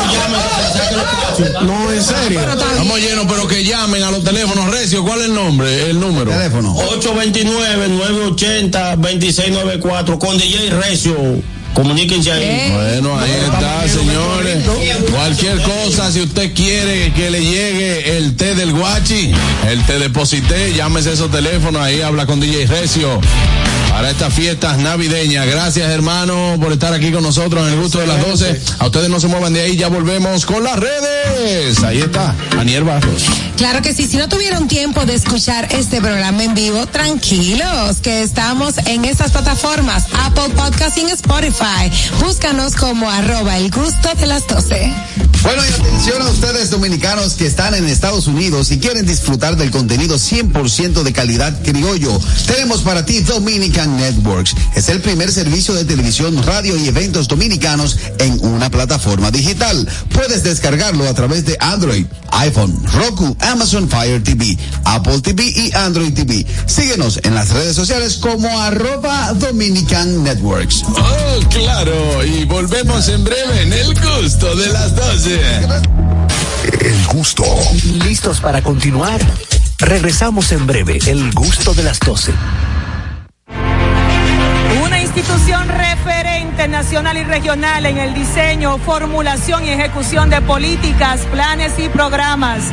No, en serio. Estamos llenos, pero que llamen a los teléfonos. Recio, ¿cuál es el nombre? El número. Teléfono. 829-980-2694 con DJ Recio. Comuníquense ahí. Bueno, ahí está, señores. Cualquier cosa, si usted quiere que le llegue el té del guachi, el té deposité, llámese esos teléfonos, ahí habla con DJ Recio. Para estas fiestas navideñas. Gracias, hermano, por estar aquí con nosotros en el gusto de las 12. A ustedes no se muevan de ahí, ya volvemos con las redes. Ahí está, Aniel Barros. Claro que sí, si no tuvieron tiempo de escuchar este programa en vivo, tranquilos, que estamos en estas plataformas, Apple Podcast y Spotify. Búscanos como arroba el gusto de las 12. Bueno, y atención a ustedes dominicanos que están en Estados Unidos y quieren disfrutar del contenido 100% de calidad criollo. Tenemos para ti Dominican Networks. Es el primer servicio de televisión, radio y eventos dominicanos en una plataforma digital. Puedes descargarlo a través de Android, iPhone, Roku, Amazon Fire TV, Apple TV y Android TV. Síguenos en las redes sociales como arroba Dominican Networks. Oh, claro, y volvemos en breve en el gusto de las 12. El gusto. ¿Listos para continuar? Regresamos en breve, el gusto de las 12. Una institución referente nacional y regional en el diseño, formulación y ejecución de políticas, planes y programas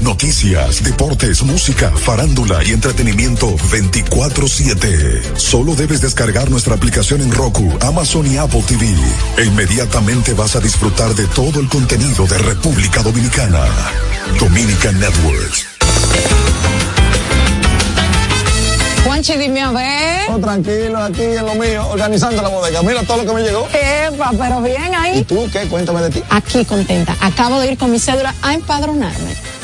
noticias, deportes, música, farándula y entretenimiento 24/7. Solo debes descargar nuestra aplicación en Roku, Amazon y Apple TV. E inmediatamente vas a disfrutar de todo el contenido de República Dominicana. Dominican Networks. Juanchi, dime a ver. Oh, tranquilo, aquí en lo mío, organizando la bodega. Mira todo lo que me llegó. Epa, pero bien ahí. ¿Y tú qué? Cuéntame de ti. Aquí contenta. Acabo de ir con mi cédula a empadronarme.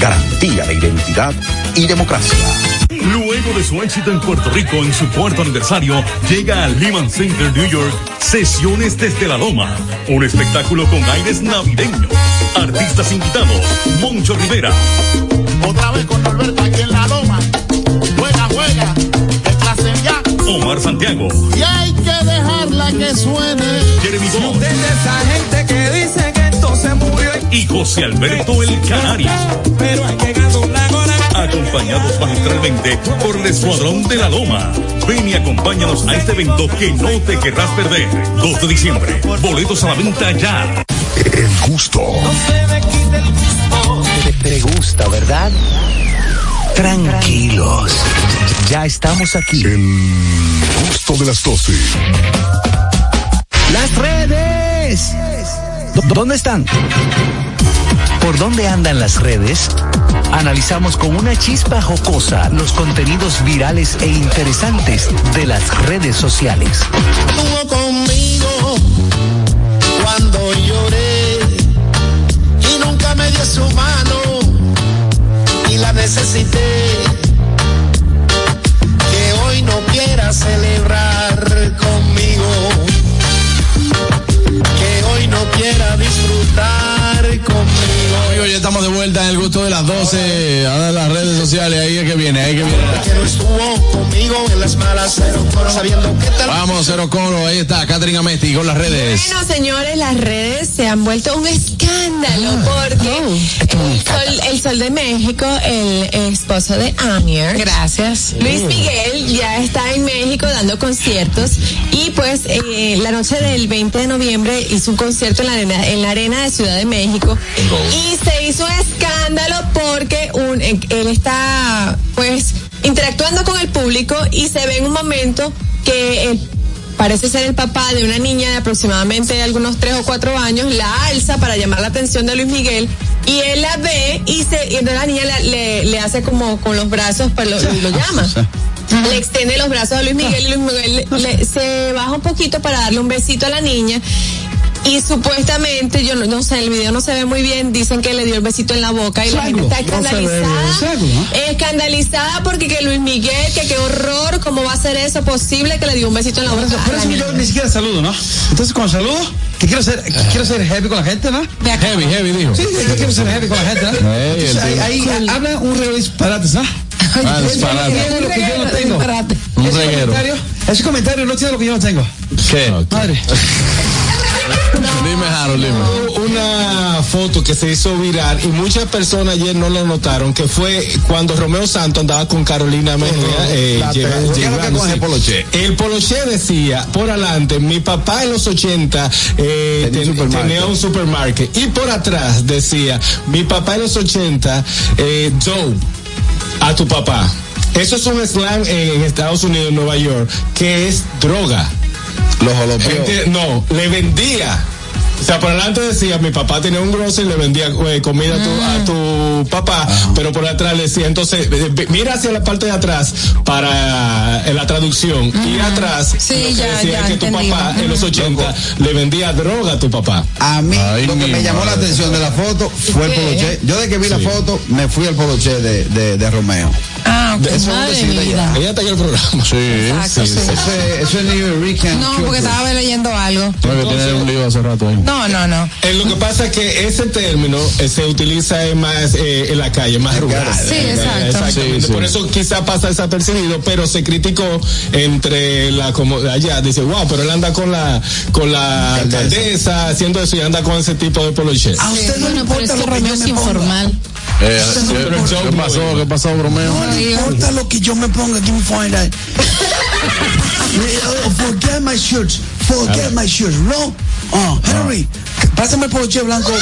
Garantía de identidad y democracia. Luego de su éxito en Puerto Rico en su cuarto aniversario, llega al Lehman Center New York Sesiones desde la Loma. Un espectáculo con aires navideños. Artistas invitados: Moncho Rivera, Otra vez con Norberto aquí en la loma. Juega, juega. Ya. Omar Santiago, Y hay que dejarla que suene. Jeremy Bond y José Alberto El Canario. Pero que ganar una gora. Acompañados magistralmente por el Escuadrón de la Loma. Ven y acompáñanos a este evento que no te querrás perder. 2 de diciembre. Boletos a la venta ya. El gusto. Te, te gusta, ¿verdad? Tranquilos. Ya estamos aquí. El gusto de las 12. Las redes. ¿Dó- ¿Dónde están? ¿Por dónde andan las redes? Analizamos con una chispa jocosa los contenidos virales e interesantes de las redes sociales. Y nunca me su mano y la necesité. Que hoy no quiera celebrar ya estamos de vuelta en el gusto de las 12. Ahora las redes sociales, ahí es que viene, ahí es que viene. Que no estuvo conmigo en las malas, pero sabiendo que tal. Vamos, Cero Coro, ahí está, Catherine Amesti con las redes. Bueno, señores, las redes se han vuelto un escándalo porque el, sol, el Sol de México, el esposo de Anier, Gracias. Luis Miguel, ya está en México dando conciertos y pues eh, la noche del 20 de noviembre hizo un concierto en la arena, en la arena de Ciudad de México y se hizo un escándalo porque un, eh, él está pues interactuando con el público y se ve en un momento que el parece ser el papá de una niña de aproximadamente algunos tres o cuatro años, la alza para llamar la atención de Luis Miguel y él la ve y, se, y entonces la niña le, le- le hace como con los brazos, pues lo, lo llama. Le extiende los brazos a Luis Miguel y Luis Miguel le- se baja un poquito para darle un besito a la niña. Y supuestamente, yo no, no sé, el video no se ve muy bien, dicen que le dio el besito en la boca y la gente está escandalizada. Escandalizada porque que Luis Miguel, que qué horror, ¿cómo va a ser eso posible que le dio un besito en la boca? Por eso yo ni siquiera saludo, ¿no? Entonces cuando saludo, que quiero ser, que quiero ser heavy con la gente, ¿no? Heavy, heavy, dijo. Sí, yo quiero ser heavy con la gente, ¿no? Entonces, ahí, habla un ¿no? Ah, Él disparate. lo que yo no tengo. Un Ese reguero. comentario, ese comentario no tiene lo que yo no tengo. ¿Qué? Madre. Dime, Harold, dime. Una foto que se hizo viral y muchas personas ayer no lo notaron, que fue cuando Romeo Santos andaba con Carolina Mejía. eh. El Poloché decía, por adelante, mi papá en los 80 eh, ten- tenía, un supermarket. Y por atrás decía, mi papá en los 80, eh, Joe, a tu papá. Eso es un slang en Estados Unidos, en Nueva York, que es droga. Los. Gente- no, le vendía Peace. O sea, por adelante decía, mi papá tenía un grocery y le vendía eh, comida a, tu, a tu papá, pero por atrás decía, entonces, eh, mira hacia la parte de atrás para eh, la traducción y atrás Sí, ya, decía ya que tu papá en los 80 le vendía droga a tu papá. A mí Ay, lo que me llamó la madre. atención de la foto fue el poloche. Yo de que vi la Sí. foto me fui al poloche de, de, de Romeo. Ah, Eso es un decir de ella. Está en el programa. Sí, Exacto, sí. Eso es, eso es New Rican No, porque estaba leyendo algo. No, que tiene un lío hace rato ahí. No, no, no. Eh, lo que pasa es que ese término eh, se utiliza en más eh, en la calle, más rural. Sí, Eh, exacto. Exactamente. Sí, sí. Por eso quizá pasa desapercibido, pero se criticó entre la como allá. Dice, wow, pero él anda con la con la alcaldesa haciendo eso y anda con ese tipo de poloche. A usted no le importa lo que yo me ponga. Eh, ¿qué, qué pasó? ¿Qué pasó, Bromeo? No le importa lo que yo me ponga. Give me find out. Forget my shirts. Forget my shirts. No. Oh, Henry, pásame el poloche blanco.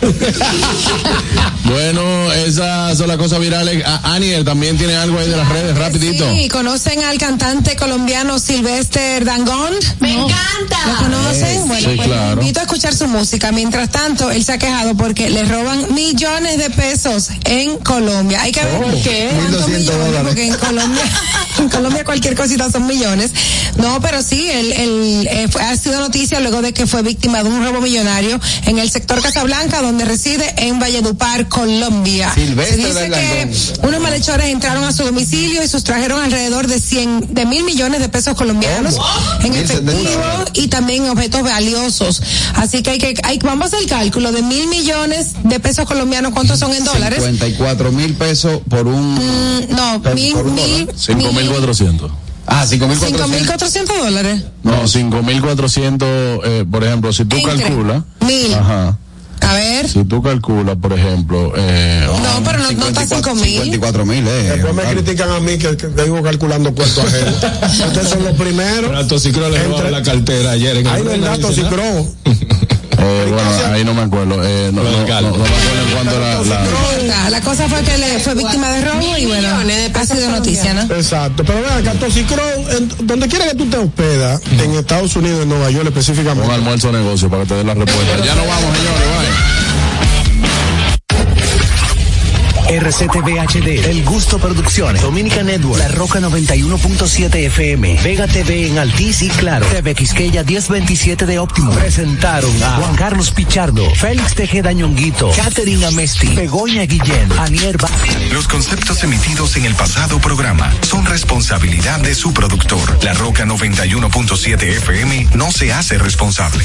Bueno, esas son las cosas virales. A- Aniel también tiene algo ahí de las redes, rapidito. Sí, ¿conocen al cantante colombiano Sylvester Dangond? Me No. encanta. ¿Lo conocen? Sí, bueno, sí, pues claro. les invito a escuchar su música. Mientras tanto, él se ha quejado porque le roban millones de pesos en Colombia. Hay que ver por qué. tantos 1.200 millones, dólares. Porque en Colombia, en Colombia cualquier cosita son millones. No, pero sí, él, él, eh, fue- ha sido noticia luego de que fue víctima de un robo millonario en el sector Casablanca, donde reside en Valledupar, Colombia. Silvestre se dice que unos malhechores entraron a su domicilio y sustrajeron alrededor de 100, de mil millones de pesos colombianos en Mil setenta efectivo y también objetos valiosos. Así que hay que, hay, vamos a hacer el cálculo de mil millones de pesos colombianos, ¿cuántos son en dólares? 54 mil pesos por un. Mm, no, Por- mil, un mil, dólar. 5.400. Ah, 5 mil cinco mil 400. cuatrocientos dólares. No, 5.400, eh, por ejemplo, si tú Entre calculas. mil. Ajá. A ver. Si tú calculas, por ejemplo. Eh, No, pero no, no está cinco mil. 54 mil, eh. Después me critican a mí que, que calculando cuarto ajeno. Ustedes son los primeros. Pero a Tosicro le robaron la cartera ayer. En el Ay, verdad, Tosicro. eh, bueno, ahí no me acuerdo. Eh, no, no, no, no me acuerdo en cuanto a la, la- La, cosa fue que le fue víctima de robo y bueno, ha sido noticia, ¿no? Exacto, pero vean acá, Toxicro, en- donde quiera que tú te hospedas, en Estados Unidos, en Nueva York un específicamente. almuerzo negocio para que te dé la respuesta. Ya nos vamos, señores. Bye. RCTV HD, El Gusto Producciones, Dominica Network, La Roca 91.7 FM, Vega TV en Altiz y Claro, TV Quisqueya 1027 de Óptimo. Presentaron a Juan Carlos Pichardo, Félix Tejeda Ñonguito, Catherine Amesti, Begoña Guillén, Anier Los conceptos emitidos en el pasado programa son responsabilidad de su productor. La Roca 91.7 FM no se hace responsable.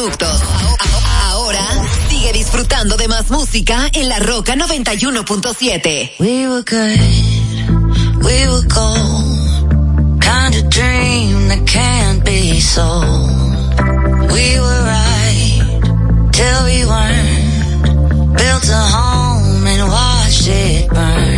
Ahora sigue disfrutando de más música en La Roca 91.7. We were good, we were gold. Kind of dream that can't be sold. We were right till we weren't. Built a home and watched it burn.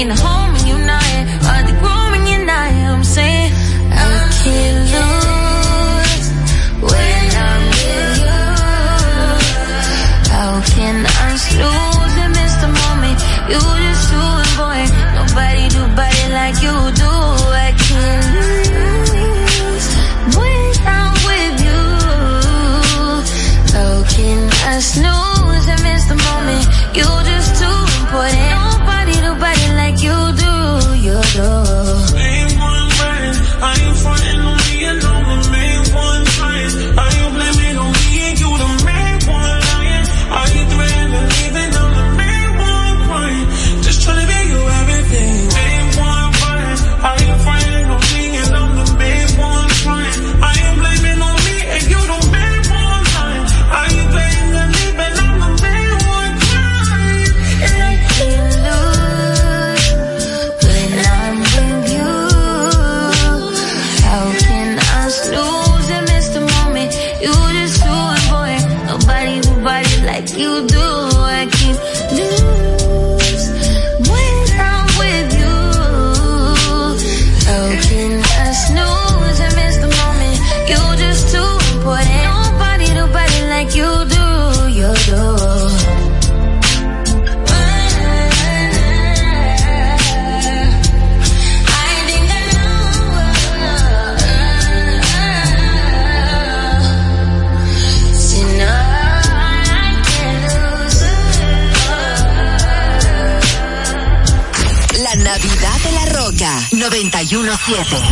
Here. Ain't a home 917.